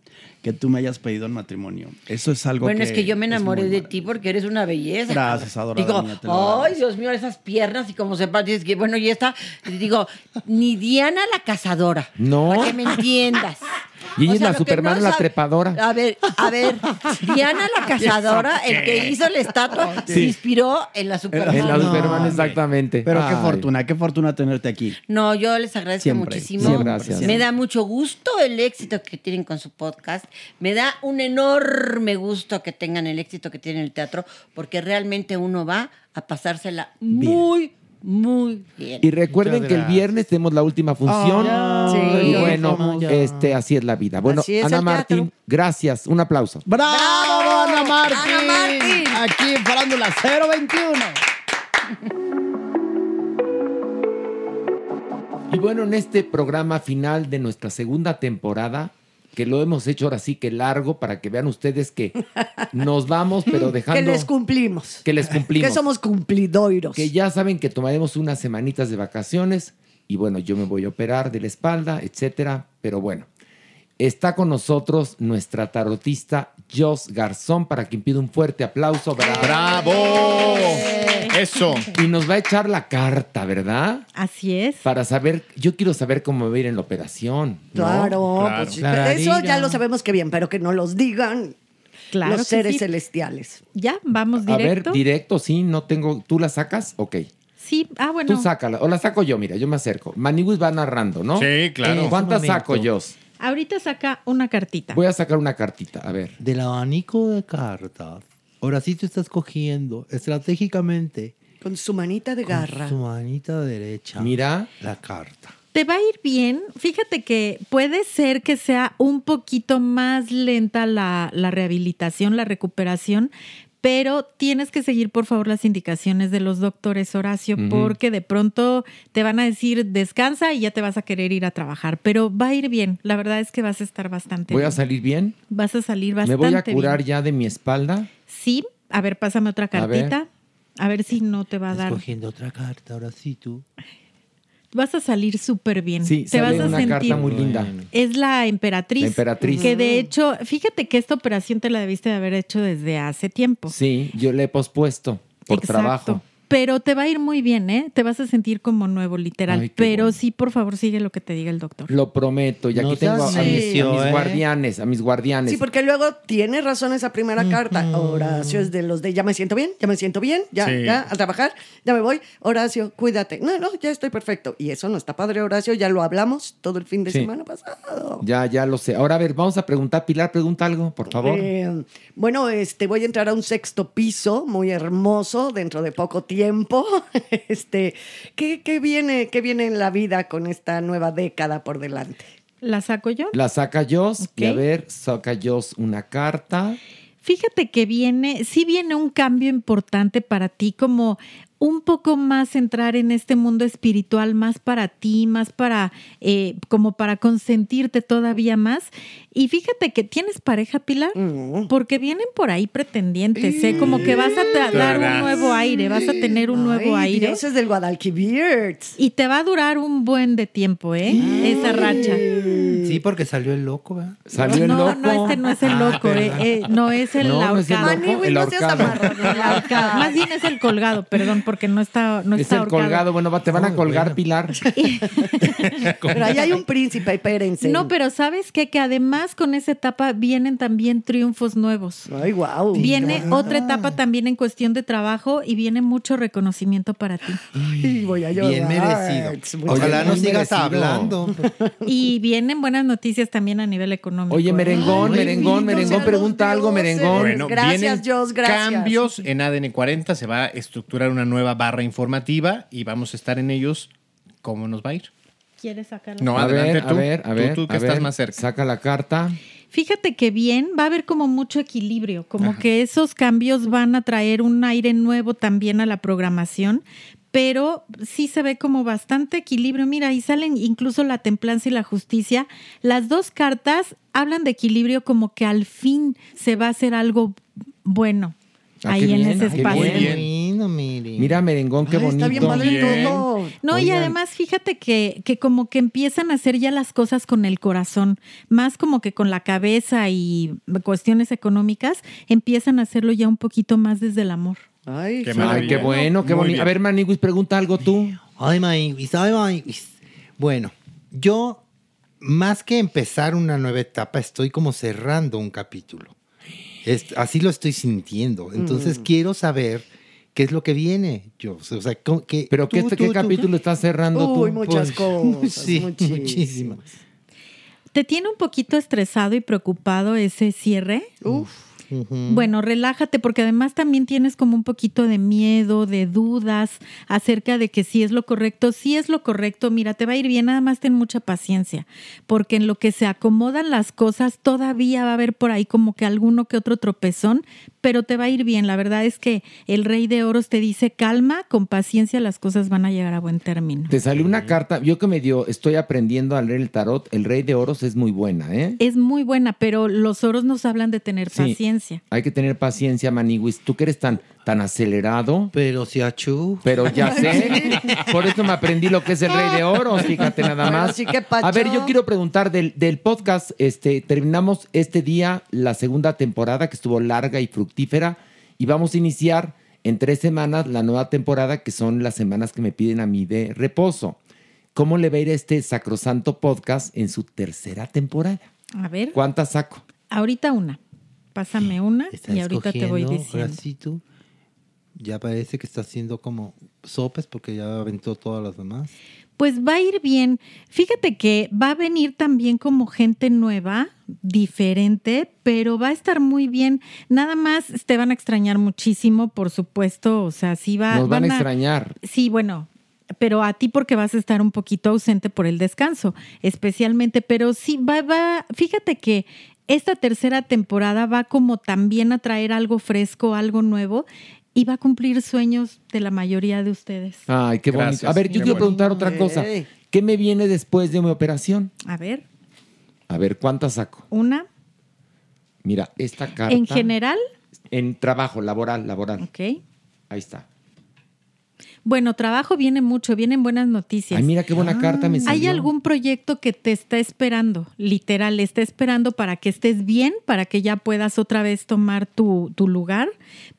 que tú me hayas pedido en matrimonio. Eso es algo Bueno, que es que yo me enamoré de ti porque eres una belleza. Gracias, adorada Digo, mía, te lo ay, agradezco". Dios mío, esas piernas y como sepas, dices que bueno, y esta, y digo, ni Diana la cazadora. No. Para que me entiendas. Y ella O es la Superman, no la sabe- trepadora. A ver, a ver, Diana la cazadora, el que hizo la estatua, se inspiró en la Superman. En la Superman, exactamente. Pero qué Ay. fortuna, qué fortuna tenerte aquí. No, yo les agradezco Siempre, muchísimo. siempre, gracias. Me da mucho gusto el éxito que tienen con su podcast. Me da un enorme gusto que tengan el éxito que tienen en el teatro, porque realmente uno va a pasársela muy, muy bien. Y recuerden que el viernes tenemos la última función. Ay, y sí. bueno, Ya. este, así es la vida. Bueno, Ana Martín, gracias. Un aplauso. ¡Bravo, Ana Martín! Ana Martín! Aquí en Farándula 021. Y bueno, en este programa final de nuestra segunda temporada, que lo hemos hecho ahora sí que largo para que vean ustedes que nos vamos, pero dejando Que les cumplimos. que les cumplimos. Que somos cumplidoiros. Que ya saben que tomaremos unas semanitas de vacaciones y bueno, yo me voy a operar de la espalda, etcétera, pero bueno. Está con nosotros nuestra tarotista Jos Garzón para quien pido un fuerte aplauso. ¡Bravo! ¡Bravo! Eso. Y nos va a echar la carta, ¿verdad? Así es. Para saber, yo quiero saber cómo va a ir en la operación. ¿no? Claro, Claro. pues, eso ya lo sabemos que bien, pero que no los digan Claro los seres sí. celestiales. Ya, vamos A ver, directo. directo, sí, no tengo. ¿Tú la sacas? Ok. sí, ah, bueno. Tú sácala. O la saco yo, mira, yo me acerco. Maniwis va narrando, ¿no? Sí, claro. ¿Cuántas saco yo? Ahorita saca una cartita. Voy a sacar una cartita, a ver. Del abanico de cartas. Ahora sí tú estás cogiendo estratégicamente Con su manita de garra. con su manita derecha. Mira. La carta. Te va a ir bien. Fíjate que puede ser que sea un poquito más lenta la, la rehabilitación, la recuperación, pero tienes que seguir, por favor, las indicaciones de los doctores, Horacio, porque de pronto te van a decir descansa y ya te vas a querer ir a trabajar. Pero va a ir bien. La verdad es que vas a estar bastante Voy a bien. salir bien. Vas a salir Me bastante voy a curar bien. ya de mi espalda. Sí. A ver, pásame otra A ver. cartita. A ver si no te va a Estás dar. cogiendo otra carta. Ahora sí tú. Vas a salir súper bien. Sí, te vas a una sentir. carta muy linda. Es la emperatriz. La emperatriz. Que de hecho, fíjate que esta operación te la debiste de haber hecho desde hace tiempo. Sí, yo le he pospuesto por Exacto. trabajo. Pero te va a ir muy bien, ¿eh? Te vas a sentir como nuevo, literal. Ay, Pero bueno. sí, por favor, sigue lo que te diga el doctor. Lo prometo. Y aquí No tengo a, seas mis, a mis ¿eh? guardianes, a mis guardianes. Sí, porque luego tiene razón esa primera carta. Horacio es de los de ya me siento bien, ya me siento bien, ya, Sí. ya, a trabajar, ya me voy. Horacio, cuídate. No, no, ya estoy perfecto. Y eso no está padre, Horacio, ya lo hablamos todo el fin de Sí. semana pasado. Ya, ya lo sé. Ahora, a ver, vamos a preguntar. Pilar, pregunta algo, por favor. Eh, bueno, este, voy a entrar a un sexto piso muy hermoso dentro de poco tiempo. Este, ¿qué, qué viene, ¿Qué viene en la vida con esta nueva década por delante? ¿La saco yo? La saca Jos. Y a ver, saca Jos una carta. Fíjate que viene, sí viene un cambio importante para ti, como un poco más entrar en este mundo espiritual, más para ti, más para, eh, como para consentirte todavía más. Y fíjate que tienes pareja, Pilar, porque vienen por ahí pretendientes, ¿eh? Como que vas a dar un nuevo aire, vas a tener un nuevo Ay, aire. Dioses del Guadalquivir. Y te va a durar un buen de tiempo, ¿eh? Esa racha. Sí, porque salió el loco, ¿verdad? Salió el no, loco. no, este no es el Ah, loco, eh, eh, no es el No, no es el ahorcado. loco, el no ahorcado. amarrado. El ahorcado. Más bien es el colgado, perdón, porque no está, no Es está el ahorcado. colgado. Bueno, te van a Muy colgar, bueno. Pilar. Pero ahí hay un príncipe, espérense. No, pero ¿sabes qué? Que además con esa etapa vienen también triunfos nuevos. Ay, wow. Viene otra etapa también en cuestión de trabajo y viene mucho reconocimiento para ti. Ay, voy a llorar. Bien merecido. Ojalá no sigas hablando. Y vienen buenas noticias también a nivel económico. Oye, ¿eh? merengón, Ay, merengón, merengón, pregunta algo, merengón. Bueno, Gracias, vienen Dios, gracias. cambios en ADN 40. Se va a estructurar una nueva barra informativa y vamos a estar en ellos. ¿Cómo nos va a ir? ¿Quieres sacarlo? No, a adelante ver, tú. a ver, a Tú- ver. Tú, que a estás ver. más cerca. Saca la carta. Fíjate que bien, va a haber como mucho equilibrio, como que esos cambios van a traer un aire nuevo también a la programación, pero sí se ve como bastante equilibrio. Mira, ahí salen incluso la templanza y la justicia. Las dos cartas hablan de equilibrio como que al fin se va a hacer algo bueno Ah, ahí en bien, ese ah, espacio. Bien. Mira, merengón, qué Ay, bonito. Está bien padre Bien. todo. No, y además fíjate que, que como que empiezan a hacer ya las cosas con el corazón, más como que con la cabeza y cuestiones económicas, empiezan a hacerlo ya un poquito más desde el amor. Ay, Qué. Ay, bueno, qué bonito. A ver, Maniguis, pregunta algo tú. Ay, Maíguis, ay, Maíguis. Bueno, yo más que empezar una nueva etapa, estoy como cerrando un capítulo. Es- así lo estoy sintiendo. Entonces Mm. quiero saber qué es lo que viene. Yo, o sea, ¿cómo- qué- ¿Pero qué, tú, qué tú, tú, capítulo tú? estás cerrando tú? Uy, muchas cosas, Sí, muchísimas. muchísimas. ¿Te tiene un poquito estresado y preocupado ese cierre? Bueno, relájate porque además también tienes como un poquito de miedo, de dudas acerca de que si es lo correcto, si es lo correcto, mira, te va a ir bien, nada más ten mucha paciencia, porque en lo que se acomodan las cosas todavía va a haber por ahí como que alguno que otro tropezón, pero te va a ir bien. La verdad es que el rey de oros te dice calma, con paciencia las cosas van a llegar a buen término. Te salió una carta, yo que me dio, estoy aprendiendo a leer el tarot, el rey de oros es muy buena, ¿eh? Es muy buena, pero los oros nos hablan de tener Sí. paciencia. Hay que tener paciencia, Maniwis. Tú que eres tan, tan acelerado. Pero si achú. Pero ya sé. Por eso me aprendí lo que es el rey de oros, fíjate nada más. sí que pacho. A ver, yo quiero preguntar del, del podcast. Este, terminamos este día la segunda temporada que estuvo larga y fructífera. Y vamos a iniciar en tres semanas la nueva temporada, que son las semanas que me piden a mí de reposo. ¿Cómo le va a ir a este sacrosanto podcast en su tercera temporada? A ver, ¿Cuántas saco? ahorita una. Pásame una y ahorita te voy diciendo. ahora sí tú. Ya parece que está haciendo como sopes porque ya aventó todas las demás. Pues va a ir bien. Fíjate que va a venir también como gente nueva, diferente, pero va a estar muy bien. Nada más te van a extrañar muchísimo, por supuesto. O sea, sí va. Nos van a a- extrañar. Sí, bueno, pero a ti porque vas a estar un poquito ausente por el descanso, especialmente, pero sí va, va, fíjate que esta tercera temporada va como también a traer algo fresco, algo nuevo y va a cumplir sueños de la mayoría de ustedes. Ay, qué Gracias, bonito. A ver, yo qué quiero bonito. preguntar otra cosa. ¿Qué me viene después de mi operación? A ver, A ver, ¿cuántas saco? una Mira, esta carta. en general, En trabajo, laboral, laboral. ok. Ahí está. Bueno, trabajo viene mucho, vienen buenas noticias. Ay, mira qué buena carta me ¿Hay salió. algún proyecto que te está esperando? Literal, está esperando para que estés bien, para que ya puedas otra vez tomar tu, tu lugar,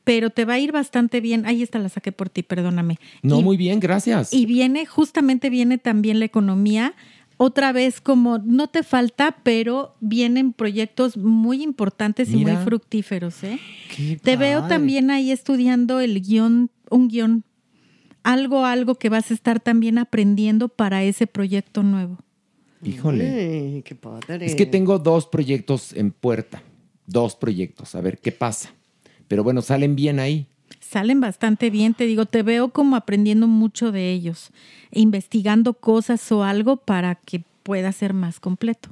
pero te va a ir bastante bien. Ahí está, la saqué por ti, perdóname. No, Y- muy bien, gracias. Y viene, justamente viene también la economía. Otra vez, como no te falta, pero vienen proyectos muy importantes y muy fructíferos. ¿eh? Te veo también ahí estudiando el guion, un guion, algo, algo que vas a estar también aprendiendo para ese proyecto nuevo. Híjole. Ay, qué padre. Es que tengo dos proyectos en puerta. Dos proyectos. A ver qué pasa. Pero bueno, salen bien ahí. Salen bastante bien, te digo, te veo como aprendiendo mucho de ellos, investigando cosas o algo para que pueda ser más completo.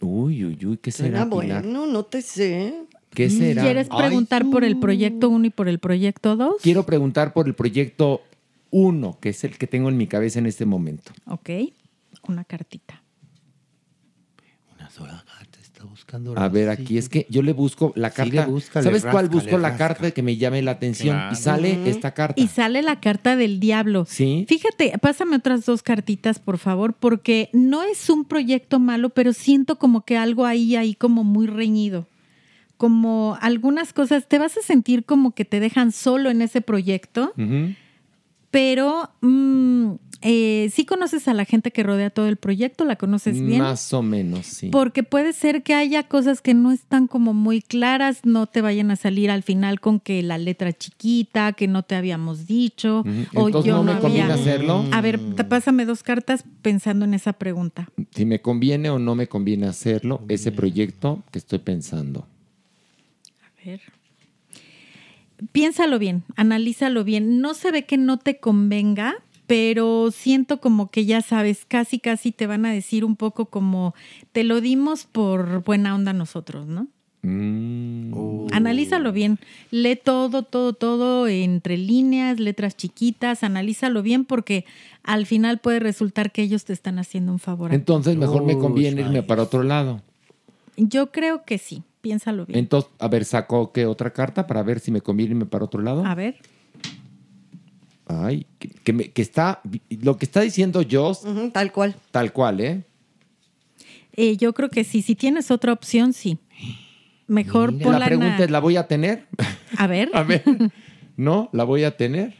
Uy, uy, uy, ¿qué será, Pilar? bueno, no te sé. ¿Qué será? ¿Quieres Ay, preguntar por el proyecto 1 y por el proyecto 2? Quiero preguntar por el proyecto 1, que es el que tengo en mi cabeza en este momento. Ok, una cartita. Una sola carta está buscando. A ver, aquí es que yo le busco la Sí, carta. le busca, le ¿Sabes cuál busco le la carta que me llame la atención? Claro. Y sale esta carta. Y sale la carta del diablo. Sí. Fíjate, pásame otras dos cartitas, por favor, porque no es un proyecto malo, pero siento como que algo ahí, ahí como muy reñido. Como algunas cosas, te vas a sentir como que te dejan solo en ese proyecto, Ujú. Pero mm, eh, sí conoces a la gente que rodea todo el proyecto, la conoces bien. Más o menos, sí. Porque puede ser que haya cosas que no están como muy claras, no te vayan a salir al final con que la letra chiquita, que no te habíamos dicho, o Entonces, yo ¿no me había- conviene hacerlo? A ver, pásame dos cartas pensando en esa pregunta. Si me conviene o no me conviene hacerlo, ese proyecto que estoy pensando. A ver. Piénsalo bien, analízalo bien. No se ve que no te convenga, pero siento como que ya sabes, casi casi te van a decir un poco como te lo dimos por buena onda nosotros, ¿no? Mm. Analízalo bien. Lee todo, todo, todo entre líneas, letras chiquitas. Analízalo bien porque al final puede resultar que ellos te están haciendo un favor. a ti. Entonces, mejor me conviene irme para otro lado. Yo creo que sí. Piénsalo bien. Entonces, a ver, saco qué otra carta para ver si me conviene irme para otro lado. A ver. Ay, que, que me- que está, lo que está diciendo Joss, tal cual. tal cual, ¿eh? Eh, yo creo que sí. Si tienes otra opción, sí. Mejor La ponla en pregunta la- es, ¿la voy a tener? A ver. A ver, ¿no? ¿La voy a tener?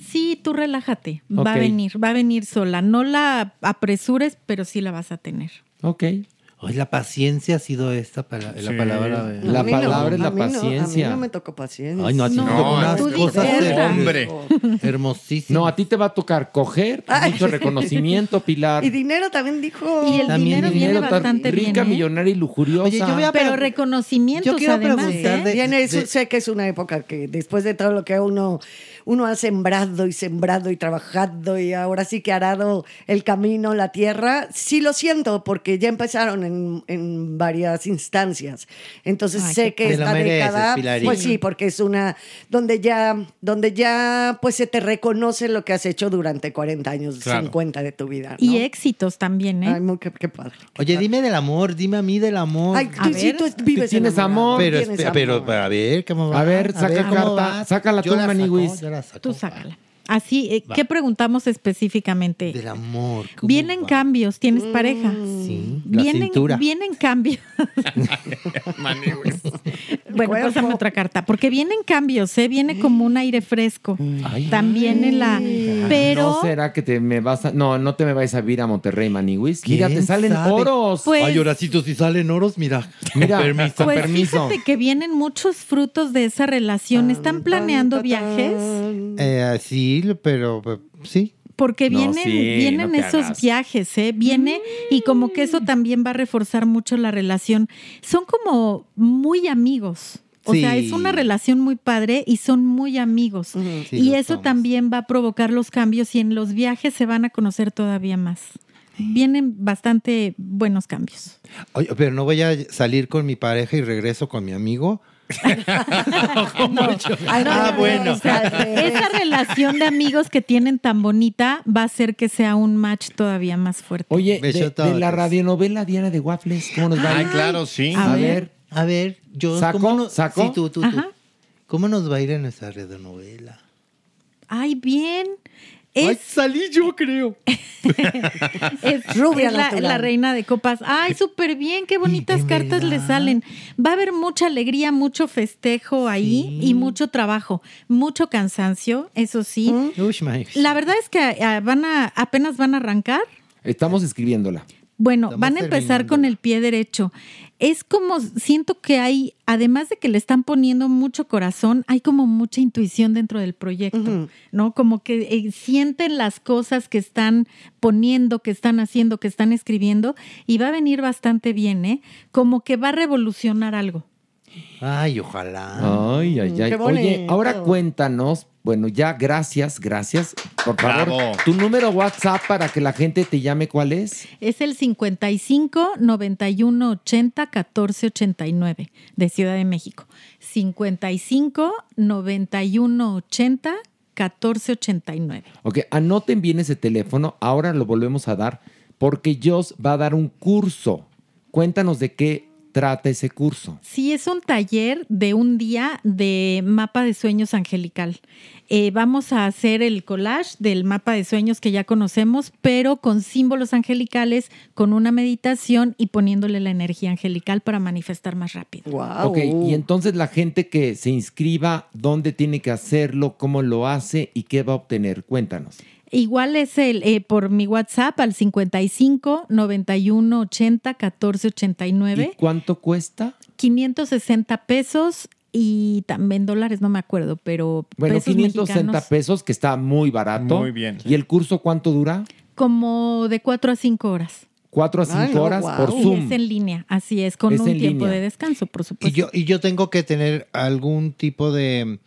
Sí, tú relájate. Va a venir, va a venir sola. No la apresures, pero sí la vas a tener. Ok. Ay, la paciencia ha sido esta pala- la Sí. palabra. de- La no, palabra es la a mí no, paciencia. a mí no me tocó paciencia. Ay, no, a ti unas cosas. Hombre. hermosísimas. No, a ti te va a tocar coger Ay. mucho reconocimiento, Pilar. Y dinero también dijo. Y el También dinero viene Dinero tan bastante bien. rica, ¿eh? millonaria y lujuriosa. Oye, yo voy a Pero reconocimientos Yo quiero además, preguntar ¿eh? de- Viene, de- sé que es una época que después de todo lo que uno, uno ha sembrado y sembrado y trabajado y ahora sí que ha arado el camino, la tierra, sí lo siento porque ya empezaron en, en varias instancias. Entonces Ay, sé que esta mereces, década, Pilarín. pues sí, porque es una donde ya, donde ya pues se te reconoce lo que has hecho durante 40 años, Claro. 50 de tu vida. ¿no? Y éxitos también, ¿eh? Ay, muy- qué, qué padre. Oye, dime del amor, dime a mí del amor. Ay, A tú sí, ver, tú vives tienes amor. pero, tienes amor. pero, a ver, ¿cómo va? A ver, saca ¿cómo carta, va? sácala Yo tú, la saco, Maniwis. La saco. Tú sácala. Así, eh, ¿qué preguntamos específicamente? Del amor. ¿cómo Vienen va? cambios, tienes Mm. pareja. Sí, la Vienen, cintura. vienen cambios. bueno, cuerpo. pásame otra carta. Porque vienen cambios, ¿eh? Viene como un aire fresco. Ay. También en la. Pero. ¿No será que te me vas a... No, no te me vais a vir a Monterrey, Maniwis. Mira, te ¿Quién salen sabe? oros. Pues- Ay, Horacito, si salen oros, mira. Mira, con permiso. Pues permiso. fíjate que vienen muchos frutos de esa relación. ¿Están planeando viajes? Eh, sí, pero pero, sí. Porque No, vienen, sí, vienen no esos hagas. viajes, ¿eh? Viene y como que eso también va a reforzar mucho la relación. Son como muy amigos. O sea, es una relación muy padre y son muy amigos. Sí, y eso somos. también va a provocar los cambios y en los viajes se van a conocer todavía más. Vienen bastante buenos cambios. Oye, pero no voy a salir con mi pareja y regreso con mi amigo. Ay, no, Ah, no, bueno. o sea, de- Esa relación de amigos que tienen tan bonita va a hacer que sea un match todavía más fuerte. Oye, de, la radionovela Diana de Waffles, ¿cómo nos va a Ay, claro, sí. A A ver. ver, A ver, yo. ¿Saco? ¿cómo no- ¿Saco? Sí, tú, tú, tú. Ajá. ¿Cómo nos va a ir en nuestra radionovela? Ay, bien. Ay, Es, salí yo, creo. es Rubia es la, reina de copas. Ay, súper bien, qué bonitas ¿En cartas le salen. Va a haber mucha alegría, mucho festejo ahí y mucho trabajo, mucho cansancio, eso sí. Uy, my- La verdad es que ah, van a, apenas van a arrancar. estamos escribiéndola. Bueno, Estamos van a empezar con el pie derecho. Es como, siento que hay, además de que le están poniendo mucho corazón, hay como mucha intuición dentro del proyecto, ¿no? Como que eh, sienten las cosas que están poniendo, que están haciendo, que están escribiendo, y va a venir bastante bien, ¿eh? Como que va a revolucionar algo. Ay, ojalá. Ay, ay, ay. Qué Oye, bonito. ahora cuéntanos. Bueno, ya, gracias, gracias. Por favor, Bravo. tu número WhatsApp para que la gente te llame, ¿cuál es? Es el 55 91 80 14 89 de Ciudad de México. 55 91 80 14 89. Ok, anoten bien ese teléfono. Ahora lo volvemos a dar porque Joss va a dar un curso. Cuéntanos de qué trata ese curso. Sí, es un taller de un día de mapa de sueños angelical. Eh, vamos a hacer el collage del mapa de sueños que ya conocemos, pero con símbolos angelicales, con una meditación y poniéndole la energía angelical para manifestar más rápido. Guau. Ok, y entonces la gente que se inscriba, ¿dónde tiene que hacerlo? ¿Cómo lo hace? ¿Y qué va a obtener? Cuéntanos. Igual es el eh, por mi WhatsApp al 55 91 80 14 89. ¿Y cuánto cuesta? 560 pesos y también dólares, no me acuerdo, pero Bueno, pesos 560 mexicanos, pesos, que está muy barato. Muy bien. ¿Y el curso cuánto dura? como de 4 a 5 horas. Cuatro a cinco Ay, no, horas guau. por Y Zoom. es en línea, así es, con Es un tiempo línea. de descanso, por Y supuesto. yo, y yo tengo que tener algún tipo de.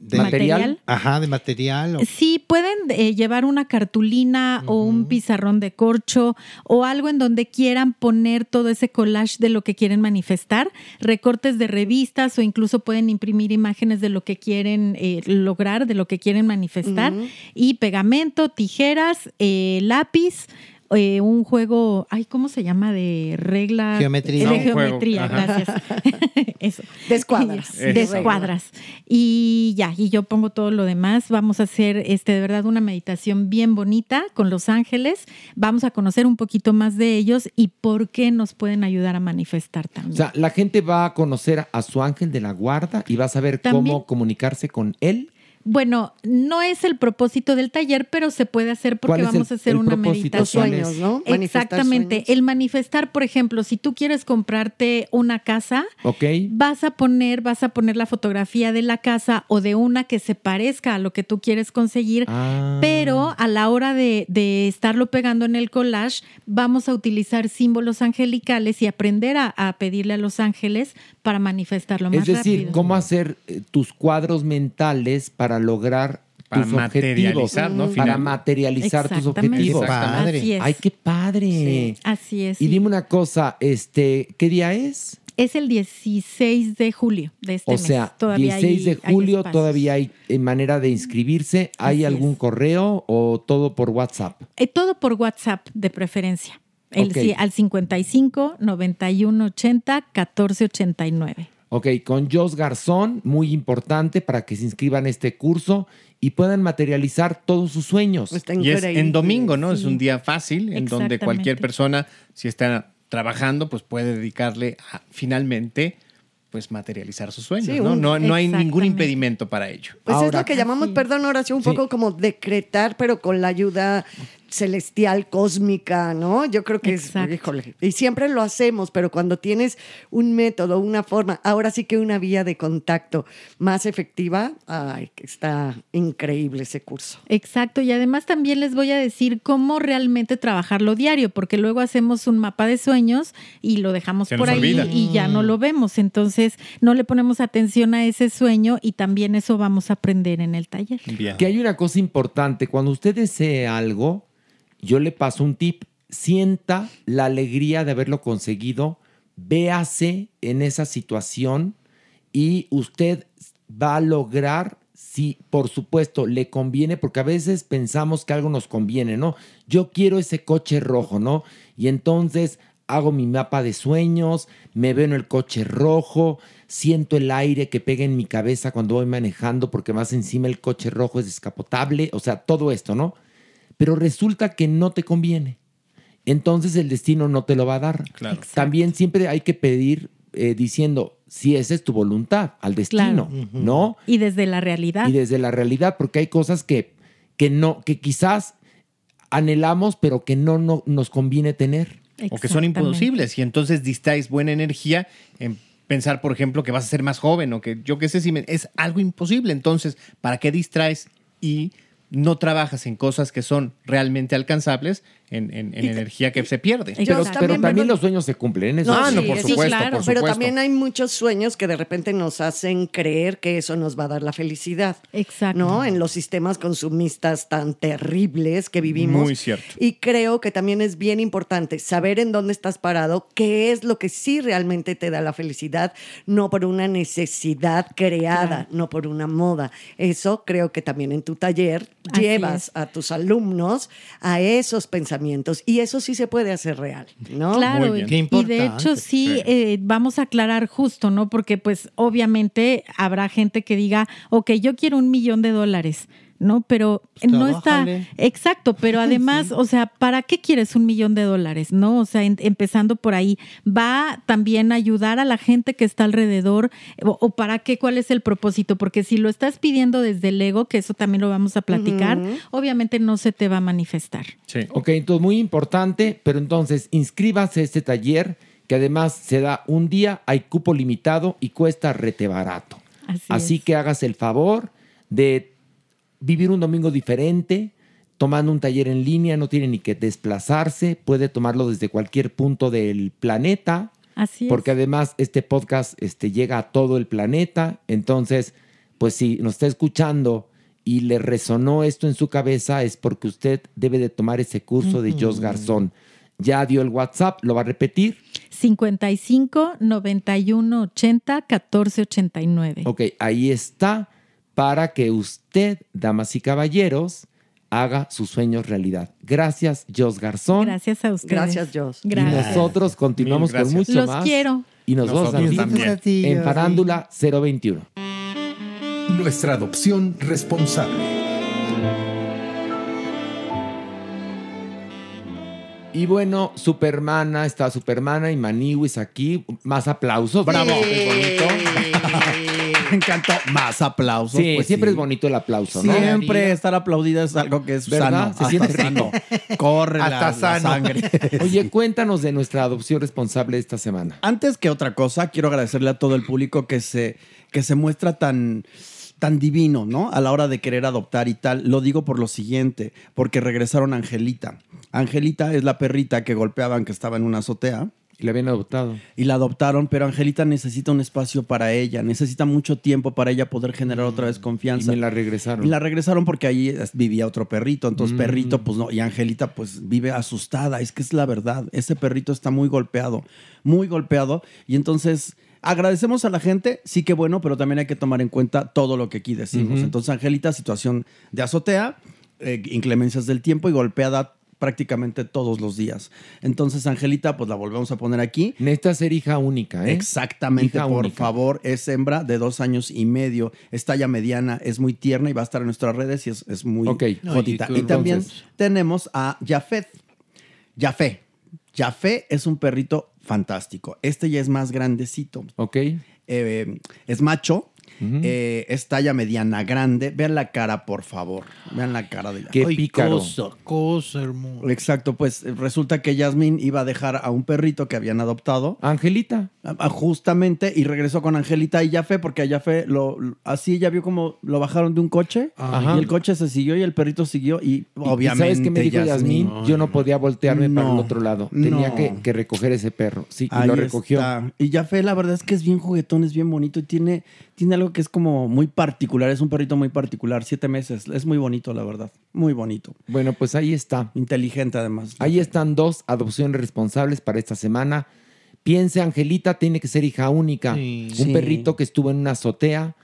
De ¿Material? Ajá, de material. o- Sí, pueden eh, llevar una cartulina o un pizarrón de corcho o algo en donde quieran poner todo ese collage de lo que quieren manifestar, recortes de revistas o incluso pueden imprimir imágenes de lo que quieren eh, lograr, de lo que quieren manifestar y pegamento, tijeras, eh, lápiz. Eh, un juego, ay, ¿cómo se llama? De regla. Geometría. De juego, geometría, ajá. gracias. Eso. De escuadras. De Eso. escuadras. Y ya, y yo pongo todo lo demás. Vamos a hacer este de verdad una meditación bien bonita con los ángeles. Vamos a conocer un poquito más de ellos y por qué nos pueden ayudar a manifestar también. O sea, la gente va a conocer a su ángel de la guarda y va a saber También- cómo comunicarse con él. Bueno, no es el propósito del taller, pero se puede hacer porque ¿Cuál es vamos el- a hacer una meditación. Sueños, ¿no? Exactamente. sueños. El manifestar, por ejemplo, si tú quieres comprarte una casa, ¿Ok? vas a poner, vas a poner la fotografía de la casa o de una que se parezca a lo que tú quieres conseguir, Ah. pero a la hora de, de estarlo pegando en el collage, vamos a utilizar símbolos angelicales y aprender a, a pedirle a los ángeles para manifestarlo más Es decir, rápido. cómo hacer eh, tus cuadros mentales para lograr Para tus materializar, objetivos, ¿no? para materializar tus objetivos. Qué padre. Así es. Ay, qué padre. Sí, así es. Y sí. dime una cosa, este, ¿qué día es? Es el 16 de julio de este o mes. sea, Todavía 16 de hay- julio todavía hay eh, manera de inscribirse. ¿Hay Así algún es. correo o todo por WhatsApp? Eh, todo por WhatsApp de preferencia. El, Ok. sí, al 55 91 80 14 89. Ok, con Jos Garzón, muy importante para que se inscriban a este curso y puedan materializar todos sus sueños. Está Y es en domingo, ¿no? Es Sí. un día fácil en donde cualquier persona, si está trabajando, pues puede dedicarle a finalmente pues materializar sus sueños, Sí, ¿no? un- No, no hay ningún impedimento para ello. Pues es lo que llamamos, perdón, Horacio, un Sí. poco como decretar, pero con la ayuda celestial, cósmica, ¿no? Yo creo que Exacto. es, híjole, y siempre lo hacemos, pero cuando tienes un método, una forma, ahora sí que una vía de contacto más efectiva, ay, que está increíble ese curso. Exacto, y además también les voy a decir cómo realmente trabajarlo diario, porque luego hacemos un mapa de sueños y lo dejamos Se por ahí olvida. y ya no lo vemos. Entonces, no le ponemos atención a ese sueño y también eso vamos a aprender en el taller. Bien. Que hay una cosa importante, cuando usted desee algo, yo le paso un tip, sienta la alegría de haberlo conseguido, véase en esa situación y usted va a lograr, si por supuesto le conviene, porque a veces pensamos que algo nos conviene, ¿no? Yo quiero ese coche rojo, ¿no? Y entonces hago mi mapa de sueños, me veo en el coche rojo, siento el aire que pega en mi cabeza cuando voy manejando, porque más encima el coche rojo es descapotable, o sea, todo esto, ¿no? Pero resulta que no te conviene. Entonces el destino no te lo va a dar. Claro. También siempre hay que pedir eh, diciendo si esa es tu voluntad al destino, Claro. ¿no? Y desde la realidad. Y desde la realidad, porque hay cosas que, que no, que quizás anhelamos, pero que no, no nos conviene tener. O que son imposibles y entonces distraes buena energía en pensar, por ejemplo, que vas a ser más joven o que yo qué sé si me- es algo imposible. Entonces, ¿para qué distraes y no trabajas en cosas que son realmente alcanzables en, en- en Y- energía que se pierde? Yo Pero, pero también, los sueños se cumplen. Eso Ah, no, por sí, supuesto, claro. por Pero supuesto. también hay muchos sueños que de repente nos hacen creer que eso nos va a dar la felicidad. Exacto. ¿No? En los sistemas consumistas tan terribles que vivimos. Muy cierto. Y creo que también es bien importante saber en dónde estás parado, qué es lo que sí realmente te da la felicidad, no por una necesidad creada, no por una moda. Eso creo que también en tu taller Así llevas es. a tus alumnos a esos pensamientos y eso sí se puede hacer real, ¿no? Claro, Muy bien. y- de hecho sí, Sí. eh, vamos a aclarar justo, ¿no? Porque pues obviamente habrá gente que diga, ok, yo quiero un millón de dólares, ¿no? Pero Pues no está, exacto, pero además, o sea, ¿para qué quieres un millón de dólares, no? O sea, en- empezando por ahí, va también a ayudar a la gente que está alrededor o, o para qué, cuál es el propósito, porque si lo estás pidiendo desde el ego, que eso también lo vamos a platicar, obviamente no se te va a manifestar. Sí. Ok, entonces muy importante, pero entonces inscríbase a este taller que además se da un día, hay cupo limitado y cuesta rete barato. Así, Así es. que hagas el favor de vivir un domingo diferente, tomando un taller en línea, no tiene ni que desplazarse, puede tomarlo desde cualquier punto del planeta, Así es. porque además este podcast este, llega a todo el planeta, entonces, pues si nos está escuchando y le resonó esto en su cabeza, es porque usted debe de tomar ese curso de Jos Garzón. Ya dio el WhatsApp, lo va a repetir. 55 91 80 14 89. Ok, ahí está para que usted, damas y caballeros, haga sus sueños realidad. Gracias, Jos Garzón. Gracias a ustedes. Gracias, Jos. Y Gracias. nosotros continuamos con mucho Los más. quiero. Y nosotros, Nosotros también. también. En Farándula 021. Nuestra adopción responsable. Y bueno, Supermana, está Supermana y Maniwis aquí. Más aplausos. Bravo. Es bonito. Me encantó. Más aplausos. Sí, pues siempre sí. es bonito el aplauso, ¿no? Siempre estar aplaudida es algo que es ¿Verdad? sano. Se siente sano. Corre Hasta la sano. sangre. Oye, cuéntanos de nuestra adopción responsable de esta semana. Antes que otra cosa, quiero agradecerle a todo el público que se, que se muestra tan, tan divino, ¿no? A la hora de querer adoptar y tal. Lo digo por lo siguiente, porque regresaron a Angelita. Angelita es la perrita que golpeaban que estaba en una azotea. Y la habían adoptado. Y la adoptaron, pero Angelita necesita un espacio para ella, necesita mucho tiempo para ella poder generar otra vez Y confianza. me la regresaron. Y la regresaron porque ahí vivía otro perrito. Entonces, Mm. perrito, pues no. Y Angelita, pues vive asustada. Es que es la verdad. Ese perrito está muy golpeado, muy golpeado. Y entonces. Agradecemos a la gente, sí que bueno, pero también hay que tomar en cuenta todo lo que aquí decimos. Entonces, Angelita, situación de azotea, eh, inclemencias del tiempo y golpeada prácticamente todos los días. Entonces, Angelita, pues la volvemos a poner aquí. Necesita ser hija única, ¿eh? Exactamente, Hija por única. favor, es hembra de dos años y medio, está ya mediana, es muy tierna y va a estar en nuestras redes y es, es muy Ok. jodita. Ay, y también entonces. tenemos a Jafet. Jafé. Jafé es un perrito fantástico. Este ya es más grandecito. Ok. Eh, es macho. Eh, es talla mediana grande. Vean la cara, por favor. Vean la cara de Qué Ay, pícaro. cosa, cosa hermosa. Exacto, pues eh, resulta que Yasmín iba a dejar a un perrito que habían adoptado. Angelita. Ah, Justamente, y regresó con Angelita y Jafé, porque a Jafé lo, así ella vio como lo bajaron de un coche Ajá. y el coche se siguió y el perrito siguió y Y- obviamente. ¿Y ¿Sabes qué me dijo Yasmín? Yo no podía voltearme para el No, otro lado. Tenía no. que, que recoger ese perro. Sí, y Ahí lo recogió. está. Y Jafé, la verdad es que es bien juguetón, es bien bonito y tiene, tiene algo que es como muy particular. Es un perrito muy particular, siete meses. Es muy bonito, la verdad. Muy bonito. Bueno, pues ahí está. Inteligente, además. Ahí están dos adopciones responsables para esta semana. Piense, Angelita tiene que ser hija única. Sí. Un Sí. perrito que estuvo en una azotea,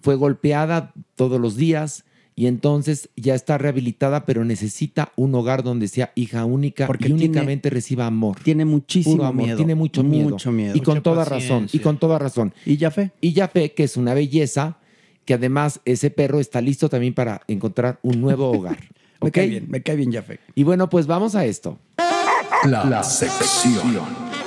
fue golpeada todos los días y entonces ya está rehabilitada, pero necesita un hogar donde sea hija única Porque y tiene- únicamente reciba amor. Tiene muchísimo amor, miedo. tiene mucho miedo. Mucho miedo. Y con toda razón, y con toda razón. ¿Y Jafé? Y ya fe que es una belleza, que además ese perro está listo también para encontrar un nuevo hogar. Me ¿Ok? cae bien, me cae bien Jafé. Y bueno, pues vamos a esto. La, sección.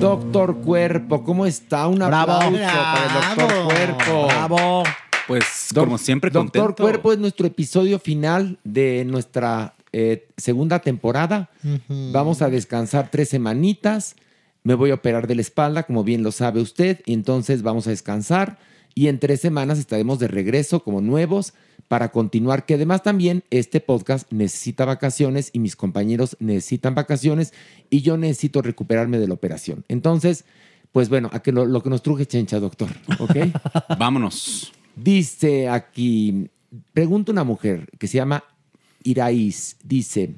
Doctor Cuerpo, ¿cómo está? Un Bravo. aplauso para el Doctor Bravo. Cuerpo. Bravo. Pues como siempre, Doctor contento. Cuerpo es nuestro episodio final de nuestra eh, segunda temporada. Vamos a descansar tres semanitas. Me voy a operar de la espalda, como bien lo sabe usted, y entonces vamos a descansar. Y en tres semanas estaremos de regreso como nuevos para continuar, que además también este podcast necesita vacaciones y mis compañeros necesitan vacaciones y yo necesito recuperarme de la operación. Entonces, pues bueno, a que lo, lo que nos truje chencha, doctor, ¿ok? Vámonos. Dice aquí, pregunta una mujer que se llama Iraís, dice,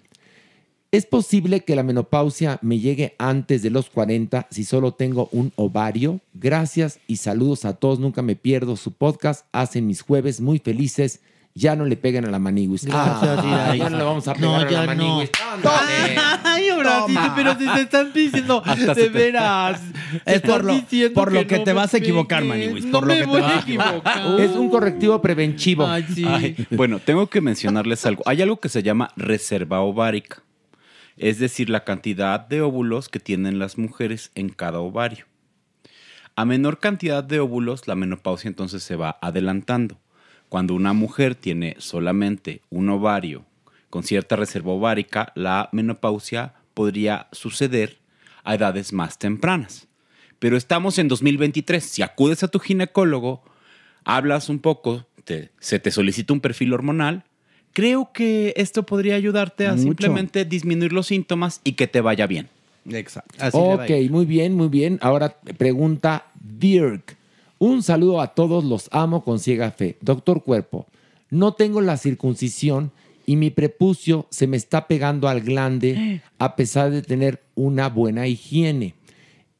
¿es posible que la menopausia me llegue antes de los 40 si solo tengo un ovario? Gracias y saludos a todos, nunca me pierdo su podcast, hacen mis jueves muy felices. Ya no le peguen a la maniguis. Gracias, Iraís. ya no le vamos a pegar No, a la no. maniguis. Ay, Horacito, pero si te están diciendo Hasta de veras. Es por lo, diciendo por lo que, no te vas a equivocar. No Por lo me que voy te vas a equivocar. Es un correctivo preventivo. Ay, sí. Ay, bueno, tengo que mencionarles algo. Hay algo que se llama reserva ovárica, es decir, la cantidad de óvulos que tienen las mujeres en cada ovario. A menor cantidad de óvulos, la menopausia entonces se va adelantando. Cuando una mujer tiene solamente un ovario con cierta reserva ovárica, la menopausia podría suceder a edades más tempranas. Pero estamos en 2023. Si acudes a tu ginecólogo, hablas un poco, se te solicita un perfil hormonal, creo que esto podría ayudarte a Mucho. simplemente disminuir los síntomas y que te vaya bien. Exacto. ok, muy bien, muy bien. Ahora pregunta Dirk. Un saludo a todos, los amo con ciega fe. Doctor Cuerpo, no tengo la circuncisión y mi prepucio se me está pegando al glande a pesar de tener una buena higiene.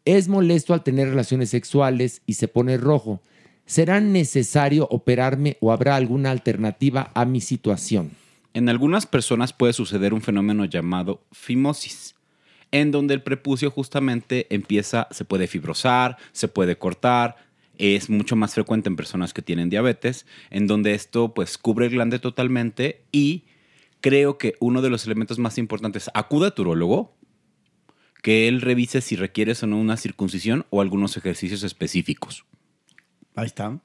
Es molesto al tener relaciones sexuales y se pone rojo. ¿Será necesario operarme o habrá alguna alternativa a mi situación? En algunas personas puede suceder un fenómeno llamado fimosis, en donde el prepucio justamente empieza, se puede fibrosar, se puede cortar, es mucho más frecuente en personas que tienen diabetes, en donde esto pues cubre el glande totalmente y creo que uno de los elementos más importantes, acuda a tu que él revise si requieres o no una circuncisión o algunos ejercicios específicos. Ahí está.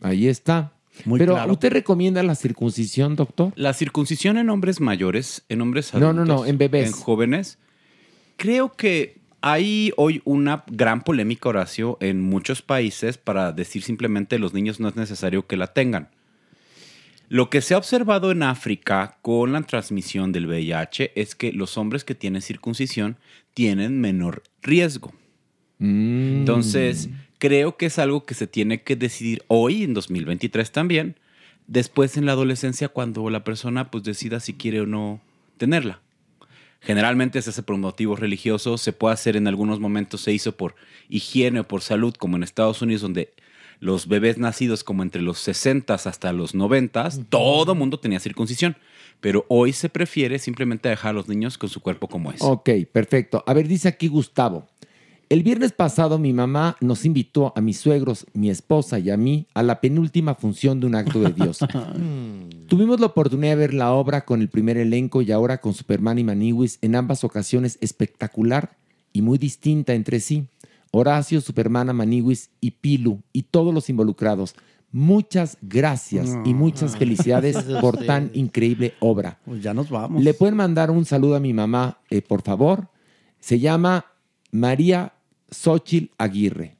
Ahí está. Muy Pero claro. ¿usted recomienda la circuncisión, doctor? La circuncisión en hombres mayores, en hombres No, adultos. no, no, en bebés. En jóvenes. Creo que hay hoy una gran polémica, Horacio, en muchos países para decir simplemente los niños no es necesario que la tengan. Lo que se ha observado en África con la transmisión del VIH es que los hombres que tienen circuncisión tienen menor riesgo. Mm. Entonces, creo que es algo que se tiene que decidir hoy, en 2023 también, después en la adolescencia, cuando la persona pues decida si quiere o no tenerla. Generalmente se hace por motivos religiosos, se puede hacer en algunos momentos, se hizo por higiene o por salud, como en Estados Unidos, donde los bebés nacidos como entre los 60 hasta los 90, todo mundo tenía circuncisión. Pero hoy se prefiere simplemente dejar a los niños con su cuerpo como es. Ok, perfecto. A ver, dice aquí Gustavo. El viernes pasado mi mamá nos invitó a mis suegros, mi esposa y a mí a la penúltima función de un acto de Dios. Tuvimos la oportunidad de ver la obra con el primer elenco y ahora con Superman y Maniwis en ambas ocasiones espectacular y muy distinta entre sí. Horacio, Superman, Maniwis y Pilu y todos los involucrados. Muchas gracias y muchas felicidades por tan increíble obra. Pues ya nos vamos. Le pueden mandar un saludo a mi mamá, eh, por favor. Se llama María Xochil Aguirre.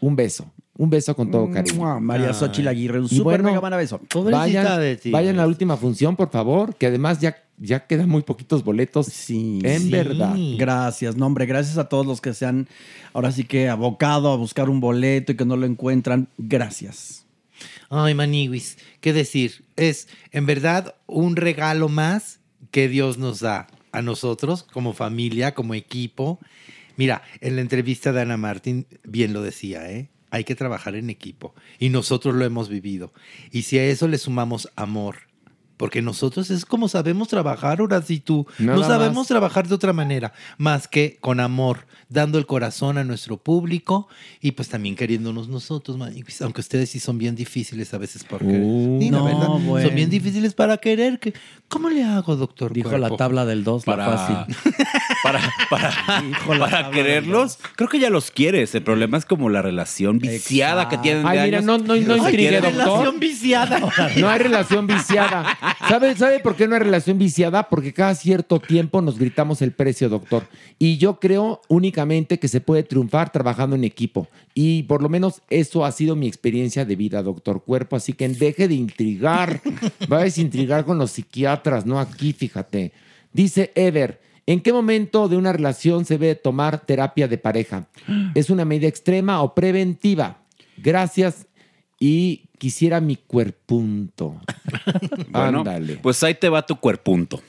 Un beso. Un beso con todo cariño. Mua, María Xochitl Aguirre, un Y súper mega manda beso. Vayan, de ti. vayan a la última función, por favor, que además ya, ya quedan muy poquitos boletos. Sí, en sí. verdad. Gracias, no, hombre, gracias a todos los que se han ahora sí que abocado a buscar un boleto y que no lo encuentran. Gracias. Ay, Maniwis, ¿qué decir? Es en verdad un regalo más que Dios nos da a nosotros como familia, como equipo. Mira, en la entrevista de Ana Martín bien lo decía, ¿eh? Hay que trabajar en equipo y nosotros lo hemos vivido. Y si a eso le sumamos amor, porque nosotros es como sabemos trabajar, ahora sí tú. Nada no sabemos más. trabajar de otra manera, más que con amor, dando el corazón a nuestro público y pues también queriéndonos nosotros, Maniwis, aunque ustedes sí son bien difíciles a veces por querer. Uh, Sí, la no, verdad, bueno. Son bien difíciles para querer. Que, ¿Cómo le hago, doctor? Dijo Cuerpo? la tabla del 2, la Para- fácil. para, para, para quererlos, creo que ya los quieres. El problema es como la relación viciada que tienen de Ay, mira, años. no, no, intrigue, doctor. viciada. No hay relación viciada. ¿Sabe, ¿Sabe por qué hay relación viciada? Porque cada cierto tiempo nos gritamos el precio, doctor. Y yo creo únicamente que se puede triunfar trabajando en equipo. Y por lo menos eso ha sido mi experiencia de vida, doctor Cuerpo. Así que deje de intrigar. Vayas a intrigar con los psiquiatras, no aquí, fíjate. Dice Ever. ¿En qué momento de una relación se debe tomar terapia de pareja? ¿Es una medida extrema o preventiva? Gracias y quisiera mi cuerpunto. Bueno, Ándale. pues ahí te va tu cuerpunto.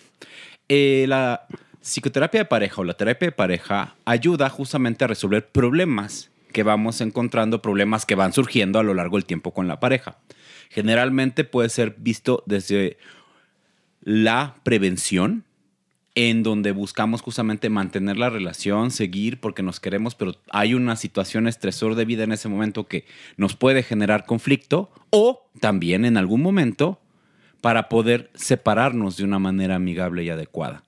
Eh, la psicoterapia de pareja o la terapia de pareja ayuda justamente a resolver problemas que vamos encontrando, problemas que van surgiendo a lo largo del tiempo con la pareja. Generalmente puede ser visto desde la prevención, en donde buscamos justamente mantener la relación, seguir porque nos queremos, pero hay una situación estresor de vida en ese momento que nos puede generar conflicto, o también en algún momento para poder separarnos de una manera amigable y adecuada.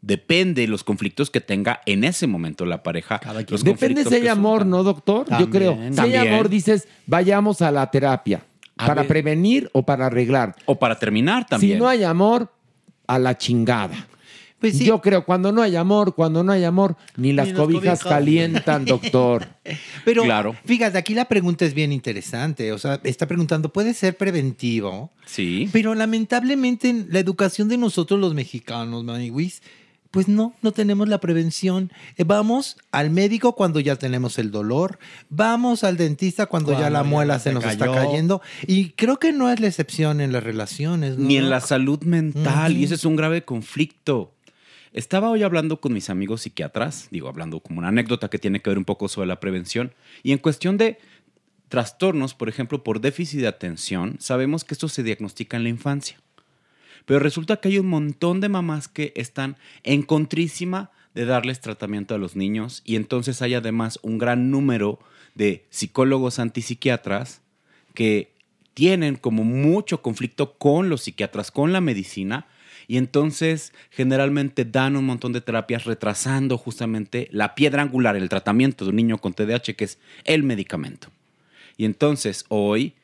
Depende de los conflictos que tenga en ese momento la pareja. los Depende si hay amor. ¿no, doctor? Yo creo. Si hay amor, dices, vayamos a la terapia. A ¿Para ver. prevenir o para arreglar? O para terminar también. Si no hay amor, a la chingada. Yo creo, cuando no hay amor, cuando no hay amor, ni las las cobijas cobijas. calientan, doctor. Pero Claro. fíjate, aquí la pregunta es bien interesante. O sea, está preguntando, ¿puede ser preventivo? Sí. Pero lamentablemente en la educación de nosotros los mexicanos, Maniwis, pues no, no tenemos la prevención. Eh, Vamos al médico cuando ya tenemos el dolor, vamos al dentista cuando, ya la ya muela se se nos está cayendo. Y creo que no es la excepción en las relaciones. ¿no? ni en la salud mental. Y ese es un grave conflicto. Estaba hoy hablando con mis amigos psiquiatras, digo, hablando como una anécdota que tiene que ver un poco sobre la prevención. Y en cuestión de trastornos, por ejemplo, por déficit de atención, sabemos que esto se diagnostica en la infancia. Pero resulta que hay un montón de mamás que están en contrísima de darles tratamiento a los niños y entonces hay además un gran número de psicólogos antipsiquiatras que tienen como mucho conflicto con los psiquiatras, con la medicina Y entonces generalmente dan un montón de terapias retrasando justamente la piedra angular el tratamiento de un niño con TDAH, que es el medicamento. Y entonces hoy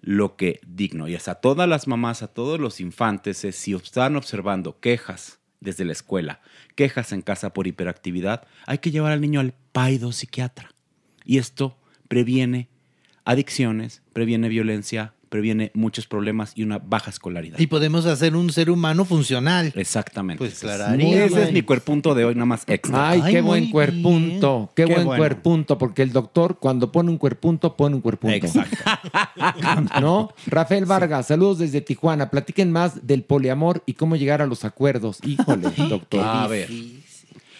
lo que digno, y es a todas las mamás, a todos los infantes, es si están observando quejas desde la escuela, quejas en casa por hiperactividad, hay que llevar al niño al paido psiquiatra. Y esto previene adicciones, previene violencia, previene muchos problemas y una baja escolaridad. Y podemos hacer un ser humano funcional. Exactamente. Pues claro. Ese es mi cuerpunto de hoy, nada más extra. Ay, qué buen cuerpunto, qué, Qué buen bueno. cuerpunto, porque el doctor cuando pone un cuerpunto, pone un cuerpunto. Exacto. ¿No? Rafael Vargas, saludos desde Tijuana. Platiquen más del poliamor y cómo llegar a los acuerdos. Híjole, doctor. A ver.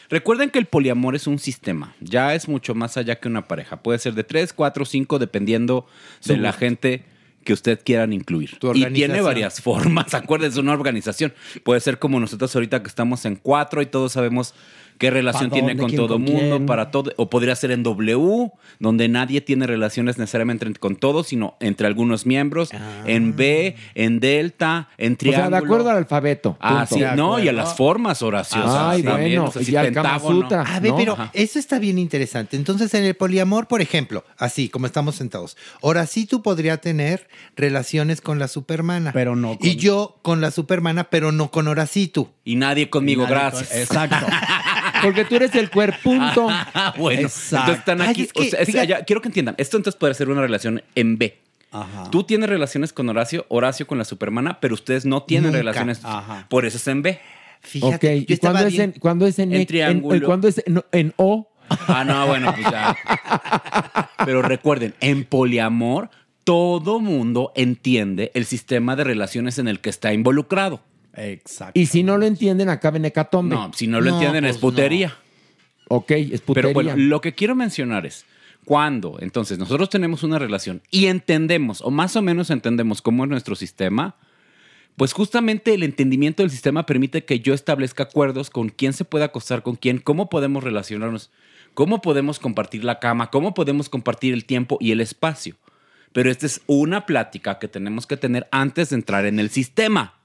Recuerden que el poliamor es un sistema, ya es mucho más allá que una pareja. Puede ser de tres, cuatro, cinco, dependiendo de la gente que usted quieran incluir. Y tiene varias formas, acuérdense, una organización. Puede ser como nosotros ahorita que estamos en cuatro y todos sabemos qué relación ¿Pa' tiene dónde? con ¿Quién todo con mundo, quién? para todo. O podría ser en W, donde nadie tiene relaciones necesariamente con todos, sino entre algunos miembros. En B, en Delta, en O Triángulo. sea, de acuerdo al alfabeto. Ah, sí, no, y a las formas, Horacio. o sea, Ay, también, bueno, o sea, y al. Sutra. A ver, ¿no? pero Ajá. eso está bien interesante. Entonces, en el poliamor, por ejemplo, así como estamos sentados, ahora sí tú podría tener relaciones con la supermana. Pero no Y yo con la supermana, pero no con Horacitu. Y nadie conmigo, Nadie con- gracias. Exacto. Porque tú eres el cuerpunto. Ah, bueno, Exacto. entonces están Ay, aquí. es que, o sea, es- fíjate- ya, quiero que entiendan. Esto entonces puede ser una relación en B. Ajá. Tú tienes relaciones con Horacio, Horacio con la supermana, pero ustedes no tienen Nunca. relaciones. Ajá. Por eso es en B. Fíjate, ok, yo ¿y cuando es, en, cuando es en, triángulo. en- cuando es en, en O? Ah, no, bueno, pues ya. Pero recuerden, en poliamor, todo mundo entiende el sistema de relaciones en el que está involucrado. Exacto. Y si no lo entienden, acaba en hecatombe. No, si no lo No, entienden, es pues putería. Ok, es putería. Pero bueno, lo que quiero mencionar es cuando entonces nosotros tenemos una relación y entendemos, o más o menos entendemos cómo es nuestro sistema, pues justamente el entendimiento del sistema permite que yo establezca acuerdos con quién se puede acostar con quién, cómo podemos relacionarnos, cómo podemos compartir la cama, cómo podemos compartir el tiempo y el espacio. Pero esta es una plática que tenemos que tener antes de entrar en el sistema.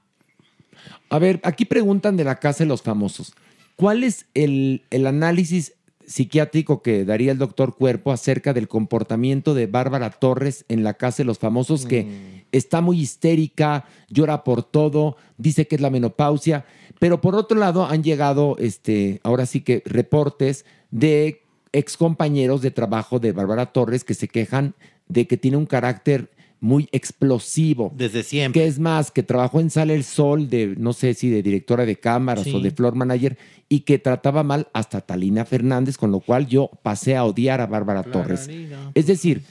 A ver, aquí preguntan de la casa de los famosos. ¿Cuál es el, el análisis psiquiátrico que daría el doctor Cuerpo acerca del comportamiento de Bárbara Torres en la casa de los famosos que está muy histérica, llora por todo, dice que es la menopausia, pero por otro lado han llegado, este, ahora sí que reportes de excompañeros de trabajo de Bárbara Torres que se quejan de que tiene un carácter muy explosivo. Desde siempre. Que es más, que trabajó en Sale el Sol, de no sé si de directora de cámaras Sí. o de floor manager, y que trataba mal hasta Talina Fernández, con lo cual yo pasé a odiar a Bárbara Torres. Es decir,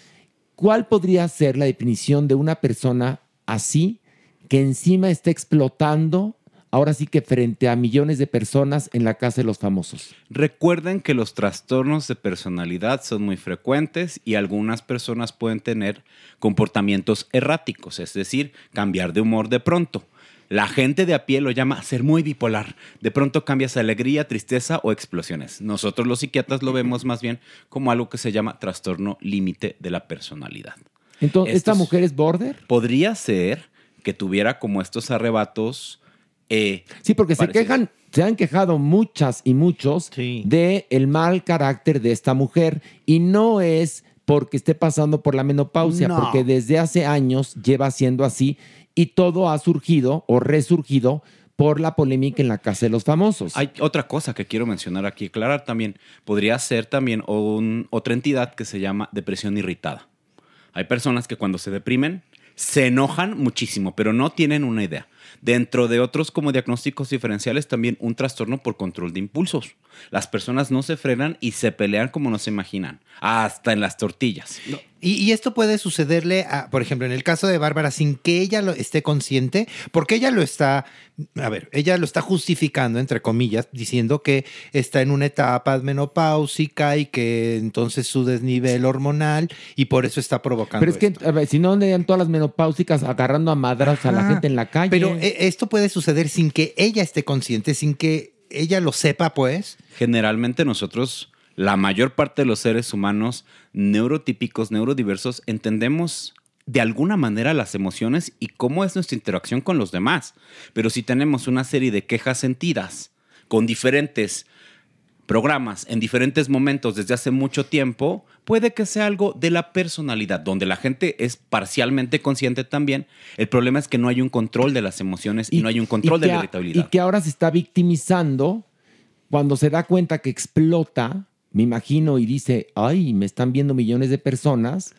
¿cuál podría ser la definición de una persona así que encima está explotando, ahora sí que frente a millones de personas en la casa de los famosos? Recuerden que los trastornos de personalidad son muy frecuentes y algunas personas pueden tener comportamientos erráticos, es decir, cambiar de humor de pronto. La gente de a pie lo llama ser muy bipolar. De pronto cambias a alegría, tristeza o explosiones. Nosotros los psiquiatras lo vemos más bien como algo que se llama trastorno límite de la personalidad. Entonces, ¿esta mujer es border? Podría ser que tuviera como estos arrebatos. Eh, Sí, porque se quejan, se han quejado muchas y muchos de el mal carácter de esta mujer y no es porque esté pasando por la menopausia, No. porque desde hace años lleva siendo así y todo ha surgido o resurgido por la polémica en la casa de los famosos. Hay otra cosa que quiero mencionar aquí, aclarar también. Podría ser también un- otra entidad que se llama depresión irritada. Hay personas que cuando se deprimen se enojan muchísimo, pero no tienen una idea. Dentro de otros como diagnósticos diferenciales, también un trastorno por control de impulsos. Las personas no se frenan y se pelean como no se imaginan, hasta en las tortillas. Y, y esto puede sucederle, a, por ejemplo, en el caso de Bárbara, sin que ella lo esté consciente, porque ella lo está, a ver, ella lo está justificando, entre comillas, diciendo que está en una etapa menopáusica y que entonces su desnivel hormonal y por eso está provocando. Pero es que, a ver, si no andarían todas las menopáusicas agarrando a madras a la gente en la calle. Pero eh, esto puede suceder sin que ella esté consciente, sin que ella lo sepa, pues. Generalmente nosotros, la mayor parte de los seres humanos neurotípicos, neurodiversos, entendemos de alguna manera las emociones y cómo es nuestra interacción con los demás. Pero si tenemos una serie de quejas sentidas con diferentes programas en diferentes momentos desde hace mucho tiempo, puede que sea algo de la personalidad, donde la gente es parcialmente consciente también. El problema es que no hay un control de las emociones y, no hay un control de la irritabilidad. Y que ahora se está victimizando cuando se da cuenta que explota, me imagino, y dice, ay, me están viendo millones de personas.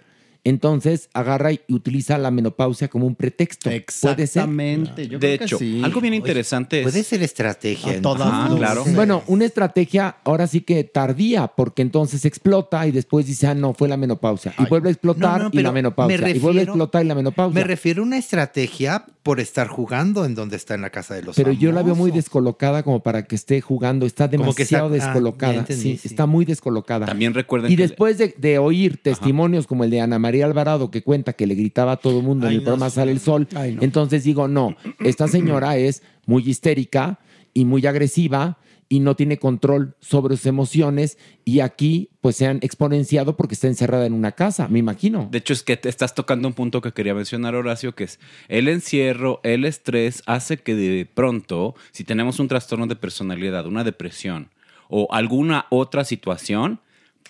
Entonces agarra y utiliza la menopausia como un pretexto. Puede ser. Exactamente, yo de creo que hecho, sí. algo bien Oye, interesante es... Puede ser estrategia. A todas Ajá, luces. claro. Bueno, una estrategia ahora sí que tardía, porque entonces explota y después dice, ah, no, fue la menopausia. Y vuelve a explotar No, no, y la menopausia. me y vuelve a refiero- explotar y la menopausia. Me refiero a una estrategia por estar jugando en donde está en la casa de los Pero yo la veo muy descolocada como para que esté jugando. Está demasiado ah, descolocada. entendí, sí, sí. está muy descolocada. También recuerden Y que- después de, de oír testimonios como el de Ana María Alvarado que cuenta que le gritaba a todo el mundo en Ay, el no, programa. Sale el Sol, Ay, no. entonces digo, no, esta señora es muy histérica y muy agresiva y no tiene control sobre sus emociones y aquí pues se han exponenciado porque está encerrada en una casa, me imagino. De hecho, es que te estás tocando un punto que quería mencionar, Horacio, que es el encierro, el estrés hace que de pronto, si tenemos un trastorno de personalidad, una depresión o alguna otra situación,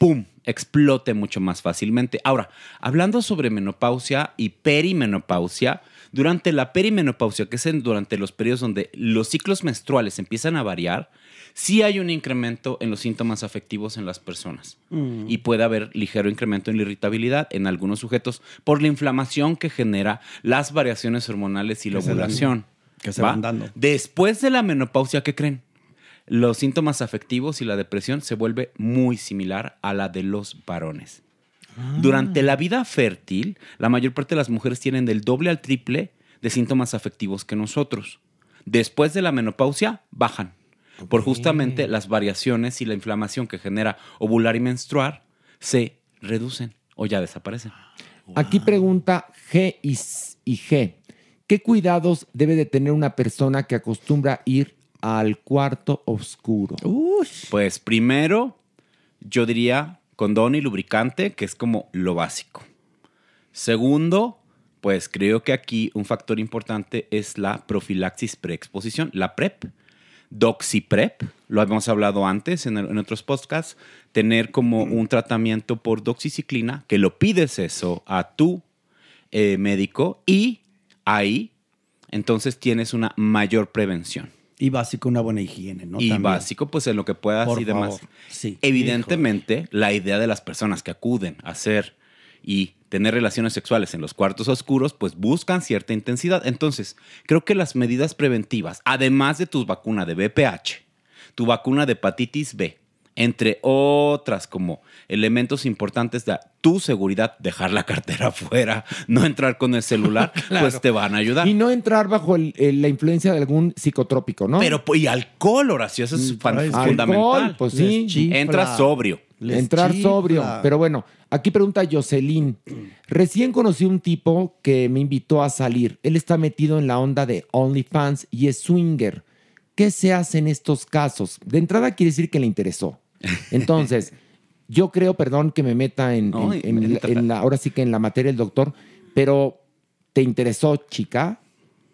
¡pum! explote mucho más fácilmente. Ahora, hablando sobre menopausia y perimenopausia, durante la perimenopausia, que es durante los periodos donde los ciclos menstruales empiezan a variar, sí hay un incremento en los síntomas afectivos en las personas Mm. y puede haber ligero incremento en la irritabilidad en algunos sujetos por la inflamación que genera las variaciones hormonales y la ovulación. que se ¿va? van dando. Después de la menopausia, ¿qué creen? Los síntomas afectivos y la depresión se vuelve muy similar a la de los varones. Durante la vida fértil, la mayor parte de las mujeres tienen del doble al triple de síntomas afectivos que nosotros. Después de la menopausia, bajan. Por justamente las variaciones y la inflamación que genera ovular y menstruar se reducen o ya desaparecen. Aquí pregunta G y G. ¿Qué cuidados debe de tener una persona que acostumbra ir al cuarto oscuro? Pues primero, yo diría condón y lubricante, que es como lo básico. Segundo, pues creo que aquí un factor importante es la profilaxis preexposición, la PrEP. Doxiprep, lo habíamos hablado antes en, el- en otros podcasts, tener como un tratamiento por doxiciclina, que lo pides eso a tu eh, médico y ahí entonces tienes una mayor prevención. Y básico, una buena higiene, ¿no? y También. básico, pues en lo que puedas Por y demás. sí. Evidentemente, la idea de las personas que acuden a hacer y tener relaciones sexuales en los cuartos oscuros, pues buscan cierta intensidad. Entonces, creo que las medidas preventivas, además de tu vacuna de BPH, tu vacuna de hepatitis B, entre otras como elementos importantes de tu seguridad, dejar la cartera afuera, no entrar con el celular, pues te van a ayudar. Y no entrar bajo el- el- la influencia de algún psicotrópico, ¿no? Pero, y alcohol, Horacio, eso es Alcohol, fundamental. pues sí. Entra sobrio. Entrar sobrio. Pero bueno, aquí pregunta Jocelyn. Recién conocí un tipo que me invitó a salir. Él está metido en la onda de OnlyFans y es swinger. ¿Qué se hace en estos casos? De entrada quiere decir que le interesó. Entonces, yo creo, perdón que me meta en, en- Ay, en la- entra. en la, ahora sí que en la materia del doctor, pero te interesó, chica,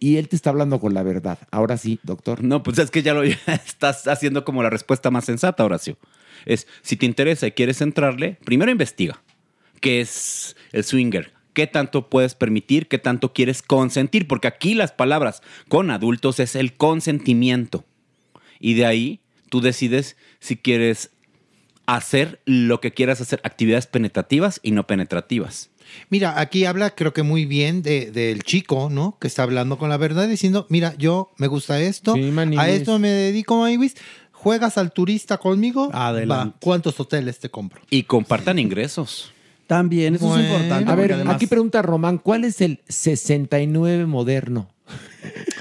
y él te está hablando con la verdad. Ahora sí, doctor. No, pues es que ya lo ya estás haciendo como la respuesta más sensata, Horacio. Es, si te interesa y quieres entrarle, primero investiga. ¿Qué es el swinger? ¿Qué tanto puedes permitir? ¿Qué tanto quieres consentir? Porque aquí las palabras con adultos es el consentimiento. Y de ahí tú decides si quieres hacer lo que quieras hacer, actividades penetrativas y no penetrativas. Mira, aquí habla creo que muy bien de- del chico, ¿no? Que está hablando con la verdad, diciendo, mira, yo me gusta esto, a Maniwis. esto me dedico, Maniwis. ¿Juegas al turista conmigo? Adelante. Va, ¿Cuántos hoteles te compro? Y compartan ingresos. También, eso Bueno. es importante. A ver, además- aquí pregunta Román, ¿cuál es el 69 moderno?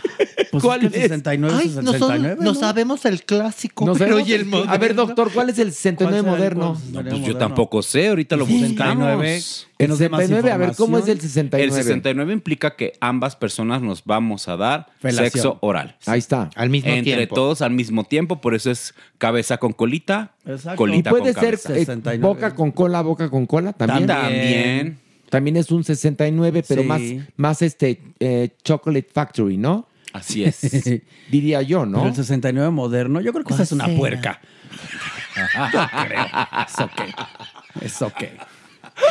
Pues ¿Cuál es que el es? 69, Ay, 69, no, ¿no? sabemos el clásico, No pero sabemos- y el moderno? A ver, doctor, ¿cuál es el 69 ¿Cuál será el moderno? No, pues moderno? yo tampoco sé, ahorita lo buscamos. 69. Que El nos dé más 69, a ver, ¿cómo es el información. 69? El 69 implica que ambas personas nos vamos a dar Felación. sexo oral. Ahí está. Al mismo Entre tiempo. todos al mismo tiempo, por eso es cabeza con colita, Exacto. ¿Y colita puede con ser cabeza. eh, 69. boca con cola, boca con cola también? También. También es un 69, pero Sí. más, más este eh, Chocolate Factory, ¿no? Así es. Diría yo, ¿no? Pero el 69 moderno, yo creo que esa es una puerca. Creo. Es ok. Es ok.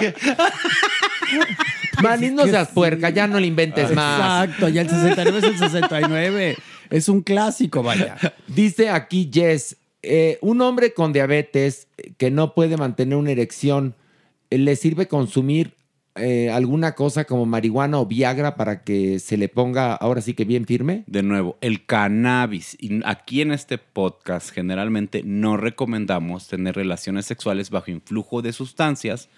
Manis, no seas puerca, ya no le inventes más. Exacto, ya el 69 es el 69. Es un clásico, vaya. Dice aquí Jess, eh, un hombre con diabetes que no puede mantener una erección, ¿le sirve consumir eh, alguna cosa como marihuana o Viagra para que se le ponga ahora sí que bien firme? De nuevo, el cannabis. Aquí en este podcast generalmente no recomendamos tener relaciones sexuales bajo influjo de sustancias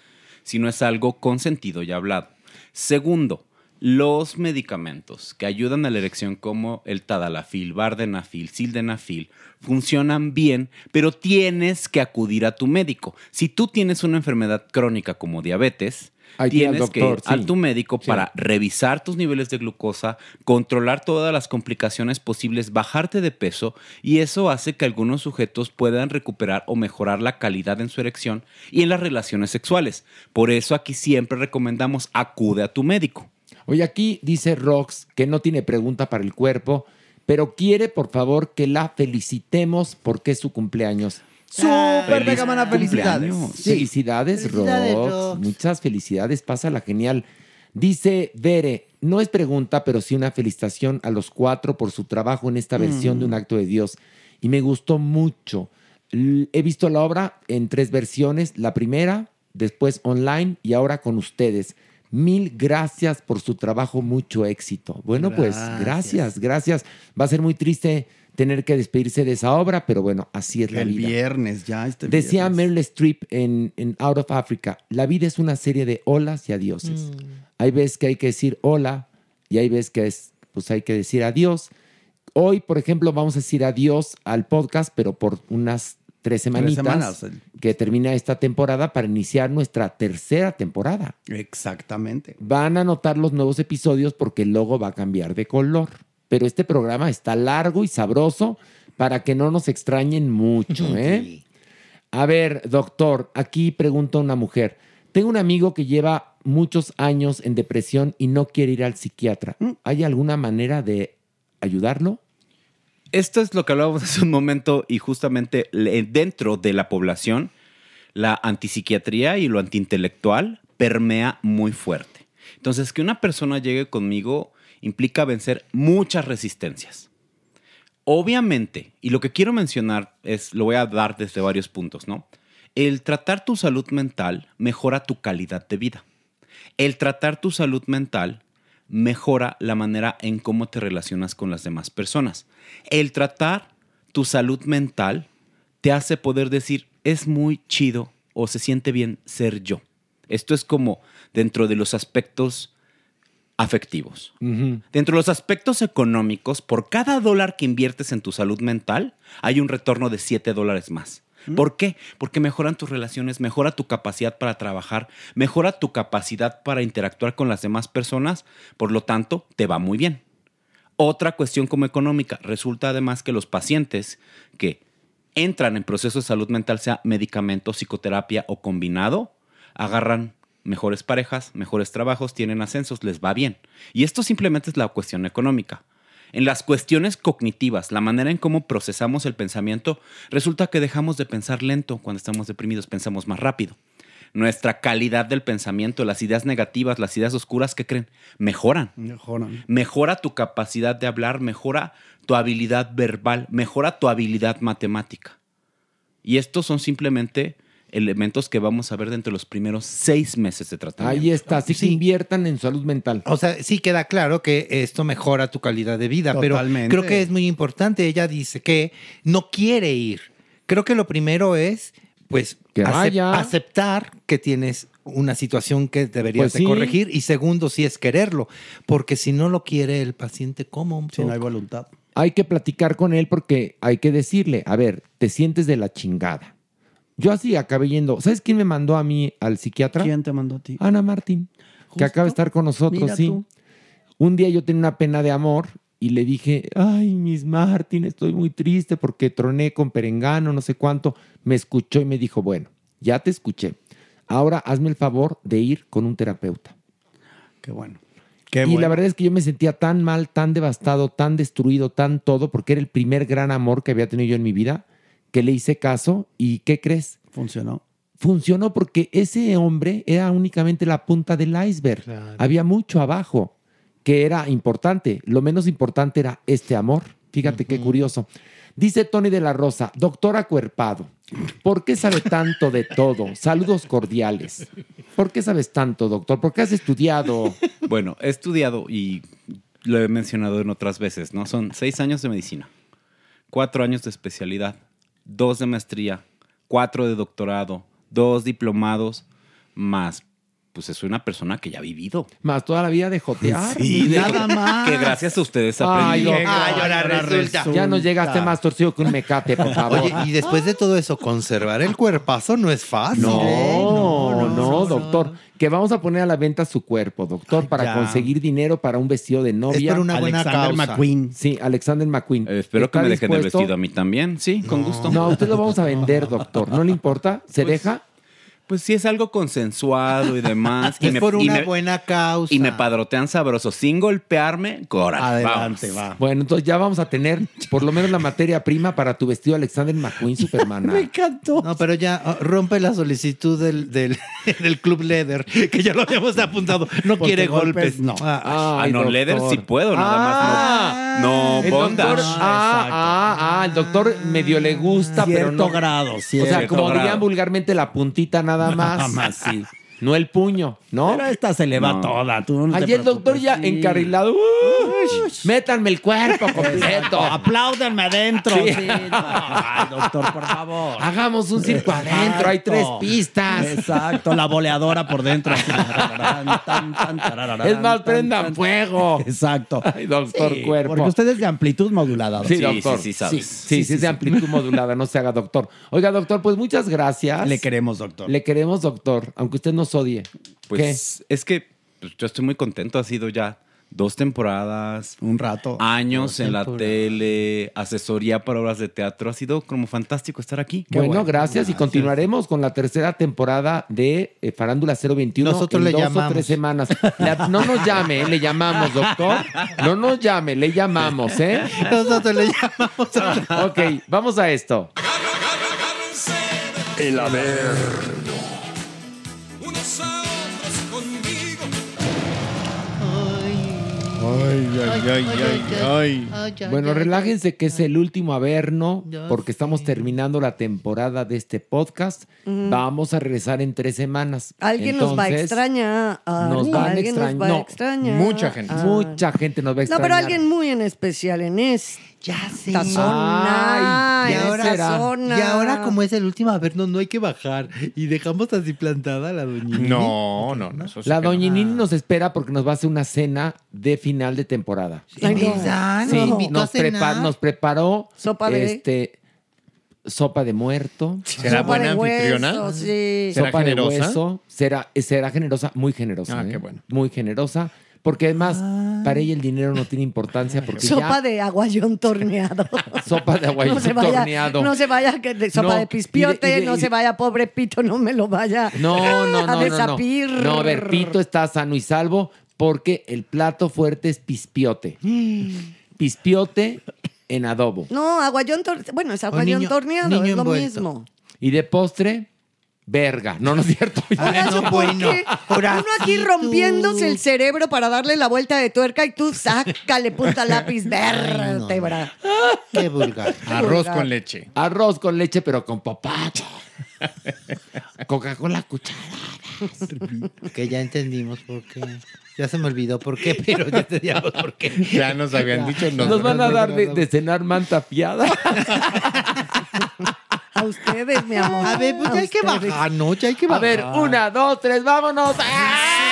si no es algo consentido y hablado. Segundo, los medicamentos que ayudan a la erección como el tadalafil, vardenafil, sildenafil funcionan bien, pero tienes que acudir a tu médico. Si tú tienes una enfermedad crónica como diabetes, tienes que ir a tu médico Sí. para revisar tus niveles de glucosa, controlar todas las complicaciones posibles, bajarte de peso y eso hace que algunos sujetos puedan recuperar o mejorar la calidad en su erección y en las relaciones sexuales. Por eso aquí siempre recomendamos acude a tu médico. Oye, aquí dice Rox que no tiene pregunta para el cuerpo, pero quiere por favor que la felicitemos porque es su cumpleaños. Súper mega mana felicidades. Sí. Felicidades, Felicidades, Rox. Rox. Muchas felicidades, pásala genial. Dice Bere, no es pregunta, pero sí una felicitación a los cuatro por su trabajo en esta versión Mm. de Un Acto de Dios. Y me gustó mucho. He visto la obra en tres versiones, la primera, después online y ahora con ustedes. Mil gracias por su trabajo, mucho éxito. Bueno, pues Gracias. gracias. Va a ser muy triste tener que despedirse de esa obra, pero bueno, así es la El vida. viernes, ya este Decía viernes. Meryl Streep en, en Out of Africa, la vida es una serie de olas y adioses. Hay veces que hay que decir hola y hay veces que es, pues hay que decir adiós. Hoy, por ejemplo, vamos a decir adiós al podcast, pero por unas tres semanitas semanas. que termina esta temporada para iniciar nuestra tercera temporada. Exactamente. Van a notar los nuevos episodios porque el logo va a cambiar de color. Pero este programa está largo y sabroso para que no nos extrañen mucho, ¿eh? A ver, doctor, aquí pregunta una mujer. Tengo un amigo que lleva muchos años en depresión y no quiere ir al psiquiatra. ¿Hay alguna manera de ayudarlo? Esto es lo que hablábamos hace un momento y justamente dentro de la población, la antipsiquiatría y lo antiintelectual permea muy fuerte. Entonces, que una persona llegue conmigo implica vencer muchas resistencias. Obviamente, y lo que quiero mencionar es, lo voy a dar desde varios puntos, ¿no? El tratar tu salud mental mejora tu calidad de vida. El tratar tu salud mental mejora la manera en cómo te relacionas con las demás personas. El tratar tu salud mental te hace poder decir, es muy chido o se siente bien ser yo. Esto es como dentro de los aspectos afectivos. Dentro de los aspectos económicos, por cada dólar que inviertes en tu salud mental, hay un retorno de 7 dólares más. ¿Por qué? Porque mejoran tus relaciones, mejora tu capacidad para trabajar, mejora tu capacidad para interactuar con las demás personas, por lo tanto, te va muy bien. Otra cuestión como económica, resulta además que los pacientes que entran en procesos de salud mental, sea medicamento, psicoterapia o combinado, agarran mejores parejas, mejores trabajos, tienen ascensos, les va bien. Y esto simplemente es la cuestión económica. En las cuestiones cognitivas, la manera en cómo procesamos el pensamiento, resulta que dejamos de pensar lento cuando estamos deprimidos, pensamos más rápido. Nuestra calidad del pensamiento, las ideas negativas, las ideas oscuras, ¿qué creen? Mejoran. Mejoran. Mejora tu capacidad de hablar, mejora tu habilidad verbal, mejora tu habilidad matemática. Y estos son simplemente elementos que vamos a ver dentro de los primeros seis meses de tratamiento. Ahí está, así que inviertan en salud mental. O sea, sí queda claro que esto mejora tu calidad de vida, Totalmente. pero creo que es muy importante. Ella dice que no quiere ir. Creo que lo primero es, pues, Que acep- vaya. aceptar que tienes una situación que deberías Pues de sí. corregir y segundo, si es quererlo, porque si no lo quiere el paciente, ¿cómo? Si no hay voluntad. Hay que platicar con él porque hay que decirle, a ver, te sientes de la chingada. Yo así acabé yendo. ¿Sabes quién me mandó a mí al psiquiatra? ¿Quién te mandó a ti? Ana Martín, que acaba de estar con nosotros, Mira sí. tú. Un día yo tenía una pena de amor y le dije, ay, Miss Martín, estoy muy triste porque troné con Perengano, no sé cuánto. Me escuchó y me dijo, bueno, ya te escuché. ahora hazme el favor de ir con un terapeuta. Qué bueno. y bueno. la verdad es que yo me sentía tan mal, tan devastado, tan destruido, tan todo, porque era el primer gran amor que había tenido yo en mi vida, que le hice caso y ¿qué crees? Funcionó. Funcionó porque ese hombre era únicamente la punta del iceberg. Había mucho abajo que era importante. Lo menos importante era este amor. Fíjate qué curioso. Dice Tony de la Rosa, doctor acuerpado, ¿por qué sabe tanto de todo? Saludos cordiales. ¿Por qué sabes tanto, doctor? ¿Por qué has estudiado? Bueno, he estudiado y lo he mencionado en otras veces, ¿no? Son seis años de medicina, cuatro años de especialidad, dos de maestría, cuatro de doctorado, dos diplomados, más, pues soy una persona que ya ha vivido. Más toda la vida de jotear. Sí, de- nada más. Que gracias a ustedes Ay, aprendí. doctor, Ya no llegaste más torcido que un mecate, por favor. Oye, y después de todo eso, conservar el cuerpazo no es fácil. ¿eh? No, no, doctor. Que vamos a poner a la venta su cuerpo, doctor, para ya. conseguir dinero para un vestido de novia. Es por una buena Alexander causa. McQueen. Sí, Alexander McQueen. Eh, espero que ¿Está me dejen el vestido a mí también. Sí, con gusto. No, usted lo vamos a vender, doctor. ¿No le importa? ¿Se deja? Pues sí, es algo consensuado y demás. y Es me- por y una me- buena causa. Y me padrotean sabroso, sin golpearme. Cora, vamos. Bueno, entonces ya vamos a tener por lo menos la materia prima para tu vestido Alexander McQueen Superman. encantó. No, pero ya oh, rompe la solicitud del, del, del Club Leather, que ya lo habíamos apuntado. No Porque quiere golpes. golpes, no. Ah, Ay, no, doctor. Leather sí puedo, nada Ah, más. No, el no doctor, bondage. ah, ah, ah, el doctor medio le gusta, pero Cierto no. grado, O sea, cierto como grado. dirían vulgarmente, la puntita nada más. Nada más, sí. No el puño, ¿no? Pero esta se le va No. toda. Tú no Allí el doctor ya sí. encarrilado. Uy, métanme el cuerpo completo. Exacto. Apláudanme adentro. Sí. Sí, no. Ay, doctor, por favor. Hagamos un circo adentro, hay tres pistas. Exacto, la boleadora por dentro. Es más, prendan fuego. Exacto. Ay, doctor Sí, cuerpo. Porque usted es de amplitud modulada. Sí, doctor. doctor. sí, sabes. Sí, sí, es de amplitud modulada, no se haga doctor. Oiga, doctor, pues muchas gracias. Le queremos, doctor. Le queremos, doctor, aunque usted nos odie. Pues es que pues, yo estoy muy contento. Ha sido ya dos temporadas. Un rato. Años Dos en la tele, asesoría para obras de teatro. Ha sido como fantástico estar aquí. bueno, gracias y continuaremos con la tercera temporada de eh, Farándula 021 Nosotros en le dos o llamamos. tres semanas. La- no nos llame, ¿eh? le llamamos, doctor. No nos llame, le llamamos, ¿eh? Nosotros le llamamos. Ok, vamos a esto. El Averno. Bueno, relájense que es el último averno porque estamos terminando la temporada de este podcast. Vamos a regresar en tres semanas. Alguien nos va a extrañar. Nos van a extrañar. No, mucha gente. Mucha gente nos va a No, extrañar. pero alguien muy en especial en esta zona. Ay, y ahora, esta zona. y ahora como es el último averno, no hay que bajar. Y dejamos así plantada a la doña. No, no, no. eso sí La que no. doñinini nos espera porque nos va a hacer una cena de final de temporada. Ay, no. ¿Verdad? Sí, Nos invitó a nos, prepa- cenar. nos preparó Sopa de- este sopa de muerto. ¿Será Sopa buena de anfitriona? hueso, sí. ¿Será sopa generosa? de hueso. Será, será generosa, muy generosa. Ah, ¿eh? qué bueno. Muy generosa. Porque además, para ella el dinero no tiene importancia porque Sopa ya de aguayón torneado. sopa de aguayón no se vaya, torneado. No se vaya que de sopa No, de pispiote, y de- y de- no se vaya, pobre pito, no me lo vaya No, no, no, a no, no. desapir. No, a ver, Pito está sano y salvo porque el plato fuerte es pispiote. Pispiote en adobo. No, aguayón torneado. Bueno, es aguayón niño- torneado, niño es lo envuelto. mismo. Y de postre, verga. No, no es cierto. ¿yo por qué? Uno aquí rompiéndose el cerebro para darle la vuelta de tuerca y tú sácale punta lápiz vértebra. Qué vulgar. Arroz Vulgar. con leche. Arroz con leche, pero con papacho. Coca-Cola cuchara. Que ya entendimos por qué. Ya se me olvidó por qué, pero ya entendíamos por qué. Ya nos habían dicho. No, Nos van a dar de, de cenar manta fiada. A ustedes, mi amor. A ver, pues ya hay que bajar, ¿no? Ya hay que A bajar. ver, una, dos, tres, vámonos. ¡Ay,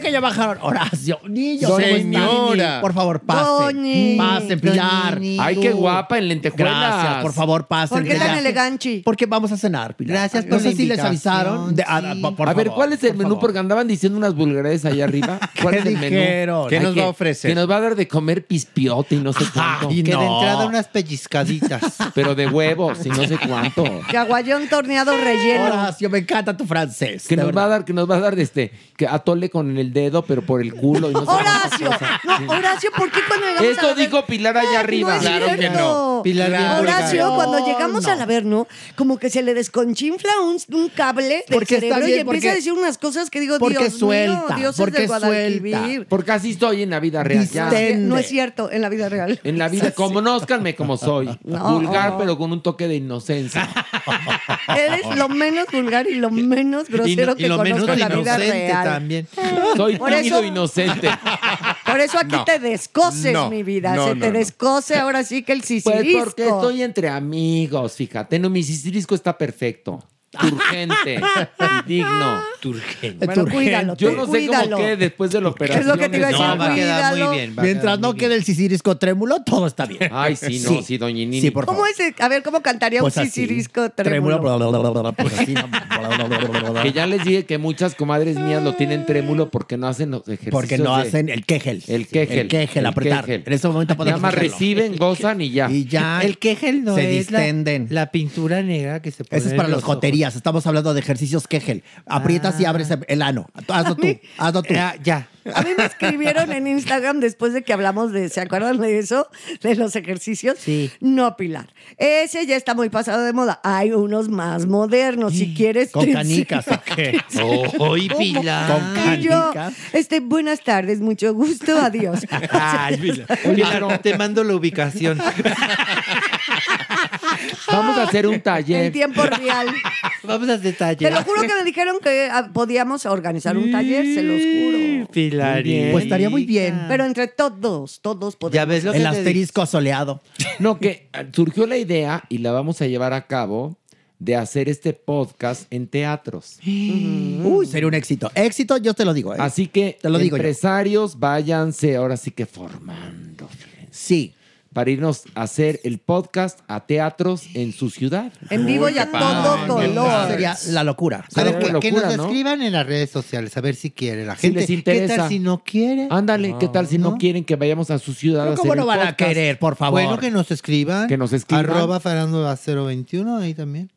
que ya bajaron. Horacio, niño, Doña ¿cómo están? Señora. Por favor, pasen. Pasen, Pilar. Ay, qué guapa en lentejuelas. Gracias, por favor, pasen. ¿Por qué tan Ya. elegante? Porque vamos a cenar, Pilar. Gracias no por sé la si les avisaron. De- ah, sí. por- por a ver, ¿cuál es el por menú? favor. Porque andaban diciendo unas vulgaridades allá arriba. ¿Cuál ¿Qué es el menú? ¿Qué Ay, nos que- va a ofrecer? Que nos va a dar de comer pispiote y no sé cuánto. Ay, Que de no. entrada unas pellizcaditas. Pero de huevos y no sé cuánto. Caguayón torneado relleno. Horacio, me encanta tu francés. Que nos va a dar, que nos va a dar este, que atole con el dedo, pero por el culo y no sé Horacio, cuántas cosas. no, Horacio, ¿por qué cuando llegamos a la ver- dijo Pilar allá arriba. Es Claro que cierto. no. Pilar bien Horacio, vulgar. cuando llegamos no. al Averno, como que se le desconchinfla un, un cable del Porque está cerebro y bien, empieza porque- a decir unas cosas que digo, porque Dios suelta, mío, Dios porque es de Guadalquivir. suelta. Porque así estoy en la vida real. ya. Distende. No es cierto, en la vida real. En la vida, como conózcanme como soy. No. Vulgar, pero con un toque de inocencia. Eres lo menos vulgar y lo menos Y, grosero no- y que lo conozco menos en la vida inocente real. también. Soy Por tímido eso- e inocente. Por eso aquí No. te descoses, No. mi vida. No, Se te descose ahora sí que el Pues sisirisco. porque estoy entre amigos, fíjate. No, mi sisirisco está perfecto. Turgente y digno. Turgente. Bueno, Turgente. cuídalo, Yo no sé cuídalo. cómo quede después de la operación. Es lo que te iba a decir, No, va a quedar cuídalo. muy bien. Mientras no quede bien. el sisirisco trémulo, todo está bien. Ay, sí, no, sí, doña Nini. Sí, por ¿Cómo favor. es? el- A ver, ¿cómo cantaría Pues un así. sisirisco trémulo? Pues así, ¿no? Que ya les dije que muchas comadres mías lo tienen trémulo porque no hacen los ejercicios. Porque no de- hacen el quejel. El quejel. El quejel, El apretar. quejel. En este momento Nada podemos más hacerlo. reciben, gozan y ya. Y ya. El quejel no se es la- distenden. La, pintura negra que se pone Ese es para los ojos. Estamos hablando de ejercicios Kegel. Aprietas y abres el ano. Hazlo tú. Hazlo tú. Ya, ya. A mí me escribieron en Instagram después de que hablamos de, ¿se acuerdan de eso? De los ejercicios. Sí. No, Pilar. Ese ya está muy pasado de moda. Hay unos más modernos, si quieres. Con canicas. Hoy, Pilar. Con Y yo, canicas. este, buenas tardes, mucho gusto, adiós. Ay, Pilar. Pilar, te mando la ubicación. Vamos a hacer un en taller. tiempo real. Vamos a hacer Te taller. lo juro que me dijeron que ah, podíamos organizar un taller, se los juro. Pilar. Pues estaría muy bien. Pero entre todos, todos podemos. Ya ves lo que El te asterisco soleado. No, que surgió la idea y la vamos a llevar a cabo de hacer este podcast en teatros. Uy, sería un éxito. Éxito, yo te lo digo. ¿eh? Así que Te lo digo yo. empresarios, váyanse ahora sí que formando. fíjense, Sí. Para irnos a hacer el podcast a teatros en su ciudad. En vivo y a todo color. Sería la locura. Pero Sería que, nos ¿no? escriban en las redes sociales a ver si quiere la Si gente. les ¿Qué interesa. tal si no quiere? Ándale, ¿qué tal si no, ¿no? quieren que vayamos a su ciudad a hacer ¿Cómo el no van a podcast? querer, por favor? Bueno, que nos escriban. Que nos escriban. Arroba farándula 021, ahí también.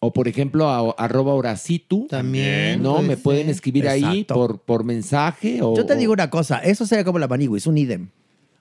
O por ejemplo, a, arroba Horacitu. También. No, me pueden escribir ahí por, por mensaje o Yo te digo una cosa. Eso sería como la maniguis, un idem.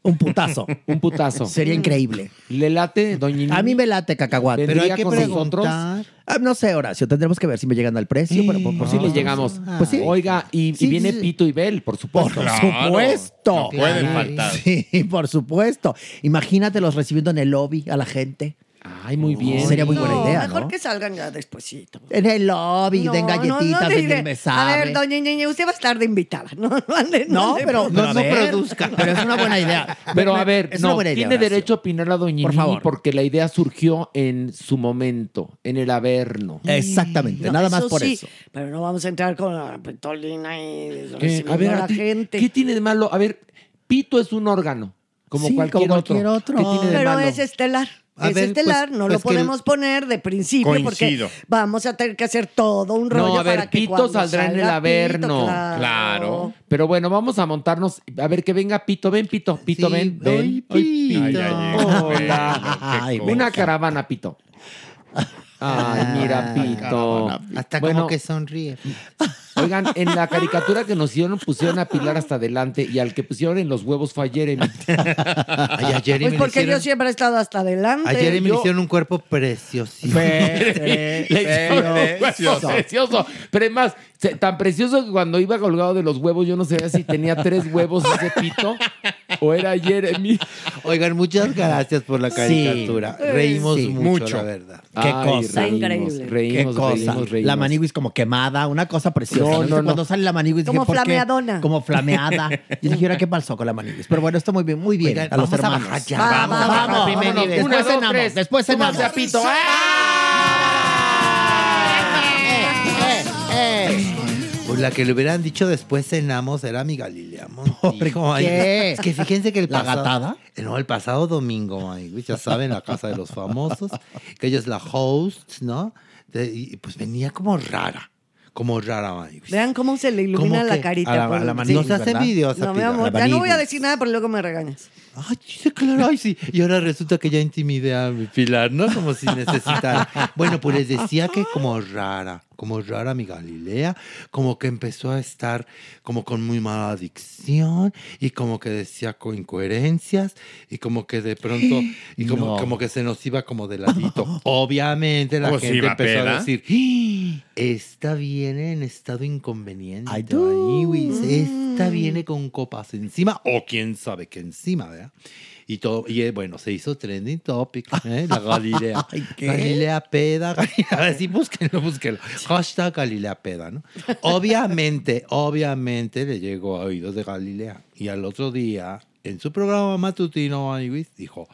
Un putazo. un putazo. Sería increíble. ¿Le late, doña? A mí me late cacahuate. Pero hay que con nosotros. preguntar. Ah, no sé, Horacio. Tendremos que ver si me llegan al precio. pero por, por Pues sí le llegamos. Pues sí. Oiga, y, y Sí, viene sí. Pito y Bel, por supuesto. Por supuesto. No pueden faltar. Sí, por supuesto. Imagínatelos recibiendo en el lobby a la gente. Ay, muy bien. Sería muy buena No, idea, Mejor ¿no? que salgan ya despuesito. En el lobby, No, den galletitas, no den el besabe. A ver, doña Ñeñe, usted va a estar de invitada. No, no, ande- No, ande pero, no produzca. Pero es una buena idea. Pero a ver, es una no, buena idea, tiene Horacio. derecho a opinar la doña Por favor. porque la idea surgió en su momento, en el Averno. Exactamente, No, nada más eso por sí, eso. Pero no vamos a entrar con la petolina y recibiendo A ver, a a la ti, gente. ¿qué tiene de malo? A ver, Pito es un órgano, como Sí, cualquier, como cualquier otro. ¿Qué tiene de Pero malo? es estelar. A es ver, estelar, pues- no pues lo podemos poner de principio Coincido. porque vamos a tener que hacer todo un rollo No, a ver, para que Pito cuando saldrá en el Averno. Pito, claro. Claro. Pero bueno, vamos a montarnos. A ver, que venga Pito. Ven, Pito. Pito, Sí, ven. ay, ven. Pito. Ay, ay, ay. Hola. Ay, Una caravana, Pito. Ay, mira, Pito. Hasta Bueno, como que sonríe. Oigan, en la caricatura que nos hicieron, pusieron a Pilar hasta adelante y al que pusieron en los huevos fue a Jeremy. Ay, a Jeremy Pues le porque yo hicieron, siempre he estado hasta adelante. a Jeremy le yo- hicieron un cuerpo preciosísimo. Le hicieron un huevo Precioso. precioso. Pero es más, tan precioso que cuando iba colgado de los huevos, yo no sabía si tenía tres huevos ese pito o era Jeremy. Oigan, muchas gracias por la caricatura. Reímos Sí, mucho, mucho. la verdad. Qué Ay, cosa. Reímos, Increíble. Qué reímos, cosa. reímos, reímos. La maniguis como quemada, una cosa preciosa. No, ¿no? no, ¿Viste no. Cuando sale la maniguis dije, Como ¿por qué? flameadona. Como flameada. Yo dije, ¿ahora qué pasó con la maniguis? Pero bueno, está muy bien, muy bien. Oigan, a los vamos a hermanos. bajar ya. Va, vamos, va, vamos, va, primer nivel. Después dos, cenamos, tres. después cenamos. A Pito. ¡Ah! Eh, eh, eh. Pues la que le hubieran dicho después cenamos era mi Galilea. Ay, ¿Qué? Es que fíjense que el ¿La pasado- gatada? No, el pasado domingo, ay, ya saben, la casa de los famosos, que ella es la host, ¿no? De- y pues venía como rara, como rara, ay, güey. Vean cómo se le ilumina ¿Cómo la que? carita. A la- por- a la sí. Hace ¿verdad? envidiosa, No, mi amor, ya no voy a decir nada, pero luego me regañas. Sí, claro, ay, sí. Y ahora resulta que ya intimidé a mi Pilar, ¿no? Como si necesitara. Bueno, pues les decía que como rara, como rara mi Galilea, como que empezó a estar como con muy mala adicción y como que decía con incoherencias y como que de pronto, y como, No. como que se nos iba como de ladito. Obviamente la gente empezó a decir, "¡Ah! esta viene en estado inconveniente. Ay, güey, esta viene con copas encima o quién sabe qué encima, ¿verdad? Y todo, y eh, bueno, se hizo trending topic, ¿eh? La Galilea. ¿qué? Galilea peda, Galilea, a ver, sí, búsquenlo, búsquenlo. Hashtag Galilea peda, ¿no? Obviamente, obviamente le llegó a oídos de Galilea. Y al otro día, en su programa matutino, dijo,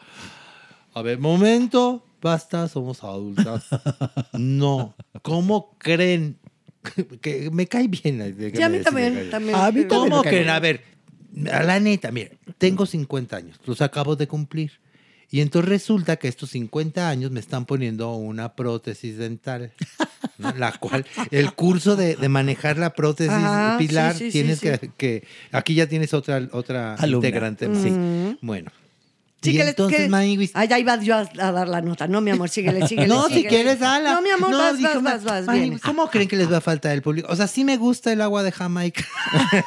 a ver, momento, basta, somos adultas. No, ¿cómo creen? Que me cae bien. Sí, a mí también, también. A mí también ¿Cómo creen? A ver, a la neta, mire, tengo 50 años, los acabo de cumplir. Y entonces resulta que estos 50 años me están poniendo una prótesis dental, ¿no? la cual, el curso de, de manejar la prótesis Ajá, pilar, sí, sí, sí, tienes sí. Que, que- aquí ya tienes otra, otra Alumna. integrante. Sí. Bueno. Sí, y entonces, que- Ah, ya iba yo a, a dar la nota. No, mi amor, síguele, síguele. no, si síguele. quieres, ala. No, mi amor, vas, dijo, vas, vas, vas. ¿Cómo creen que les va a faltar el público? O sea, sí me gusta el agua de Jamaica.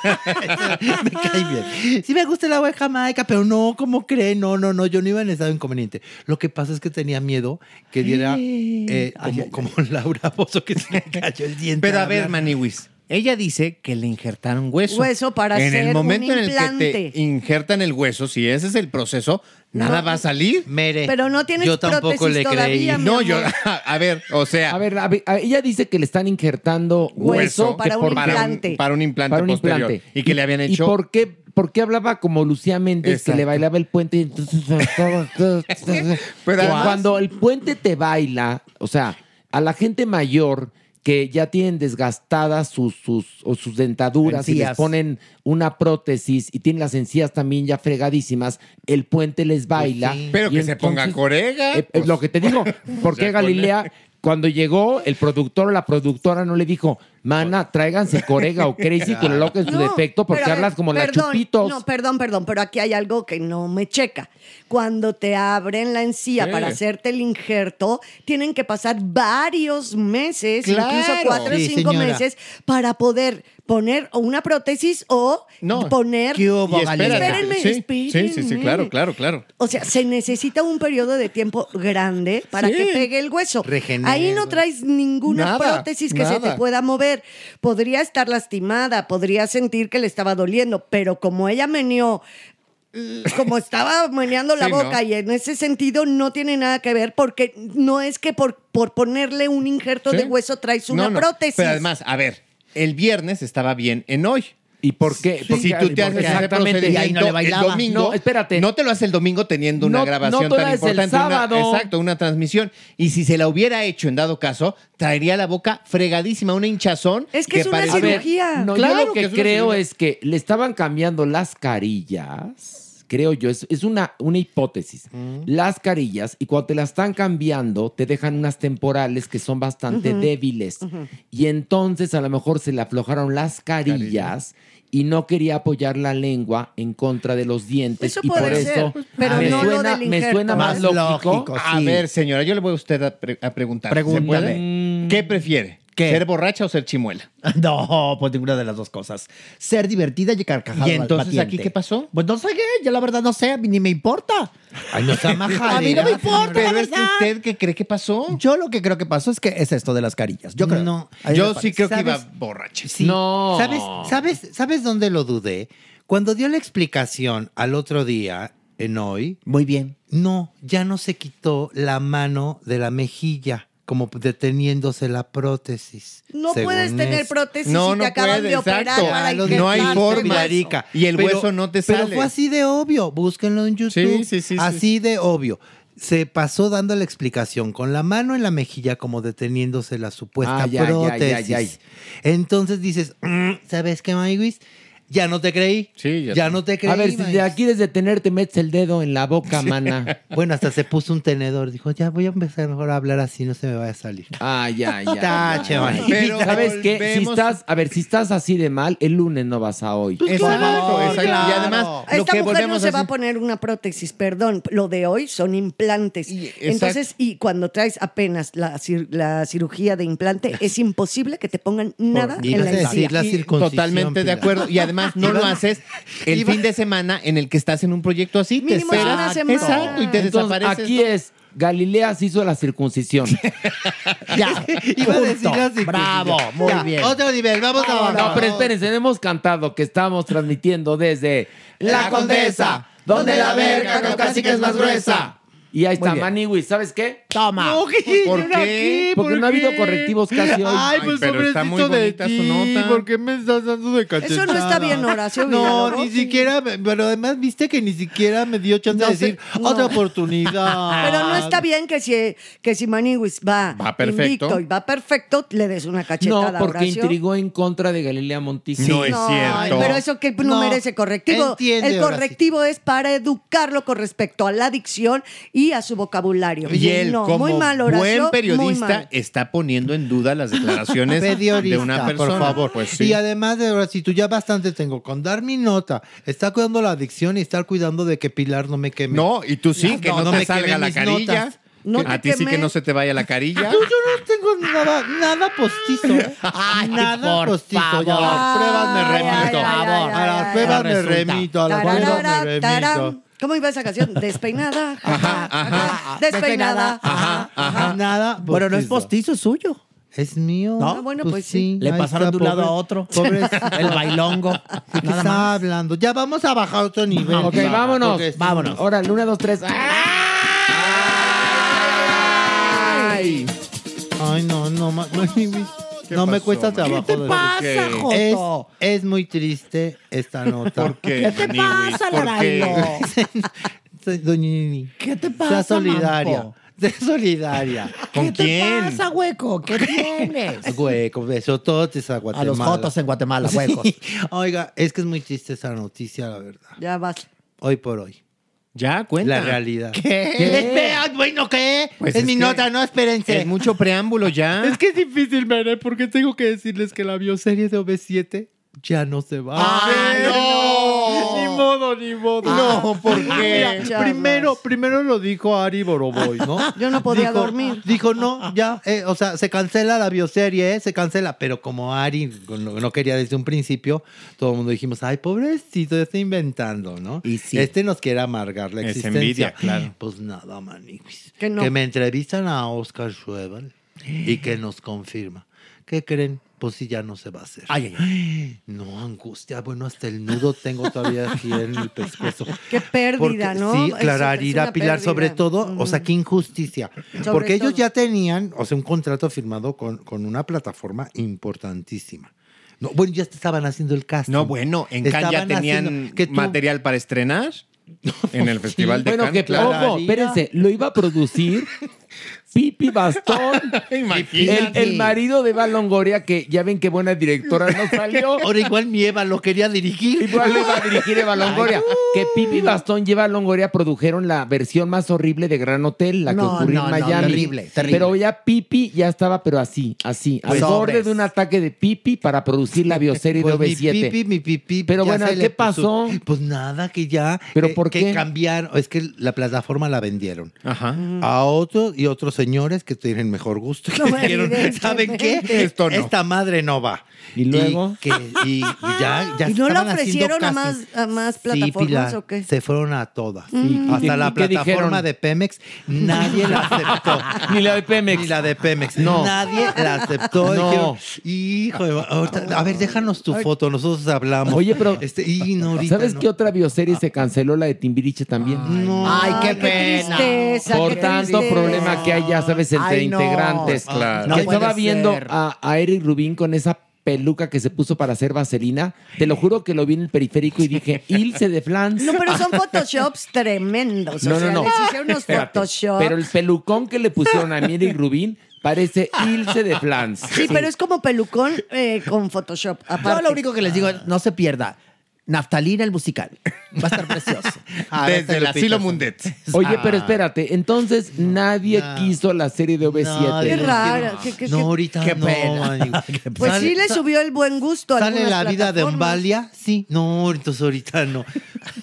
me cae bien. Sí me gusta el agua de Jamaica, pero no, ¿cómo creen? No, no, no, yo no iba en estado inconveniente. Lo que pasa es que tenía miedo que diera eh, como, como Laura Bozo que se le cayó el diente. Pero a ver. Maniwis, ella dice que le injertaron hueso. Hueso para En hacer el momento un en el que te injertan el hueso, si ese es el proceso, nada No. va a salir. Mere, Pero no tienes yo tampoco le todavía, creí. No, yo, a ver, o sea, A ver, a ver, a- ella dice que le están injertando Hueso hueso, para un por- implante. para un implante para un posterior. implante. Y que le habían hecho... ¿Y por qué, por qué hablaba como Lucía Méndez, Exacto. que le bailaba el puente? y entonces Pero Que además- cuando el puente te baila, o sea, a la gente mayor que ya tienen desgastadas sus, sus, o sus dentaduras y les ponen una prótesis y tienen las encías también ya fregadísimas, el puente les baila. sí. Pero y que se ponga corega. eh, eh, pues. lo que te digo, porque Galilea, cuando llegó, el productor o la productora no le dijo, mana, tráiganse corega o crazy con el loco en su No, defecto porque pero hablas como la perdón, chupitos. No, perdón, perdón, pero aquí hay algo que no me checa. Cuando te abren la encía Sí. para hacerte el injerto, tienen que pasar varios meses, Claro. incluso cuatro o Sí, cinco señora. meses, para poder poner o una prótesis o No. poner. ¿Qué hubo. Espérenme, sí, sí, sí, claro, claro, claro. O sea, se necesita un periodo de tiempo grande para Sí. que pegue el hueso. Ahí no traes ninguna Nada, prótesis que se te pueda mover. Podría estar lastimada, podría sentir que le estaba doliendo, pero como ella meneó, como estaba meneando la Sí, boca ¿no? y en ese sentido no tiene nada que ver porque no es que por, por ponerle un injerto Sí. de hueso traes una No, no, prótesis. Pero además, a ver, el viernes estaba bien en hoy. ¿Y por qué? Si Porque- tú te haces exactamente, y ahí no le el bailaba. domingo, No, espérate. No te lo hace el domingo teniendo una No- grabación no te lo tan haces el importante. una- sábado. exacto, una transmisión. Y si se la hubiera hecho en dado caso, traería la boca fregadísima, una hinchazón. Es que es una parece- A ver, cirugía. no, Claro yo lo que que, es creo es que le estaban cambiando las carillas, creo yo, es, es una, una hipótesis. Las carillas, y cuando te las están cambiando, te dejan unas temporales que son bastante débiles. Y entonces a lo mejor se le aflojaron las carillas. Y no quería apoyar la lengua en contra de los dientes. Eso y por eso pero me, no suena, me suena más, Más lógico. lógico, A ver, señora, yo le voy a usted a, pre- a preguntar. ¿Se Pregúntame. ¿Qué prefiere? ¿Qué? ¿Ser borracha o ser chimuela? No, pues ninguna de las dos cosas. Ser divertida y carcajada. ¿Y entonces batiente. aquí qué pasó? Pues no sé qué, yo la verdad no sé, ni me importa. Ay, no está A mí no me majadera, importa, Pero la es que verdad. usted qué cree que pasó. Yo lo que creo que pasó es que es esto de las carillas. Yo creo. No. A mí Yo sí creo que iba borracha. Sí. No. ¿Sabes, sabes, ¿Sabes dónde lo dudé? Cuando dio la explicación al otro día, en hoy, Muy bien. no, ya no se quitó la mano de la mejilla, como deteniéndose la prótesis. No puedes tener prótesis No, si no te acaban puede, de operar para Ah, No hay forma. Pilarica. Y el hueso no te Pero sale. fue así de obvio. Búsquenlo en YouTube. Sí, sí, sí, sí. Así de obvio. se pasó dando la explicación con la mano en la mejilla como deteniéndose la supuesta Ay, ay, ay, prótesis. ay, ay. Entonces dices, "Mm, ¿sabes qué, Maywis? Ya no te creí. Sí, ya, no te creí. A ver, si Maywis". te quieres detener, te metes el dedo en la boca, mana. Bueno, hasta se puso un tenedor. Dijo, ya voy a empezar mejor a hablar así, no se me vaya a salir. Ah, ya, ya. Tache, ya. Pero, ¿Sabes qué? Si estás, a ver, si estás así de mal, el lunes no vas a hoy. Exacto, exacto. Y además, lo Esta que mujer no se va a poner una prótesis, perdón. Lo de hoy son implantes. Entonces, y cuando traes apenas la, cir- la cirugía de implante, es imposible que te pongan nada en la encía. Y Totalmente de acuerdo. Y además no lo haces el fin de semana en el que estás en un proyecto así. Te Mínimo es esperas. una semana. Exacto. Y te Entonces, desapareces. aquí es, Galilea se hizo la circuncisión. Ya. Iba a decir la circuncisión. Bravo, muy Ya, bien. Otro nivel, vamos a No, pero espérense, hemos cantado que estamos transmitiendo desde La Condesa, donde la verga casi que es más gruesa. Y ahí está. Maniwis, ¿sabes qué? Toma. No, ¿qué? ¿Por ¿Yo qué? Porque ¿Por no ha habido correctivos casi hoy. Ay, pues pero está muy de bonita su nota. ¿Por qué me estás dando de cachetada? Eso no está bien, Horacio No, Villalobos. ni siquiera, pero además viste que ni siquiera me dio chance No de decir no. otra oportunidad. Pero no está bien que si, que si Maniwis va, Va perfecto. invicto y va perfecto, le des una No, cachetada a porque Horacio. intrigó en contra de Galilea Montijo. No es No, cierto. pero eso que no, No, merece correctivo. entiende, el correctivo es para educarlo con respecto a la adicción y a su vocabulario. Y él, no, como muy mal, Horacio, buen muy periodista, mal. está poniendo en duda las declaraciones Periodista, de una persona. por favor. Pues sí. Y además, de verdad, si tú ya bastante tengo con dar mi nota, está cuidando la adicción y estar cuidando de que Pilar no me queme. No, y tú sí, No, que no, no te me salga la carilla. notas. No a ti sí que no se te vaya la carilla. Yo, yo no tengo nada, nada postizo. Ay, nada por postizo. Ya a las favor. pruebas me remito. ay, ay, ay, a las pruebas me remito. A las pruebas me remito. ¿Cómo iba esa canción? Despeinada. Ajá, ajá. Despeinada. Ajá, ajá. Nada Bueno, no es postizo. es suyo. Es mío. No, Ah, bueno, pues sí. Le ahí pasaron está, de un lado a otro. Pobre. El bailongo. ¿De qué Nada está más. hablando? Ya vamos a bajar otro nivel. Ok, vámonos. sí. Vámonos. Ahora, el 1, 2, 3. ¡Ay! Ay, no, no, ma- no, me cuesta trabajo. ¿Qué te pasa, Es, Joto? es muy triste esta nota. ¿Por qué? ¿Qué te pasa, ¿Por qué? Te Sea pasa, solidaria. Mampo? Solidaria. ¿Con ¿Qué quién? te pasa, hueco? ¿Qué tienes? Hueco, besototes a A Guatemala. los jotos en Guatemala, huecos. Sí. Oiga, es que es muy triste esa noticia, la verdad. Ya vas. Hoy por hoy. Ya, cuenta. La realidad. ¿Qué? Espera, bueno, ¿qué? Pues es, es mi que- nota, no, espérense. Es mucho preámbulo ya. Es que es difícil, Mere, porque tengo que decirles que la bioserie de OV7 ya no se va. ¡Ay, a hacer. no! Ni modo, ni modo. No, ¿por qué? Ya primero, primero lo dijo Ari Boroboy, ¿no? Yo no podía Dijo- dormir. Dijo, no, ya, eh, o sea, se cancela la bioserie, eh, se cancela. Pero como Ari no, no quería desde un principio, todo el mundo dijimos, ay, pobrecito, ya está inventando, ¿no? Y sí. Este nos quiere amargar la Es existencia. envidia, claro. Pues nada, maniguis. Que no. Que me entrevistan a Oscar Schwebel y que nos confirma. ¿Qué creen? Pues sí, ya no se va a hacer. Ay, ay, No, angustia. Bueno, hasta el nudo tengo todavía aquí en el pescuezo. Qué pérdida, Porque- ¿no? Sí, Clara Arira Pilar, pérdida. sobre todo, o sea, qué injusticia. Sobre Porque ellos todo. ya tenían, o sea, un contrato firmado con, con una plataforma importantísima. No, bueno, ya estaban haciendo el casting. No, bueno, en Cannes ya tenían haciendo- que tú- material para estrenar. en el Festival de Bueno, Cannes. que claro. ojo, espérense, lo iba a producir Pipi Bastón, el, Imagínate. el marido de Eva Longoria, que ya ven qué buena directora no salió. Ahora igual mi Eva lo quería dirigir. Igual le iba a dirigir Eva Longoria. Que Pipi Bastón y Eva Longoria produjeron la versión más horrible de Gran Hotel, la que No, ocurrió no, en no, Miami. terrible, terrible. Pero ya Pipi ya estaba, pero así, así, al Pues borde sobres. de un ataque de Pipi para producir la bioserie Pues de mi OV7. pipi, mi pipi. Pero bueno, ¿qué puso- pasó? Pues nada, que ya. ¿Pero que- por que qué? cambiaron. Es que la plataforma la vendieron. Ajá. A otros y otros señores que tienen mejor gusto. Que No, dijeron, ¿saben qué? Esto no. Esta madre no va. ¿Y luego? que, y ya, ya ¿Y no la ofrecieron a más, a más Sí, plataformas Pilar, o qué? Se fueron a todas. ¿Y Hasta la plataforma de Pemex, nadie la aceptó. Ni la de Pemex. Ni la de Pemex. No. Nadie la aceptó. No. Dijeron, hijo, de- ahorita- a ver, déjanos tu foto, nosotros hablamos. Oye, pero Este, y no, ahorita ¿sabes no. qué otra bioserie se canceló? La de Timbiriche también. Ay, qué pena. tristeza, Por qué tanto tristeza. problema que hay, ya sabes, entre Ay, no. integrantes. Claro. No Yo puede estaba viendo ser. a, a Eric Rubín con esa peluca que se puso para hacer vaselina. Te lo juro que lo vi en el periférico y dije, Ilse de Flans. No, pero son photoshops tremendos. No, o sea, no, no. les hicieron unos Espérate, photoshops. Pero el pelucón que le pusieron a y Rubín parece Ilse de Flans. Sí, pero es como pelucón eh, con Photoshop. Yo Aparte. lo único que les digo, no se pierda. Naftalina el musical. Va a estar precioso. Desde el asilo Mundet. Oye, Ah. pero espérate, entonces nadie quiso la serie de OV7. Qué raro. qué- qué- No, qué- ahorita Qué no, pena. Pues Sale- sí le subió el buen gusto. a ¿Sale algunas la vida de plataformas. Umbalia? Sí. No, entonces ahorita no.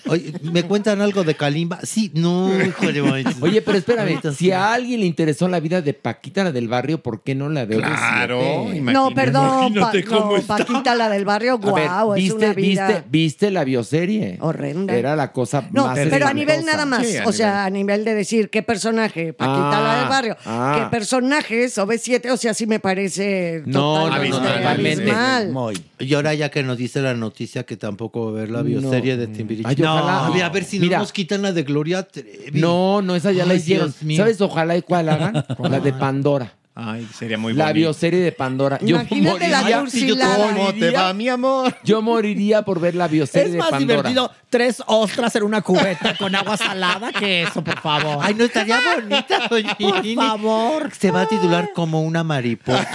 Oye, ¿Me cuentan algo de Kalimba? Sí. No, híjole. Oye, pero espérame, Ahorita si a alguien le interesó la vida de Paquita, la del barrio, ¿por qué no la de Claro, OV7? No, perdón, Pa- Imagínate cómo no, está. Paquita, la del barrio, A ver, guau, es ¿viste, una vida viste, viste la bioserie? horrenda. Era la cosa No, más pero a nivel nada más. Sí, o sea, a nivel de decir qué personaje, Paquita Ah, la del barrio, ah. qué personajes, OV7, o sea, sí me parece No, no, no, totalmente abismal. Muy. Y ahora ya que nos dice la noticia que tampoco va a ver la bioserie de Timbiriche. Ay, ojalá. A ver, a ver si Mira. no nos quitan la de Gloria Trevi. No, no, esa ya la hicieron. Dios mío. ¿Sabes? Ojalá y cuál hagan. la de Pandora. Ay, sería muy La bonito. bioserie de Pandora. Yo Imagínate la moriría, Dulcilada. ¿Cómo te va, mi amor? yo moriría por ver la bioserie Es de más Pandora. divertido tres ostras en una cubeta con agua salada que eso, por favor. Ay, no estaría bonita, doña por favor. Se va a titular como una mariposa.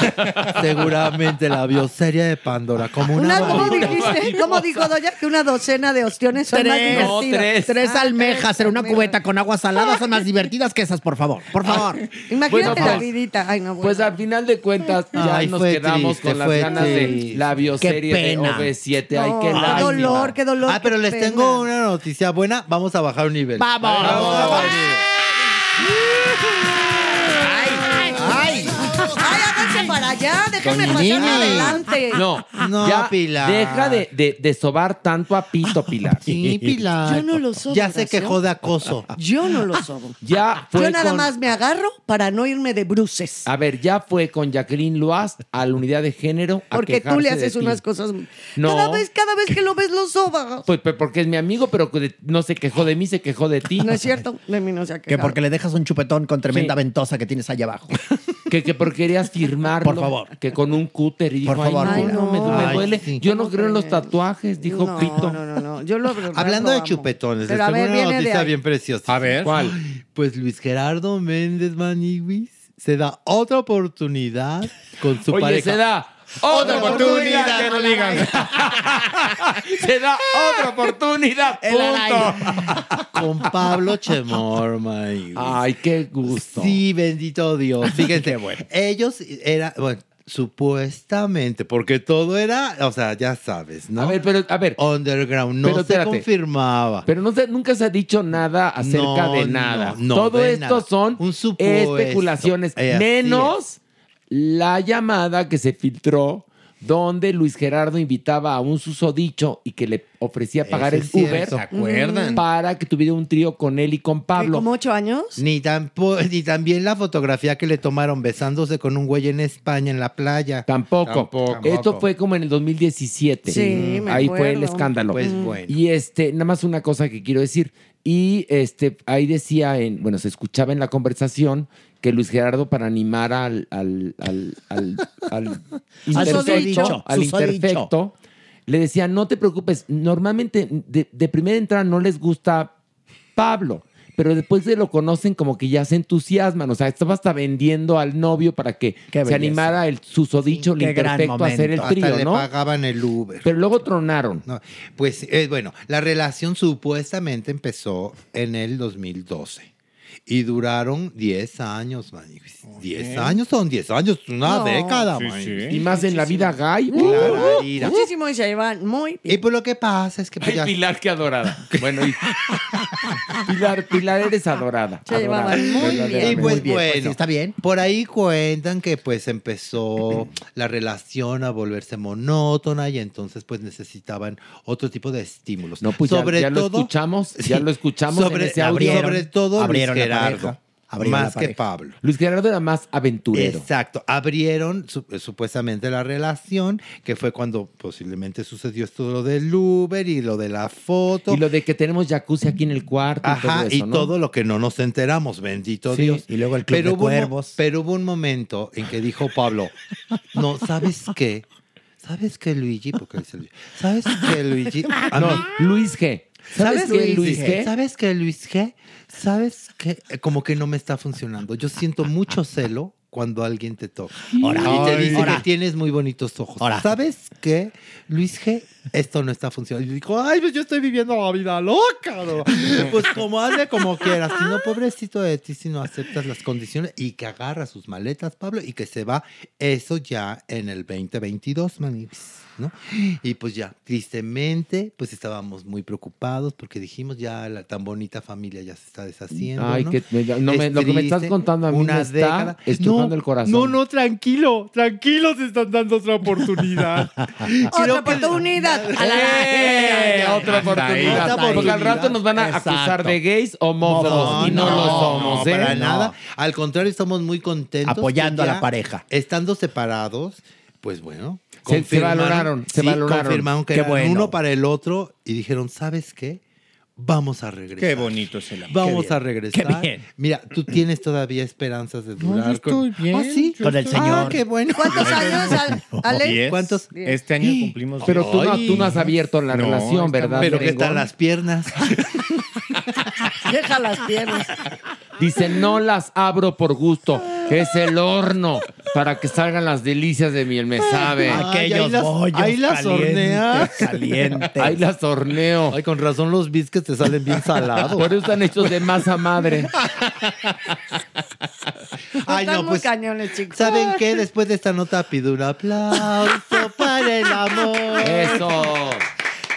Seguramente la bioserie de Pandora. Como una, Una, ¿Cómo mariposa. dijiste? ¿Cómo dijo Doña? Que una docena de ostiones son más Tres, No, divertidas. tres. tres Ah, almejas en una mira. cubeta con agua salada son más divertidas que esas, por favor. Por favor. Imagínate Bueno, la pues- vidita. Ay, no, Pues al final de cuentas ya Ay, nos fue quedamos triste, con las fue ganas de triste. la bioserie Qué de pena. OV7. Ay, No, qué qué lástima. dolor, qué dolor. Ah, pero qué les pena. tengo una noticia buena. Vamos a bajar un nivel. ¡Vamos! Vamos a bajar un nivel. allá, déjenme Doña pasar Nini. adelante. No, No, ya Pilar. deja de, de, de sobar tanto a Pito, Pilar. Sí, Pilar. Yo no lo sobo, Ya se Horacio. quejó de acoso. Yo no lo sobo. Ya fue Yo nada con- más me agarro para no irme de bruces. A ver, ya fue con Jacqueline Loaz a la unidad de género. a Porque tú le quejarse de haces ti. unas cosas. No. Cada vez, cada vez que lo ves, lo sobas. Pues, pues, porque es mi amigo, pero que de- no se quejó de mí, se quejó de ti. No es cierto, de mí no se ha Que quejado. porque le dejas un chupetón con tremenda Sí. ventosa que tienes allá abajo. Que, que porque querías firmarlo. Por favor. Que con un cúter. Y dijo, Por favor, ay, no, no, me, me Ay, duele. sí. Yo no ¿Cómo creo en los tatuajes, dijo no, Pito. No, no, no. Yo lo, lo Hablando de amo. chupetones, les Pero a tengo ver, una viene de noticia ahí. bien preciosa. A ver. ¿Cuál? Pues Luis Gerardo Méndez Maniguis se da otra oportunidad con su Oye, pareja. se da otra oportunidad. que no digan. se da otra oportunidad. Punto. Con Pablo Chemor, Maniguis. Ay, qué gusto. Sí, bendito Dios. Fíjense, bueno. Ellos era, bueno, supuestamente, porque todo era, o sea, ya sabes, ¿no? A ver, pero, a ver. Underground, no Pero se espérate. confirmaba. Pero no se- nunca se ha dicho nada acerca No, de no, nada. no, Todo de esto nada. son Un especulaciones, Eh, menos la llamada que se filtró donde Luis Gerardo invitaba a un susodicho y que le ofrecía pagar el. Uber ¿Se acuerdan? para que tuviera un trío con él y con Pablo. ¿Como ocho años? Ni, tampo- ni también la fotografía que le tomaron besándose con un güey en España en la playa. Tampoco. Esto fue como en el 2017. Sí, me Ahí fue el escándalo. Pues bueno. Y este, nada más una cosa que quiero decir. Y este, ahí decía, en, bueno, se escuchaba en la conversación que Luis Gerardo para animar al, al, al, al, susodicho. al le decía, no te preocupes, normalmente de, de primera entrada no les gusta Pablo, pero después de lo conocen como que ya se entusiasman, o sea, estaba hasta vendiendo al novio para que se animara el susodicho, el imperfecto a hacer el trío, Hasta le pagaban el Uber. Pero luego tronaron. No, pues eh, bueno, la relación supuestamente empezó en el 2012 y duraron 10 años, Maniguis. 10 años son 10 años, una No. década, Sí, Maniguis. Y más en la vida gay. Claro, mira. Muchísimo y se llevan muy bien. Y pues lo que pasa es que pues, Ay, ya- Pilar, qué adorada. Bueno, y- Pilar, Pilar, eres adorada. Se adorada, llevaban muy verdaderamente. Y pues Muy bien, pues, bueno, sí, está bien. Por ahí cuentan que pues empezó la relación a volverse monótona y entonces pues necesitaban otro tipo de estímulos. No, pues ya- ya lo escuchamos, ya lo escuchamos en sobre, ese audio. sobre todo Abrieron Gerardo, pareja, más que. Pablo. Luis Gerardo era más aventurero. Exacto, abrieron su- supuestamente la relación, que fue cuando posiblemente sucedió esto lo del Uber y lo de la foto. Y lo de que tenemos jacuzzi aquí en el cuarto. y todo Ajá, eso, y ¿no? todo lo que no nos enteramos, bendito Sí, Dios. y luego el Club de hubo Cuervos. pero hubo un momento en que dijo Pablo, no, ¿sabes qué? ¿sabes qué, Luigi? Porque dice Luigi. ¿Sabes qué, Luigi? A No, Luis G. ¿Sabes qué, Luis G? ¿Sabes qué, Luis G? ¿Sabes qué? Como que no me está funcionando. Yo siento mucho celo cuando alguien te toca. Ahora. y te dice Ahora. que tienes muy bonitos ojos. Ahora. ¿Sabes qué, Luis G? Esto no está funcionando. Y digo, ay, pues yo estoy viviendo la vida loca. ¿no? Pues como hazle como quieras. Si no, pobrecito de ti, si no aceptas las condiciones y que agarra sus maletas, Pablo, y que se va. Eso ya en el 2022, manibis. ¿No? Y pues ya, tristemente, pues estábamos muy preocupados porque dijimos ya la tan bonita familia ya se está deshaciendo. Ay, ¿no? que me- no me- Es lo que me estás contando a mí me está estrujando el corazón. No, no, tranquilo, tranquilo, se están dando otra oportunidad. Otra oportunidad. A la- ¡Eh! Otra oportunidad. Porque al rato nos van a Exacto. acusar de gays homófobos. y no, lo somos, ¿eh? para No. nada. Al contrario, estamos muy contentos. Apoyando a la pareja. Estando separados, pues bueno. Se- se valoraron, se sí, valoraron. confirmaron que Qué eran bueno. uno para el otro y dijeron, ¿sabes qué? Vamos a regresar. Qué bonito es el amor. Vamos Qué a regresar. qué bien. Mira, tú tienes todavía esperanzas de No, durar yo estoy bien, ¿Ah, sí? yo Con el estoy- señor. Ah, qué bueno. ¿Cuántos años, Al- Ale? Diez. ¿Cuántos? Este año cumplimos Pero tú no, tú no has abierto la No, relación, ¿verdad? Pero ¿qué tal las piernas? Deja las piernas. Dice, no las abro por gusto. Es el horno para que salgan las delicias de miel, me sabe. Ay, Aquellos ahí las- bollos ahí las calientes, horneas. calientes. Ahí las horneo. Ay, con razón los biscuits te salen bien salados. Por eso están hechos de masa madre. Ay, Están no, muy pues. cañones, chicos. ¿Saben qué? Después de esta nota pido un aplauso para el amor. Eso.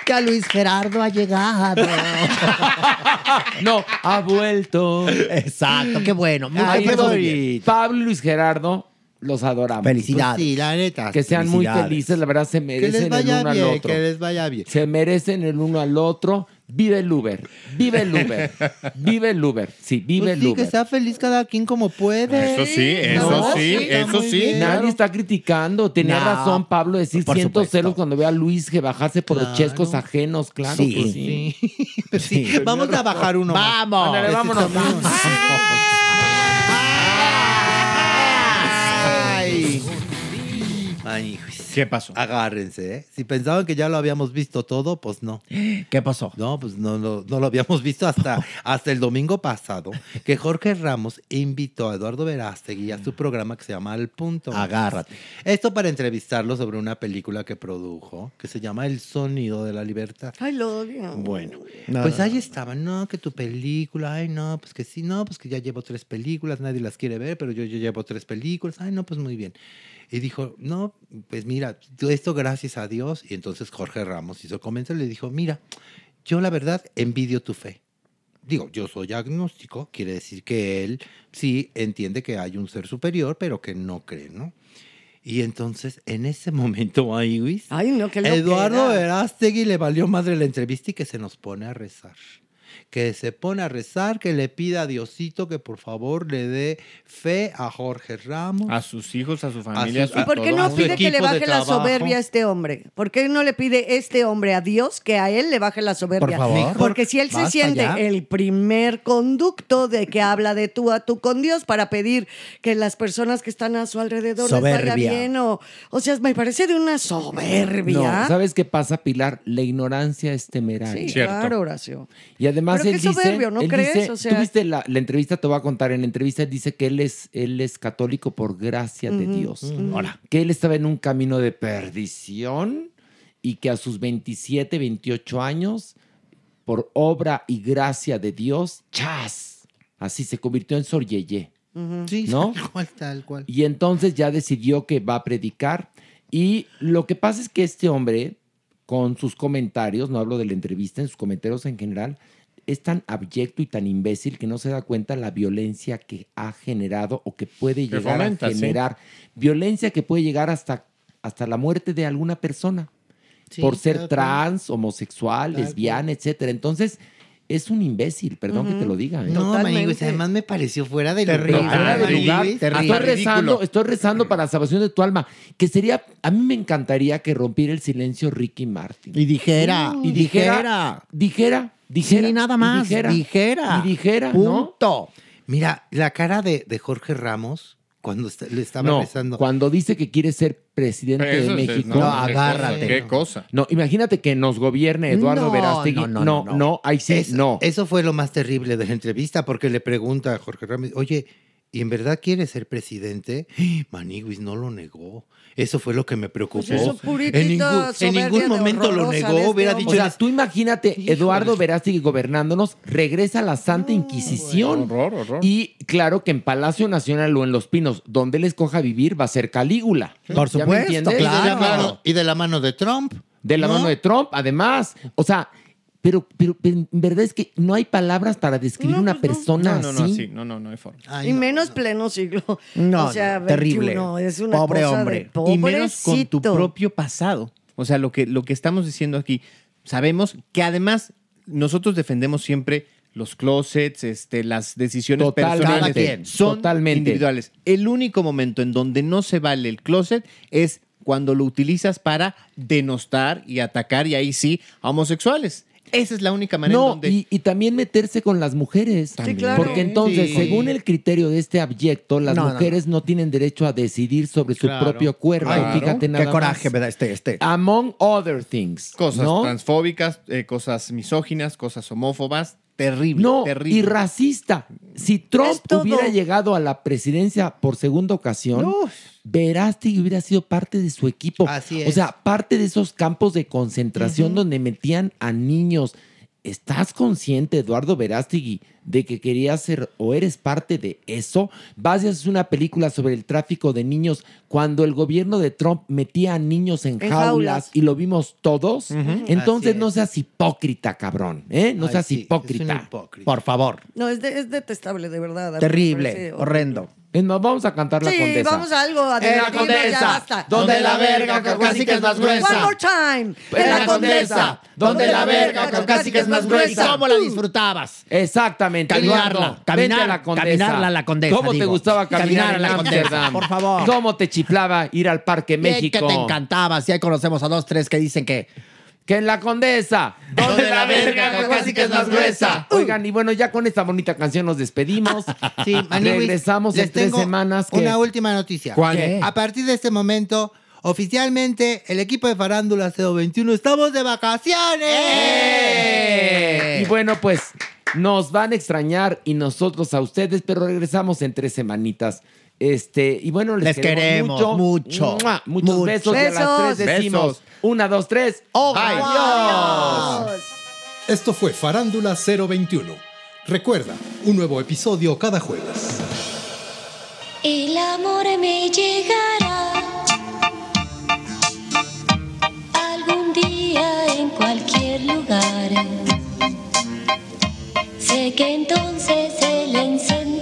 Que a Luis Gerardo ha llegado. No, ha vuelto. Exacto, qué bueno. Muy Ay, qué esos- bonito. Pablo y Luis Gerardo los adoramos. Felicidades. Pues sí, la neta. Que sean muy felices, la verdad se Que merecen el uno al bien, otro. que les vaya bien. Se merecen el uno al otro. Vive el Uber. Vive el Uber. Vive el Uber. Sí, vive Pues el sí, Uber. que sea feliz cada quien como puede. Eso sí, eso No, sí, eso sí. bien. Nadie está criticando. Tenía No, razón Pablo de decir por siento supuesto. celos cuando ve a Luis que bajarse por los chescos ajenos. Claro Sí. que sí. Sí. Sí. Vamos a bajar uno más. Vamos. Ándale, Este vámonos. Ay. Ay. ¿Qué pasó? Agárrense, ¿eh? Si pensaban que ya lo habíamos visto todo, pues no. ¿Qué pasó? No, pues no, no, no lo habíamos visto hasta, hasta el domingo pasado, que Jorge Ramos invitó a Eduardo Verástegui a su programa que se llama Al Punto. Agárrate. Esto para entrevistarlo sobre una película que produjo, que se llama El Sonido de la Libertad. Ay, lo odio. Bueno, No, pues no, ahí estaba, no, que tu película, ay, no, pues que sí, no, pues que ya llevo tres películas, nadie las quiere ver, pero yo, yo llevo tres películas, ay, no, pues muy bien. Y dijo, no, pues mira, esto gracias a Dios. Y entonces Jorge Ramos hizo comentario y le dijo, mira, yo la verdad envidio tu fe. Digo, yo soy agnóstico, quiere decir que él sí entiende que hay un ser superior, pero que no cree, ¿no? Y entonces, en ese momento, ay, Luis, Ay, no, loquera. Eduardo Verástegui le valió madre la entrevista y que se nos pone a rezar. Que se pone a rezar, que le pida a Diosito que por favor le dé fe a Jorge Ramos. A sus hijos, a su familia. sus- a ¿Y por qué todo. no pide que le baje la soberbia a este hombre? ¿Por qué no le pide este hombre a Dios que a él le baje la soberbia? Por favor. Porque si él se siente el primer conducto de que habla de tú a tú con Dios para pedir que las personas que están a su alrededor les vaya Soberbia. bien o, o sea, me parece de una soberbia. No, ¿sabes qué pasa, Pilar? La ignorancia es temeraria. Sí, claro, Horacio. Y además Pero él qué dice, soberbio, ¿no él crees? dice- O sea- tú viste la, la entrevista, te voy a contar, en la entrevista él dice que él es, él es católico por gracia de Dios. ujú. Ahora, que él estaba en un camino de perdición y que a sus 27, 28 años, por obra y gracia de Dios, ¡chas! Así se convirtió en Soryeye. Sí, ¿No? tal cual, tal cual. Y entonces ya decidió que va a predicar. Y lo que pasa es que este hombre, con sus comentarios, no hablo de la entrevista, en sus comentarios en general, es tan abyecto y tan imbécil que no se da cuenta la violencia que ha generado o que puede llegar fomenta, a sí. generar. Violencia que puede llegar hasta, hasta la muerte de alguna persona Sí, por ser cual. trans, homosexual, Tal lesbiana, etcétera. Entonces, es un imbécil, perdón que te lo diga. ¿eh? No. Maniguis, además me pareció fuera de Terrible. lugar. Fuera de lugar. terrible. Estoy rezando, estoy rezando para la salvación de tu alma. Que sería, a mí me encantaría que rompiera el silencio Ricky Martin. Y dijera, y y dijera, dijera, dijera. Sí, nada y más. Dijera. Dijera. Y dijera, ¿no? Punto. Mira, la cara de, de Jorge Ramos cuando est- le estaba No, rezando. cuando dice que quiere ser presidente de Eso es- México. no, No, agárrate. qué cosa. No, imagínate que nos gobierne Eduardo No, Verástegui. no, No, no, no, no, ahí sí, Es- no. Eso fue lo más terrible de la entrevista porque le pregunta a Jorge Ramos, oye, ¿y en verdad quiere ser presidente? Maniguis no lo negó. Eso fue lo que me preocupó. Pues eso, puritita en ningún, en ningún momento lo negó. este Hubiera dicho, O sea, tú imagínate Eduardo Verástegui gobernándonos, regresa a la Santa Inquisición. horror, horror. Y claro que en Palacio Nacional o en Los Pinos, donde él escoja vivir, va a ser Calígula. Por ¿Ya me entiendes? Y de, la mano, y de la mano de Trump. De la ¿no? mano de Trump, además. O sea, pero, pero, pero en verdad es que no hay palabras para describir una persona No, no, no, así. sí, no, no, no hay forma. y menos pleno siglo. No, o sea, no, terrible. 21, Es una Pobre cosa hombre. De Y menos con tu propio pasado. O sea, lo que, lo que estamos diciendo aquí, sabemos que además nosotros defendemos siempre los closets, este, las decisiones Totalmente. personales son Totalmente. individuales. El único momento en donde no se vale el closet es cuando lo utilizas para denostar y atacar, y ahí sí, a homosexuales. Esa es la única manera en No, donde... y, y también meterse con las mujeres. También. claro. Porque entonces, Sí. según el criterio de este abyecto, las No, mujeres no, tienen derecho a decidir sobre su Claro. propio cuerpo. Claro. Fíjate nada Qué coraje me da este, este. Among other things. Cosas ¿no? transfóbicas, eh, cosas misóginas, cosas homófobas. Terrible, No, terrible. y racista. Si Trump todo. hubiera llegado a la presidencia por segunda ocasión, Verástegui hubiera sido parte de su equipo. Así O es. sea, parte de esos campos de concentración donde metían a niños. ¿Estás consciente, Eduardo Verástegui, de que querías ser o eres parte de eso? Vas y haces una película sobre el tráfico de niños cuando el gobierno de Trump metía a niños en, En jaulas, jaulas. y lo vimos todos. Entonces no es. seas hipócrita, cabrón. ¿eh? No Ay, seas sí, es un hipócrita. hipócrita. Por favor. No, es, de- es detestable, de verdad. Terrible, parece horrendo. Es más, vamos a cantar la Sí, condesa. vamos a algo a En la ya condesa, basta. donde la verga caucásica es más gruesa. One more time. En la condesa, donde la verga caucásica es más gruesa. ¿Cómo la disfrutabas? Exactamente. Caminarla, caminar- a la condesa. caminarla a la condesa, ¿Cómo te gustaba caminar, Caminar a en la condesa, por favor. ¿Cómo te chiflaba ir al Parque México? que te encantaba. Si ahí conocemos a dos, tres que dicen que... Que en la condesa, donde la verga caucásica es más gruesa. Oigan, y bueno, ya con esta bonita canción nos despedimos. Sí, Maniwis, Regresamos les en tres tengo semanas. que- Una última noticia. ¿Cuál? Que A partir de este momento, oficialmente, el equipo de Farándula 021 estamos de vacaciones. ¡Eh! Y bueno, pues nos van a extrañar y nosotros a ustedes, pero regresamos en tres semanitas. Este, y bueno, les, Les queremos mucho. ¡Mua! Muchos Mucho. besos. Y a las Besos. tres decimos: Besos. una, dos, tres. Oh, ¡Adiós! Esto fue Farándula 021. Recuerda, un nuevo episodio cada jueves. El amor me llegará algún día en cualquier lugar. Sé que entonces él encenderá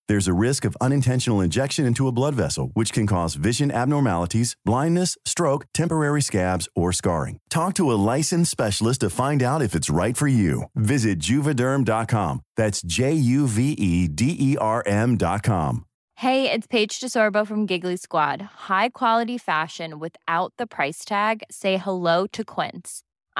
There's a risk of unintentional injection into a blood vessel, which can cause vision abnormalities, blindness, stroke, temporary scabs, or scarring. Talk to a licensed specialist to find out if it's right for you. Visit juvederm.com. That's J U V E D E R M.com. Hey, it's Paige DeSorbo from Giggly Squad. High quality fashion without the price tag. Say hello to Quince.